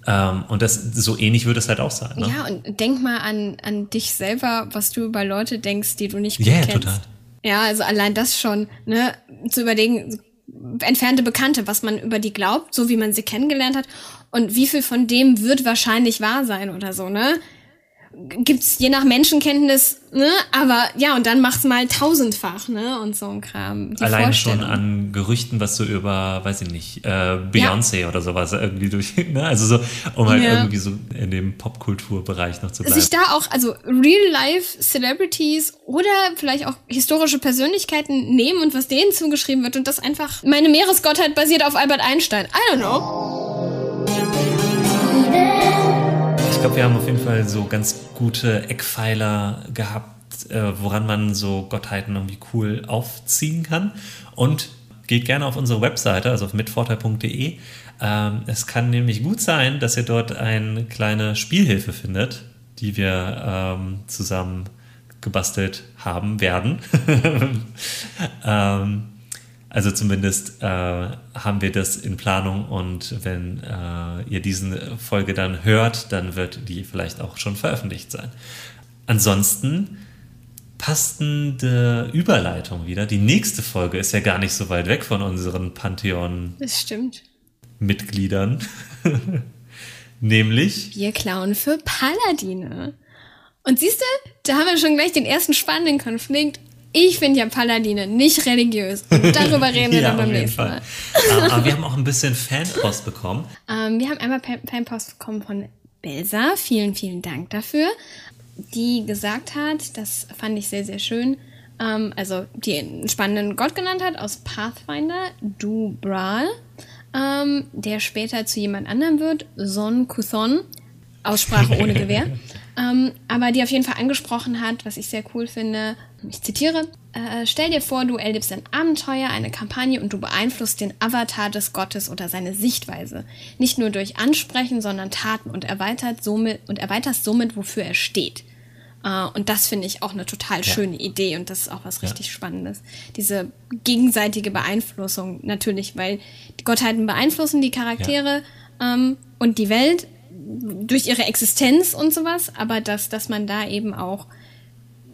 A: Ähm, und das so ähnlich würde es halt auch sein. Ne?
B: Ja, und denk mal an, an dich selber, was du über Leute denkst, die du nicht
A: yeah,
B: kennst. Total. Ja, also allein das schon, ne, zu überlegen, entfernte Bekannte, was man über die glaubt, so wie man sie kennengelernt hat und wie viel von dem wird wahrscheinlich wahr sein oder so, ne? Gibt's je nach Menschenkenntnis, ne? Aber ja, und dann mach's mal tausendfach, ne? Und so ein Kram.
A: Die Allein schon an Gerüchten, was du über, weiß ich nicht, äh, Beyoncé ja. oder sowas irgendwie durch, ne? Also so, um halt ja. irgendwie so in dem Popkulturbereich noch zu bleiben.
B: Sich da auch, also Real-Life-Celebrities oder vielleicht auch historische Persönlichkeiten nehmen und was denen zugeschrieben wird und das einfach, meine Meeresgottheit basiert auf Albert Einstein. I don't know
A: ich glaube, wir haben auf jeden Fall so ganz gute Eckpfeiler gehabt, äh, woran man so Gottheiten irgendwie cool aufziehen kann. Und geht gerne auf unsere Webseite, also auf mitvorteil.de. Ähm, es kann nämlich gut sein, dass ihr dort eine kleine Spielhilfe findet, die wir ähm, zusammen gebastelt haben werden. ähm, also zumindest äh, haben wir das in Planung und wenn äh, ihr diese Folge dann hört, dann wird die vielleicht auch schon veröffentlicht sein. Ansonsten passende Überleitung wieder. Die nächste Folge ist ja gar nicht so weit weg von unseren Pantheon-Mitgliedern. Nämlich.
B: Wir klauen für Paladine. Und siehst du, da haben wir schon gleich den ersten spannenden Konflikt. Ich finde ja Paladine nicht religiös. Und darüber reden wir ja, dann beim nächsten Mal.
A: Ähm, aber wir haben auch ein bisschen Fanpost bekommen.
B: Ähm, wir haben einmal Fanpost bekommen von Belsa. Vielen, vielen Dank dafür. Die gesagt hat, das fand ich sehr, sehr schön, ähm, also die einen spannenden Gott genannt hat aus Pathfinder, Du Bral, ähm, der später zu jemand anderem wird, Son Kuthon. Aussprache ohne Gewehr. ähm, aber die auf jeden Fall angesprochen hat, was ich sehr cool finde. Ich zitiere: äh, Stell dir vor, du erlebst ein Abenteuer, eine Kampagne und du beeinflusst den Avatar des Gottes oder seine Sichtweise. Nicht nur durch Ansprechen, sondern Taten und, erweitert somit, und erweiterst somit, wofür er steht. Uh, und das finde ich auch eine total schöne ja. Idee und das ist auch was richtig ja. Spannendes. Diese gegenseitige Beeinflussung natürlich, weil die Gottheiten beeinflussen die Charaktere ja. ähm, und die Welt durch ihre Existenz und sowas, aber dass, dass man da eben auch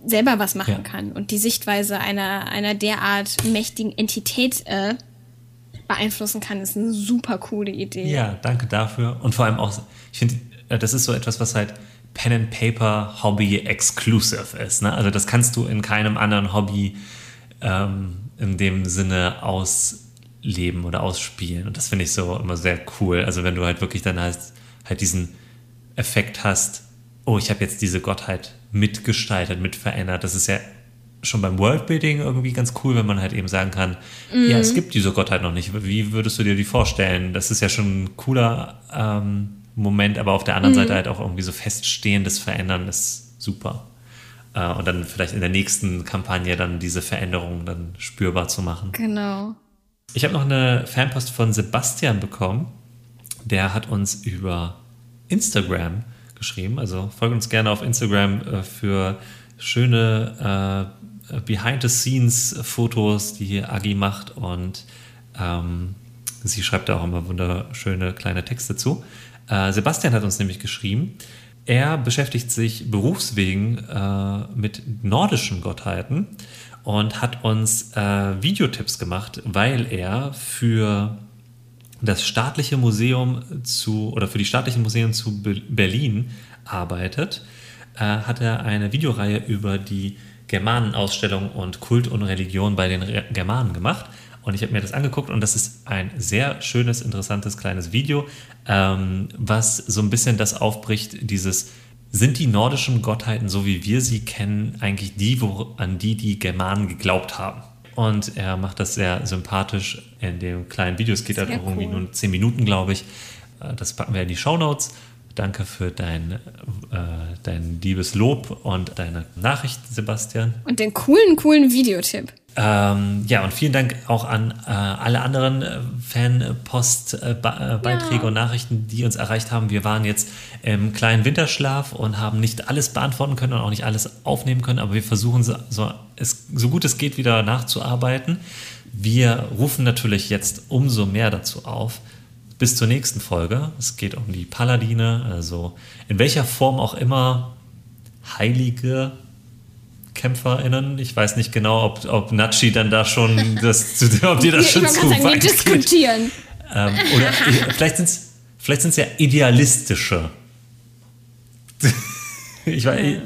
B: selber was machen ja. kann und die Sichtweise einer, einer derart mächtigen Entität äh, beeinflussen kann, ist eine super coole Idee.
A: Ja, danke dafür. Und vor allem auch, ich finde, äh, das ist so etwas, was halt Pen and Paper Hobby exclusive ist. Ne? Also das kannst du in keinem anderen Hobby ähm, in dem Sinne ausleben oder ausspielen. Und das finde ich so immer sehr cool. Also wenn du halt wirklich dann hast, halt diesen Effekt hast, oh, ich habe jetzt diese Gottheit mitgestaltet, mitverändert. Das ist ja schon beim Worldbuilding irgendwie ganz cool, wenn man halt eben sagen kann, mhm. ja, es gibt diese Gottheit noch nicht. Wie würdest du dir die vorstellen? Das ist ja schon ein cooler ähm, Moment, aber auf der anderen mhm. Seite halt auch irgendwie so feststehendes Verändern ist super. Äh, und dann vielleicht in der nächsten Kampagne dann diese Veränderungen dann spürbar zu machen.
B: Genau.
A: Ich habe noch eine Fanpost von Sebastian bekommen der hat uns über Instagram geschrieben. Also folgt uns gerne auf Instagram äh, für schöne äh, Behind-the-Scenes-Fotos, die Agi macht und ähm, sie schreibt da auch immer wunderschöne kleine Texte zu. Äh, Sebastian hat uns nämlich geschrieben, er beschäftigt sich berufswegen äh, mit nordischen Gottheiten und hat uns äh, Videotipps gemacht, weil er für das staatliche Museum zu oder für die staatlichen Museen zu Berlin arbeitet, äh, hat er eine Videoreihe über die Germanenausstellung und Kult und Religion bei den Re Germanen gemacht. Und ich habe mir das angeguckt und das ist ein sehr schönes, interessantes kleines Video, ähm, was so ein bisschen das aufbricht, dieses sind die nordischen Gottheiten, so wie wir sie kennen, eigentlich die, wo, an die die Germanen geglaubt haben? Und er macht das sehr sympathisch in dem kleinen Video. Es geht halt auch irgendwie nur zehn Minuten, glaube ich. Äh, das packen wir in die Show Notes. Danke für dein, äh, dein liebes Lob und deine Nachricht, Sebastian.
B: Und den coolen, coolen Videotipp.
A: Ähm, ja, und vielen Dank auch an äh, alle anderen äh, Fanpost-Beiträge äh, ja. und Nachrichten, die uns erreicht haben. Wir waren jetzt im kleinen Winterschlaf und haben nicht alles beantworten können und auch nicht alles aufnehmen können, aber wir versuchen so, so, es, so gut es geht wieder nachzuarbeiten. Wir rufen natürlich jetzt umso mehr dazu auf, bis zur nächsten Folge. Es geht um die Paladine, also in welcher Form auch immer Heilige KämpferInnen. Ich weiß nicht genau, ob, ob Nachi dann da schon das, ob dir das schon zu
B: sagen, weit diskutieren.
A: Ähm, oder vielleicht sind es vielleicht sind's ja idealistische.
B: ich weiß,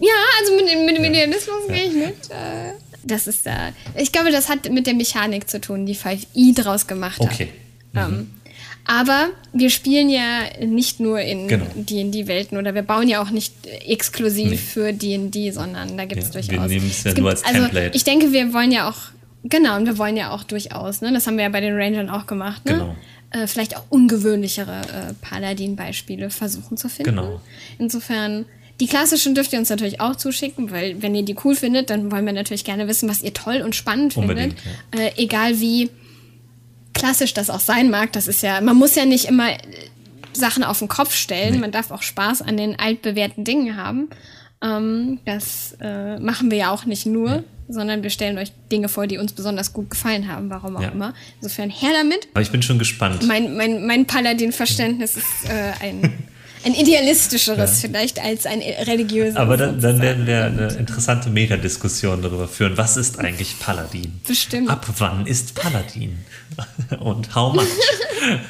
B: ja, also mit, mit dem Idealismus ja. gehe ich mit. Äh, das ist da. Ich glaube, das hat mit der Mechanik zu tun, die 5i draus gemacht hat.
A: Okay.
B: Ähm, mhm. Ähm, aber wir spielen ja nicht nur in genau. D&D-Welten oder wir bauen ja auch nicht exklusiv nee. für D&D, sondern da gibt es ja, durchaus... Wir
A: nehmen es ja nur als also Template.
B: Ich denke, wir wollen ja auch, genau, und wir wollen ja auch durchaus, ne, das haben wir ja bei den Rangern auch gemacht, ne? Genau. Äh, vielleicht auch ungewöhnlichere äh, Paladin-Beispiele versuchen zu finden. Genau. Insofern... Die klassischen dürft ihr uns natürlich auch zuschicken, weil wenn ihr die cool findet, dann wollen wir natürlich gerne wissen, was ihr toll und spannend Unbedingt, findet. Ja. Äh, egal wie klassisch das auch sein mag, das ist ja, man muss ja nicht immer äh, Sachen auf den Kopf stellen, nee. man darf auch Spaß an den altbewährten Dingen haben. Ähm, das äh, machen wir ja auch nicht nur, ja. sondern wir stellen euch Dinge vor, die uns besonders gut gefallen haben, warum auch ja. immer. Insofern her damit.
A: Aber ich bin schon gespannt.
B: Mein, mein, mein Paladin-Verständnis ist äh, ein ein idealistischeres ja. vielleicht als ein religiöses.
A: Aber dann, dann, werden wir eine interessante Metadiskussion darüber führen. Was ist eigentlich Paladin?
B: Bestimmt.
A: Ab wann ist Paladin? Und how much?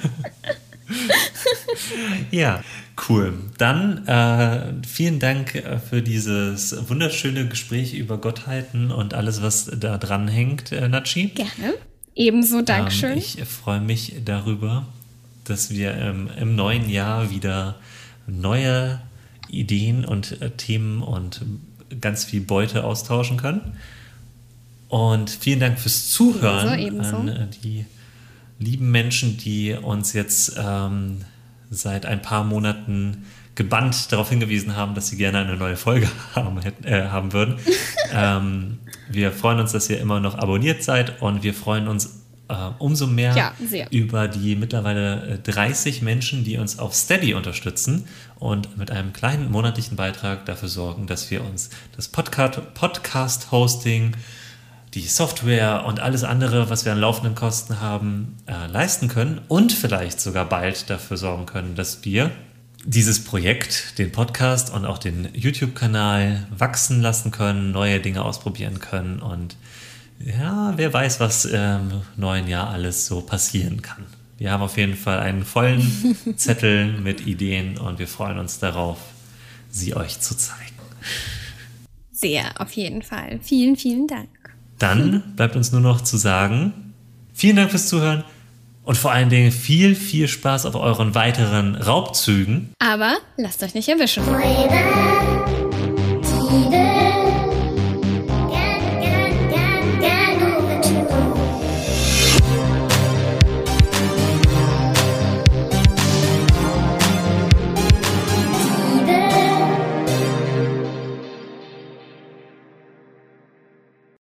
A: ja, cool. Dann äh, vielen Dank äh, für dieses wunderschöne Gespräch über Gottheiten und alles, was da dran hängt, äh, Nachi.
B: Gerne. Ebenso, Dankeschön.
A: Ähm, ich freue mich darüber, dass wir ähm, im neuen Jahr wieder neue Ideen und äh, Themen und ganz viel Beute austauschen können. Und vielen Dank fürs Zuhören
B: ebenso, ebenso.
A: an äh, die lieben Menschen, die uns jetzt ähm, seit ein paar Monaten gebannt darauf hingewiesen haben, dass sie gerne eine neue Folge haben, äh, haben würden. ähm, wir freuen uns, dass ihr immer noch abonniert seid und wir freuen uns umso mehr
B: ja,
A: über die mittlerweile 30 äh, Menschen, die uns auf Steady unterstützen und mit einem kleinen monatlichen Beitrag dafür sorgen, dass wir uns das Podcast-Hosting, die Software und alles andere, was wir an laufenden Kosten haben, äh, leisten können und vielleicht sogar bald dafür sorgen können, dass wir dieses Projekt, den Podcast und auch den YouTube-Kanal wachsen lassen können, neue Dinge ausprobieren können und ja, wer weiß, was im neuen Jahr alles so passieren kann. Wir haben auf jeden Fall einen vollen Zettel mit Ideen und wir freuen uns darauf, sie euch zu zeigen.
B: Sehr, auf jeden Fall. Vielen, vielen Dank.
A: Dann bleibt uns nur noch zu sagen, vielen Dank fürs Zuhören und vor allen Dingen viel, viel Spaß auf euren weiteren Raubzügen.
B: Aber lasst euch nicht erwischen.